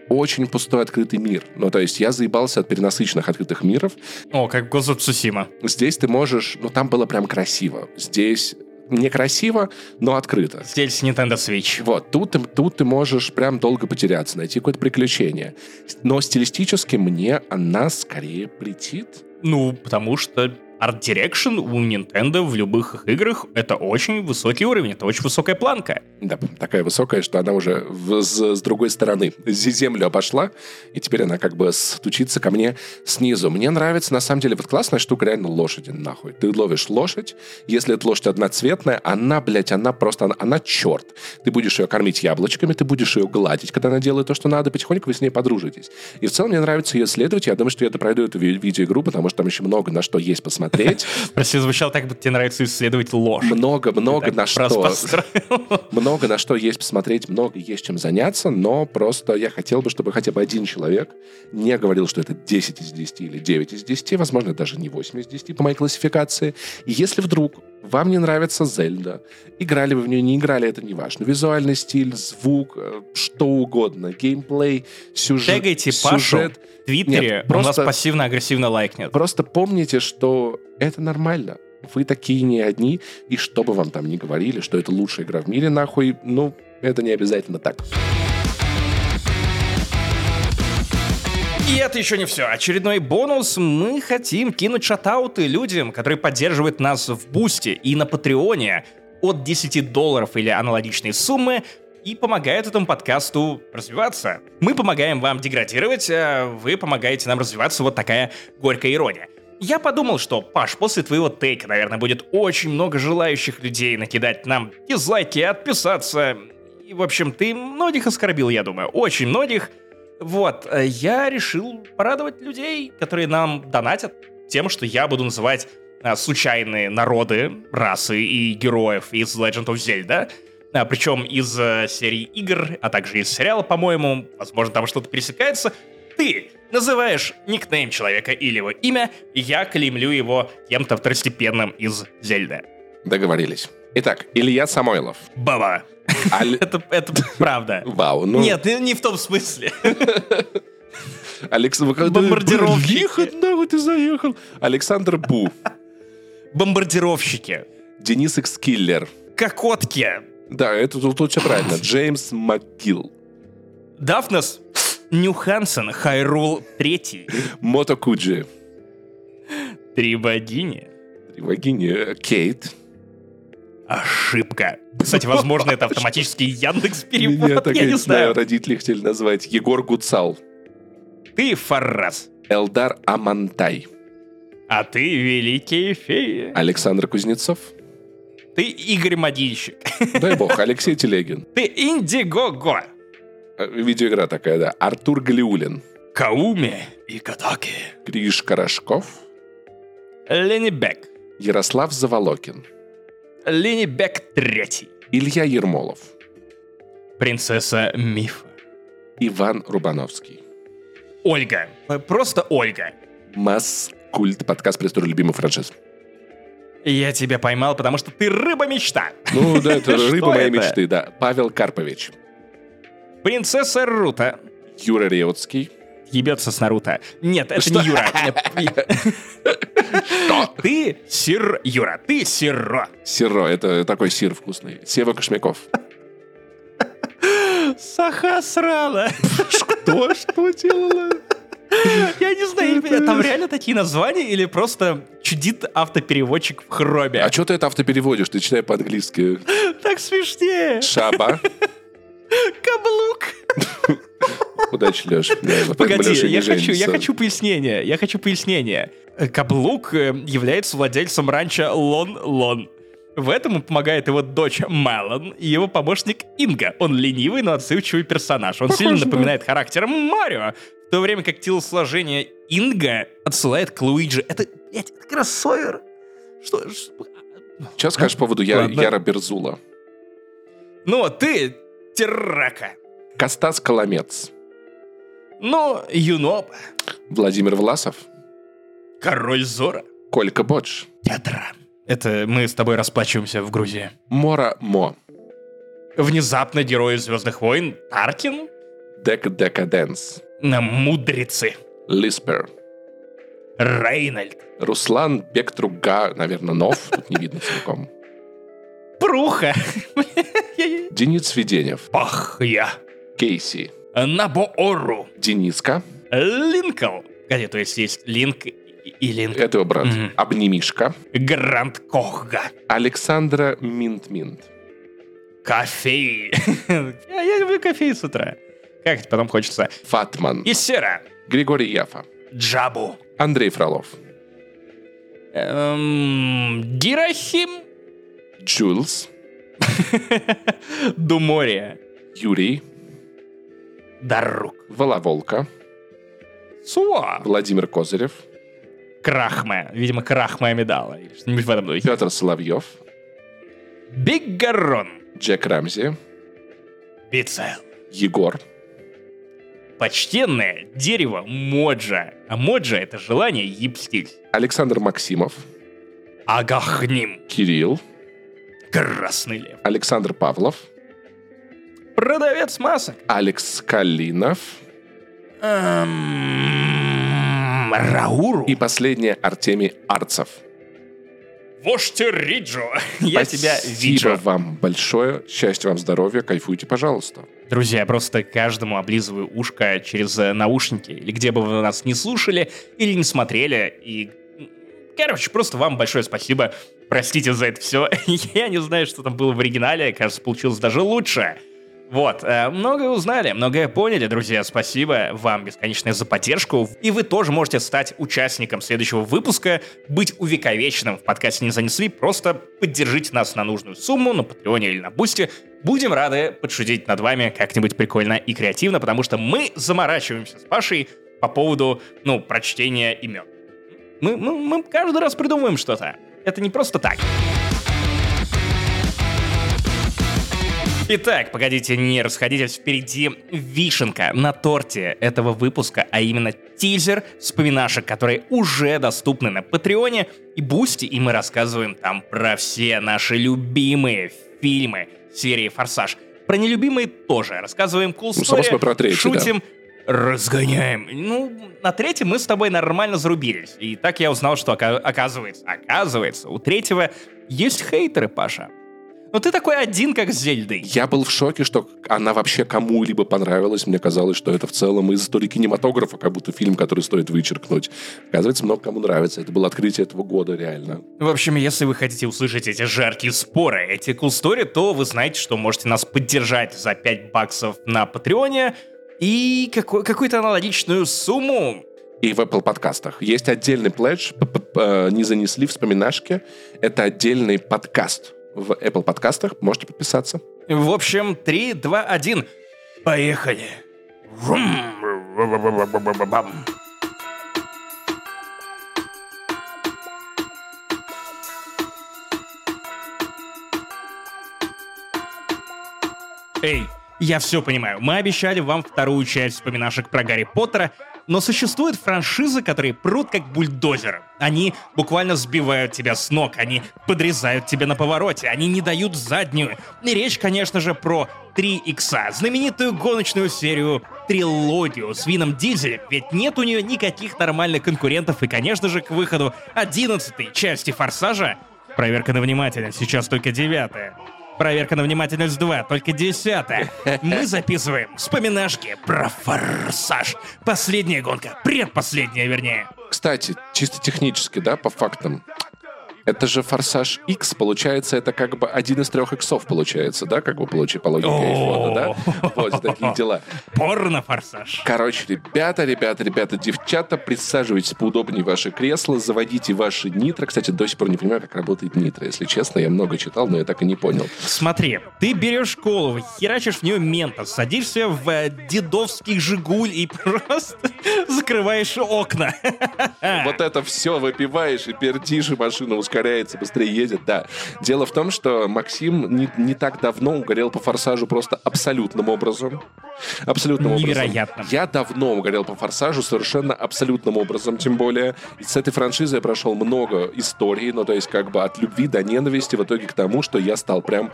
очень пустой открытый мир. Ну, то есть я заебался от перенасыщенных открытых миров. О, как of Tsushima. Здесь ты можешь... Ну, там было прям красиво. Здесь некрасиво, но открыто. Здесь Nintendo Switch. Вот, тут, ты- тут ты можешь прям долго потеряться, найти какое-то приключение. Но стилистически мне она скорее претит. Ну, потому что Art Direction у Nintendo в любых их играх это очень высокий уровень, это очень высокая планка. Да, такая высокая, что она уже в- с, с другой стороны зе- землю обошла, и теперь она как бы стучится ко мне снизу. Мне нравится, на самом деле, вот классная штука реально лошади, нахуй. Ты ловишь лошадь, если эта лошадь одноцветная, она, блядь, она просто, она, она черт. Ты будешь ее кормить яблочками, ты будешь ее гладить, когда она делает то, что надо, потихоньку вы с ней подружитесь. И в целом мне нравится ее исследовать, я думаю, что я это пройду эту ви- видеоигру, потому что там еще много на что есть посмотреть. Посмотреть. Прости, звучало так, будто тебе нравится исследовать ложь. Много, много Так на что. Много на что есть посмотреть, много есть чем заняться, но просто я хотел бы, чтобы хотя бы один человек не говорил, что это 10 из 10 или 9 из 10, возможно, даже не 8 из 10 по моей классификации. И если вдруг вам не нравится Зельда, играли вы в нее, не играли, это не важно. Визуальный стиль, звук, э, что угодно, геймплей, сюжет. Тегайте Пашу сюжет. в Твиттере, Нет, он вас просто- пассивно-агрессивно лайкнет. Просто помните, что это нормально. Вы такие не одни, и что бы вам там ни говорили, что это лучшая игра в мире, нахуй, ну, это не обязательно так. И это еще не все. Очередной бонус. Мы хотим кинуть шатауты людям, которые поддерживают нас в Бусте и на Патреоне от 10 долларов или аналогичной суммы и помогают этому подкасту развиваться. Мы помогаем вам деградировать, а вы помогаете нам развиваться. Вот такая горькая ирония. Я подумал, что, Паш, после твоего тейка, наверное, будет очень много желающих людей накидать нам дизлайки, отписаться. И, в общем, ты многих оскорбил, я думаю. Очень многих. Вот, э, я решил порадовать людей, которые нам донатят тем, что я буду называть а, случайные народы, расы и героев из Legend of Zelda, причем из э, серии игр, а также из сериала, по-моему, возможно, там что-то пересекается. Ты называешь никнейм человека или его имя, и я клеймлю его кем-то второстепенным из Зельда. Договорились. Итак, Илья Самойлов. Баба. Аль- Это, это правда. Вау, ну... Нет, не в том смысле. Алекс... Бомбардировщики. Нахуй ты заехал. Александр Бу. Бомбардировщики. Денис Экскиллер. Кокотки. Да, это тут, тут все правильно. Джеймс МакГилл. Дафнес. Нюхансен. Хайрул Третий. Мото Куджи. Три богини. Вагини. Кейт. Ошибка. Кстати, возможно, это автоматический Яндекс Меня перевод. так, Я не знаю, родители хотели назвать. Егор Гуцал. Ты Фаррас. Элдар Амантай. А ты великие феи. Александр Кузнецов. Ты Игорь Модильщик. Дай бог, Алексей Телегин. Ты Индиго-го. Э, Видеоигра такая, да. Артур Галиулин. Кауми и Катаки. Гриш Корошков. Ленни Бек. Ярослав Заволокин. Ленни Бек Третий. Илья Ермолов. Принцесса Мифа. Иван Рубановский. Ольга. Просто Ольга. Маскульт. Подкаст про историю любимых франшиз. Я тебя поймал, потому что ты рыба-мечта. Ну да, это Что рыба моей мечты, да. Павел Карпович. Принцесса Рута. Юра Реутский. Ебется с Наруто. Нет, это Что? не Юра. Ты сир... Юра, ты сиро. Сиро, это такой сир вкусный. Сева Кошмяков. Саха срала. Что? Что делала? Я не знаю, там реально такие названия или просто чудит автопереводчик в хроме? А что ты это автопереводишь? Ты читай по-английски. Так смешнее. Шаба. Каблук. Удачи, Леш. Погоди, я хочу, я хочу пояснения. Я хочу пояснения. Э, Каблук э, является владельцем ранчо Лон Лон. В этом ему помогает его дочь Мелон и его помощник Инга. Он ленивый, но отзывчивый персонаж. Он сильно Похоже, да. напоминает характером Марио, в то время как телосложение Инга отсылает к Луиджи. Это, блядь, это кроссовер. Что, Что скажешь по поводу Я- Ладно. Яра Берзула? Ну, ты террака. Костас Коломец. Ну, Юноба. Владимир Власов. Король Зора. Колька Бодж. Театра. Это мы с тобой расплачиваемся в Грузии. Мора Мо. Внезапно герой Звездных войн Таркин Дек Декаденс. на мудрецы. Лиспер. Рейнольд. Руслан Бектруга, наверное, Нов. Тут не видно целиком. Пруха. Денис Сведенев. Пах я. Кейси. Набоору. Дениска. Линкол. Где, то есть есть Линк и, и Линк. Это его брат. Мгм. Обнимишка. Гранд Кохга. Александра Минт-Минт. Кофей. я, я люблю кофей с утра. Как это потом хочется? Фатман. И сера. Григорий Яфа. Джабу. Андрей Фролов. Эм, Гирахим. Джулс. Думория. Юрий. Дарук. Воловолка. Суа. Владимир Козырев. Крахма. Видимо, Крахма Амидала. Или что-нибудь в этом духе. Петр Соловьев, Биг Гаррон. Джек Рамзи, Бицел. Егор, Почтенное дерево Моджа. А Моджа — это желание ебстиль. Александр Максимов, Агахним. Кирилл, Красный лев. Александр Павлов, Продавец масок. Алекс Калинов Эм, Рауру. и последнее Артемий Арцев. Вождь Риджо. Я тебя Спасибо вижу. вам большое. Счастья вам, здоровья. Кайфуйте, пожалуйста. Друзья, я просто каждому облизываю ушко через э, наушники, или где бы вы нас не слушали, или не смотрели, и... Короче, просто вам большое спасибо. Простите за это все. Я не знаю, что там было в оригинале. Кажется, получилось даже лучше. Вот, э, многое узнали, многое поняли, друзья. Спасибо вам бесконечное за поддержку. И вы тоже можете стать участником следующего выпуска, быть увековеченным в подкасте «Не занесли». Просто поддержите нас на нужную сумму на Патреоне или на Бусте. Будем рады подшутить над вами как-нибудь прикольно и креативно, потому что мы заморачиваемся с Пашей по поводу, ну, прочтения имен. Мы, мы, мы каждый раз придумываем что-то. Это не просто так. Итак, погодите, не расходитесь, впереди вишенка на торте этого выпуска, а именно тизер вспоминашек, которые уже доступны на Патреоне и Бусти, и мы рассказываем там про все наши любимые фильмы серии «Форсаж». Про нелюбимые тоже рассказываем cool Ну, story, про третий, да. шутим, разгоняем. Ну, на третьем мы с тобой нормально зарубились. И так я узнал, что ока- оказывается, оказывается, у третьего есть хейтеры, Паша. Ну ты такой один, как с Зельдой. Я был в шоке, что она вообще кому-либо понравилась. Мне казалось, что это в целом из истории кинематографа, как будто фильм, который стоит вычеркнуть. Оказывается, много кому нравится. Это было открытие этого года, реально. В общем, если вы хотите услышать эти жаркие споры, эти cool story, то вы знаете, что можете нас поддержать за 5 баксов на Патреоне и какой- какую-то аналогичную сумму. И в Apple подкастах. Есть отдельный пледж, п- не занесли вспоминашки. Это отдельный подкаст в Apple подкастах. Можете подписаться. В общем, 3, 2, 1. Поехали. Эй, я все понимаю. Мы обещали вам вторую часть вспоминашек про Гарри Поттера, но существуют франшизы, которые прут как бульдозеры. Они буквально сбивают тебя с ног, они подрезают тебя на повороте, они не дают заднюю. И речь, конечно же, про 3 икса, знаменитую гоночную серию трилогию с Вином Дизелем, ведь нет у нее никаких нормальных конкурентов, и, конечно же, к выходу 11 части Форсажа, проверка на внимательность, сейчас только девятая, Проверка на внимательность 2, только десятая. Мы записываем вспоминашки про форсаж. Последняя гонка, предпоследняя, вернее. Кстати, чисто технически, да, по фактам. Это же Форсаж X, получается, это как бы один из трех иксов, получается, да, как бы получи по логике айфона, да? Вот такие дела. Порно-форсаж. Короче, ребята, ребята, ребята, девчата, присаживайтесь поудобнее в ваши кресла, заводите ваши нитро. Кстати, до сих пор не понимаю, как работает нитро, если честно. Я много читал, но я так и не понял. Смотри, ты берешь голову, херачишь в нее мента, садишься в э, дедовский «Жигуль» и просто закрываешь окна. Вот это все выпиваешь и пердишь, и машина ускоряется, быстрее едет, да. Дело в том, что Максим не, не так давно угорел по форсажу просто абсолютным образом. Абсолютным образом. Невероятным. Я давно угорел по форсажу совершенно абсолютным образом, тем более. И с этой франшизой я прошел много историй, ну, то есть как бы от любви до ненависти в итоге к тому, что я стал прям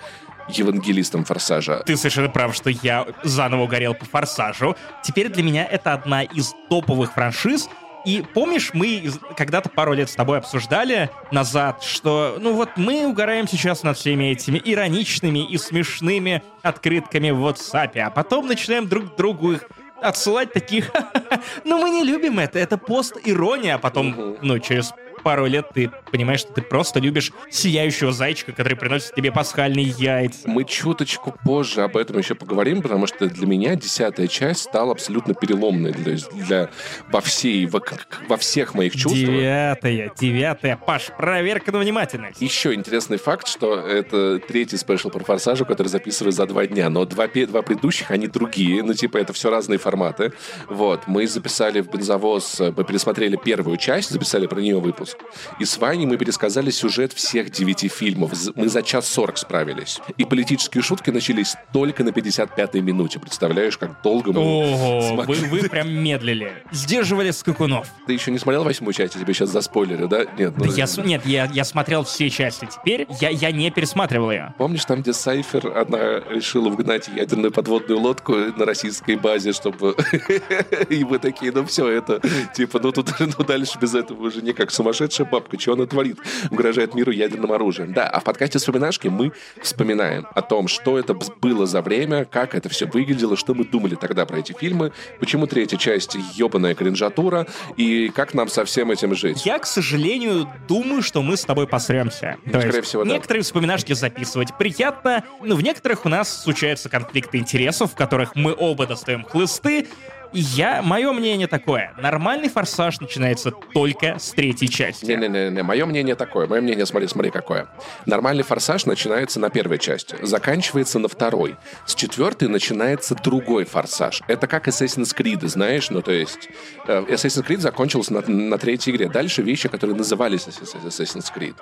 евангелистом форсажа. Ты совершенно прав, что я заново угорел по «Форсажу». Теперь для меня это одна из топовых франшиз. И помнишь, мы когда-то пару лет с тобой обсуждали назад, что, ну вот мы угораем сейчас над всеми этими ироничными и смешными открытками в WhatsApp, а потом начинаем друг другу их отсылать таких, ну мы не любим это, это пост-ирония, а потом, ну через пару лет ты понимаешь, что ты просто любишь сияющего зайчика, который приносит тебе пасхальные яйца. Мы чуточку позже об этом еще поговорим, потому что для меня десятая часть стала абсолютно переломной для, для во всей во, во всех моих чувствах. Девятая, девятая, Паш, проверка на внимательность. Еще интересный факт, что это третий спешл про форсажа, который записываю за два дня, но два, два предыдущих, они другие, ну типа это все разные форматы. Вот, мы записали в бензовоз, мы пересмотрели первую часть, записали про нее выпуск. И с Ваней мы пересказали сюжет всех девяти фильмов. Мы за час сорок справились. И политические шутки начались только на 55-й минуте. Представляешь, как долго мы Ого, вы, вы прям медлили. Сдерживали скакунов. Ты еще не смотрел восьмую часть, я тебе сейчас заспойлерю, да? Нет, ну... Да я, с- нет, я, я смотрел все части. Теперь я, я не пересматривал ее. Помнишь, там, где Сайфер, она решила вгнать ядерную подводную лодку на российской базе, чтобы... И мы такие, ну все, это, типа, ну тут, ну дальше без этого уже не как сумасшедшая бабка, что она творит? Угрожает миру ядерным оружием. Да, а в подкасте «Вспоминашки» мы вспоминаем о том, что это было за время, как это все выглядело, что мы думали тогда про эти фильмы, почему третья часть ебаная кринжатура, и как нам со всем этим жить. Я, к сожалению, думаю, что мы с тобой посремся. То скорее есть всего, да. некоторые вспоминашки записывать приятно, но в некоторых у нас случаются конфликты интересов, в которых мы оба достаем хлысты, и я, мое мнение такое, нормальный форсаж начинается только с третьей части. Не-не-не, мое мнение такое. Мое мнение, смотри, смотри, какое. Нормальный форсаж начинается на первой части, заканчивается на второй. С четвертой начинается другой форсаж. Это как Assassin's Creed, знаешь? Ну, то есть э, Assassin's Creed закончился на, на третьей игре. Дальше вещи, которые назывались Assassin's Creed.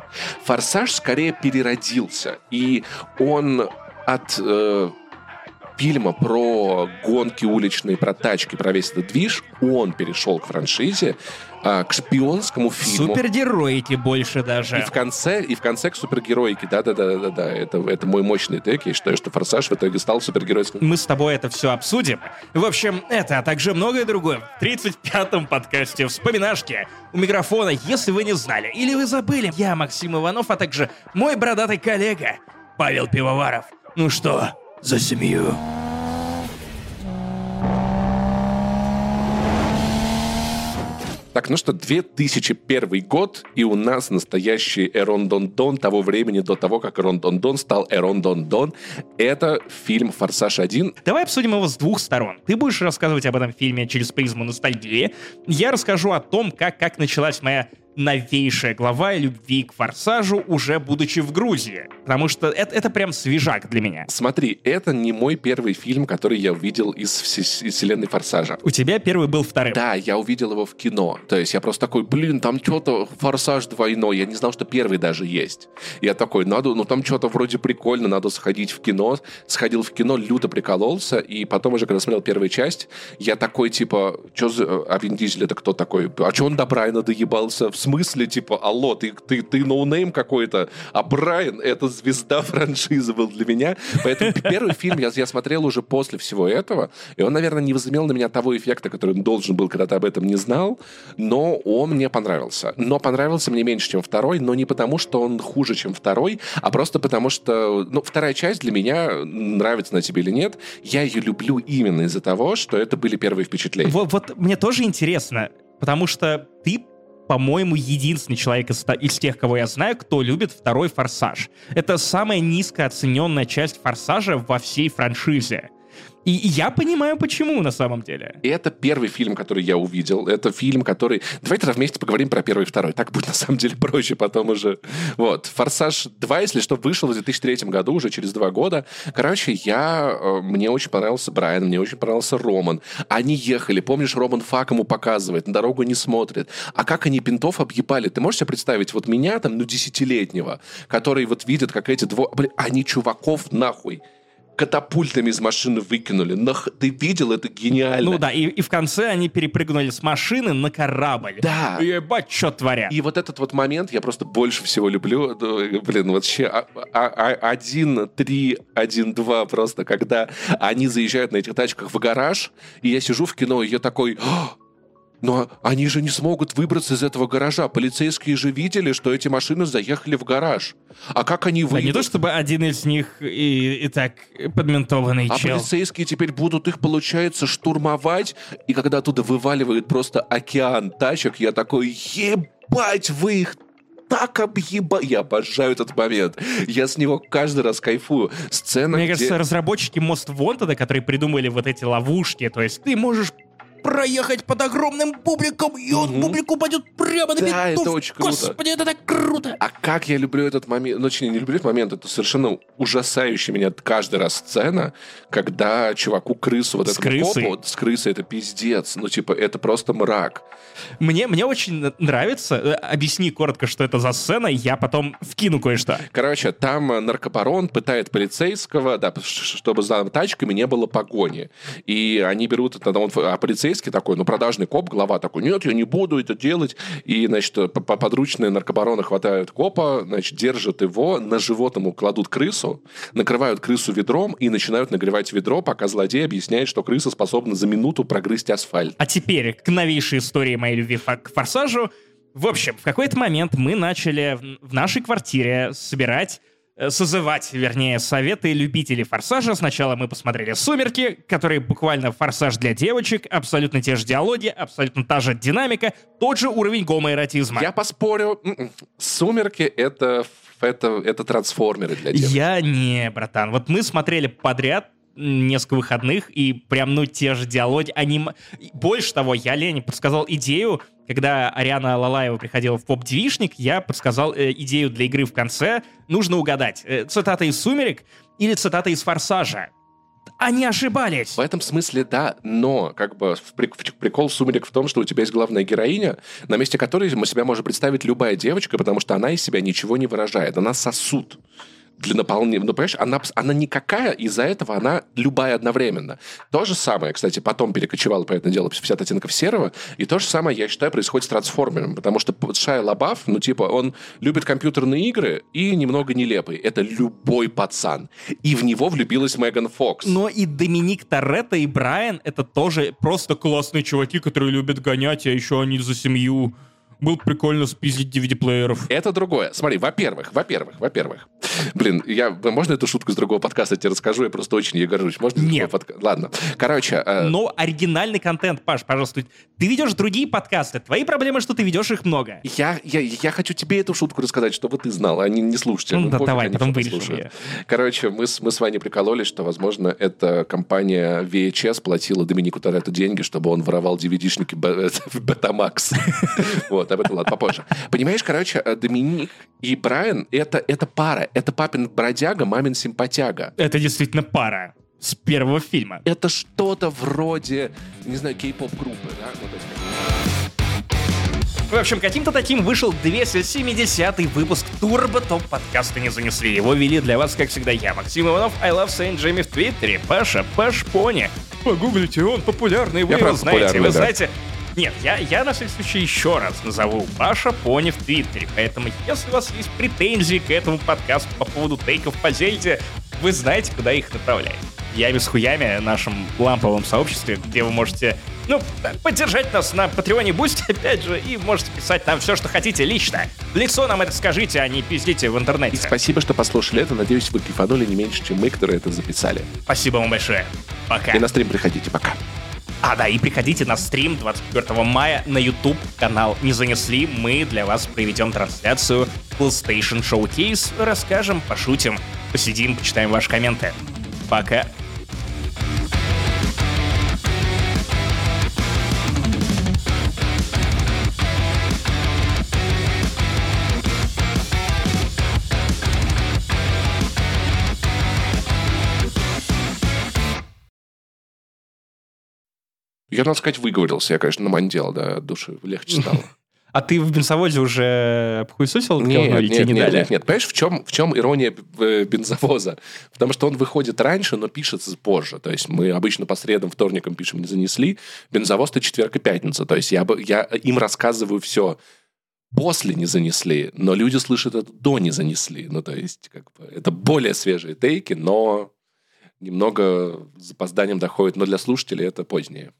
Форсаж скорее переродился. И он от э, фильма про гонки уличные, про тачки, про весь этот движ, он перешел к франшизе, а, к шпионскому фильму. Супергероики больше И даже. в конце, и в конце к супергероике. Да-да-да-да-да. Это, это мой мощный тег. Я считаю, что «Форсаж» в итоге стал супергеройским. Мы с тобой это все обсудим. В общем, это, а также многое другое в 35-м подкасте «Вспоминашки». У микрофона, если вы не знали или вы забыли, я Максим Иванов, а также мой бородатый коллега Павел Пивоваров. Ну что, за семью? Так, ну что, 2001 год, и у нас настоящий Эрон Дон Дон того времени до того, как Эрон Дон Дон стал Эрон Дон Дон. Это фильм «Форсаж 1». Давай обсудим его с двух сторон. Ты будешь рассказывать об этом фильме через призму ностальгии. Я расскажу о том, как, как началась моя новейшая глава любви к «Форсажу», уже будучи в Грузии. Потому что это, это прям свежак для меня. Смотри, это не мой первый фильм, который я увидел из, из вселенной «Форсажа». У тебя первый был вторым. Да, я увидел его в кино. То есть я просто такой, блин, там что-то форсаж двойной. Я не знал, что первый даже есть. Я такой, надо, ну там что-то вроде прикольно, надо сходить в кино. Сходил в кино, люто прикололся. И потом уже, когда смотрел первую часть, я такой, типа, что за... А Вин Дизель это кто такой? А что он до Брайана доебался? В смысле, типа, алло, ты, ты, ты ноунейм какой-то, а Брайан — это звезда франшизы был для меня. Поэтому первый фильм я, я смотрел уже после всего этого, и он, наверное, не возымел на меня того эффекта, который он должен был, когда ты об этом не знал, но он мне понравился. Но понравился мне меньше, чем второй, но не потому, что он хуже, чем второй, а просто потому, что, ну, вторая часть для меня, нравится она тебе или нет, я ее люблю именно из-за того, что это были первые впечатления. Вот, вот мне тоже интересно, потому что ты по-моему, единственный человек из, из тех, кого я знаю, кто любит второй «Форсаж». Это самая низкооцененная часть «Форсажа» во всей франшизе. И я понимаю, почему на самом деле. И это первый фильм, который я увидел. Это фильм, который... Давай тогда вместе поговорим про первый и второй. Так будет на самом деле проще потом уже. Вот. «Форсаж 2», если что, вышел в 2003 году, уже через два года. Короче, я... э, Мне очень понравился Брайан, мне очень понравился Роман. Они ехали. Помнишь, Роман фак ему показывает, на дорогу не смотрит. А как они пинтов объебали? Ты можешь себе представить, вот меня там, ну, десятилетнего, который вот видит, как эти двое... Блин, они чуваков нахуй катапультами из машины выкинули. Нах... Ты видел? Это гениально. Ну да, и, и в конце они перепрыгнули с машины на корабль. Да. Ебать, что творят. И вот этот вот момент я просто больше всего люблю. Блин, вообще а- а- а- один, три, один, два просто, когда они заезжают на этих тачках в гараж, и я сижу в кино, и я такой... «А, Но они же не смогут выбраться из этого гаража. Полицейские же видели, что эти машины заехали в гараж. А как они Да, выйдут? не то чтобы один из них и, и так подментованный А чел. полицейские теперь будут их, получается, штурмовать, и когда оттуда вываливают просто океан тачек, я такой, ебать! ебать, вы их так объеба... Я обожаю этот момент. Я с него каждый раз кайфую. Сцена, Мне где... кажется, разработчики Most Wanted, которые придумали вот эти ловушки, то есть ты можешь проехать под огромным бубликом, и он Мгм. бублик упадет прямо на Да, битов. это очень круто. Господи, это так круто! А как я люблю этот момент, ну, точнее, не люблю этот момент, это совершенно ужасающая меня каждый раз сцена, когда чуваку крысу, вот С этому крысой? копу, с крысой, это пиздец, ну, типа, это просто мрак. Мне, мне очень нравится. Э, Объясни коротко, что это за сцена, я потом вкину кое-что. Короче, там э, наркобарон пытает полицейского, да, чтобы за тачками не было погони. И они берут а полицейский такой, ну, продажный коп, глава такой, нет, я не буду это делать. И, значит, п- подручные наркобароны хватают копа, значит, держат его, на живот ему кладут крысу, накрывают крысу ведром и начинают нагревать ведро, пока злодей объясняет, что крыса способна за минуту прогрызть асфальт. А теперь к новейшей истории моей любви к «Форсажу». В общем, в какой-то момент мы начали в- нашей квартире собирать э, созывать, вернее, советы любителей «Форсажа». Сначала мы посмотрели «Сумерки», которые буквально «Форсаж» для девочек, абсолютно те же диалоги, абсолютно та же динамика, тот же уровень гомоэротизма. Я поспорю, «Сумерки» — это, это, это трансформеры для девочек. Я не, братан. Вот мы смотрели подряд несколько выходных, и прям, ну, те же диалоги, они... Больше того, я Лене подсказал идею, когда Ариана Лалаева приходила в поп-девишник, я подсказал э, идею для игры в конце. Нужно угадать, э, цитата из «Сумерек» или цитата из «Форсажа». Они ошибались. В этом смысле да, но как бы прикол «Сумерек» в том, что у тебя есть главная героиня, на месте которой мы себя может представить любая девочка, потому что она из себя ничего не выражает. Она сосуд для наполнения. Ну, понимаешь, она, она никакая, из-за этого она любая одновременно. То же самое, кстати, потом перекочевало, понятное дело, 50 оттенков серого, и то же самое, я считаю, происходит с трансформером, потому что Шайа Лабаф, ну, типа, он любит компьютерные игры и немного нелепый. Это любой пацан. И в него влюбилась Меган Фокс. Но и Доминик Торетто и Брайан — это тоже просто классные чуваки, которые любят гонять, а еще они за семью. Было бы прикольно спиздить DVD-плееров. Это другое. Смотри, во-первых, во-первых, во-первых. Блин, я, можно эту шутку с другого подкаста тебе расскажу? Я просто очень ей горжусь. Можно? Нет. подка- Ладно. Короче, э, Но оригинальный контент, Паш, пожалуйста. Ты ведешь другие подкасты. Твои проблемы, что ты ведешь их много. я, я, я хочу тебе эту шутку рассказать, чтобы ты знал, а не, не слушайте. Ну да, пофиг, давай, они потом вырежем. Короче, мы с, мы с Ваней прикололись, что, возможно, эта компания VHS платила Доминику Торетто деньги, чтобы он воровал DVD-шники Б- в Betamax. Вот, об этом ладно, попозже. Понимаешь, короче, э, Доминик и Брайан — это это пара. Это папин бродяга, мамин симпатяга. Это действительно пара с первого фильма. это что-то вроде, не знаю, кей-поп-группы, да? То есть, В общем, каким-то таким вышел 270-й выпуск Турбо Топ подкаста не занесли. Его вели для вас, как всегда, я, Максим Иванов, I Love Saint Джейми в Твиттере, Паша Паш Пони. Погуглите, он популярный, вы Я его знаете, популярный, вы да. знаете. Нет, я, я на всякий случай еще раз назову Паша Пони в Твиттере, поэтому если у вас есть претензии к этому подкасту по поводу тейков по Зельде, вы знаете, куда их направлять. Я без хуями нашем ламповом сообществе, где вы можете, ну, поддержать нас на Патреоне Бусти, опять же, и можете писать там все, что хотите лично. В лицо нам это скажите, а не пиздите в интернете. И спасибо, что послушали это. Надеюсь, вы кайфанули не меньше, чем мы, которые это записали. Спасибо вам большое. Пока. И на стрим приходите. Пока. А, да, и приходите на стрим 24 мая на YouTube канал «Не занесли». Мы для вас проведем трансляцию PlayStation Showcase, расскажем, пошутим, посидим, почитаем ваши комменты. Пока. Я, надо сказать, выговорился. Я, конечно, намандел, да, от души. Легче стало. А ты в бензовозе уже похуесосил? Нет, говно, или нет, тебе не нет, дали? нет, нет. Понимаешь, в чем, в чем ирония э, бензовоза? Потому что он выходит раньше, но пишется позже. То есть мы обычно по средам, вторникам пишем «не занесли». Бензовоз-то четверг и пятница. То есть я, я им рассказываю все после «не занесли», но люди слышат это до «не занесли». Ну, то есть как бы это более свежие тейки, но немного с запозданием доходит. Но для слушателей это позднее.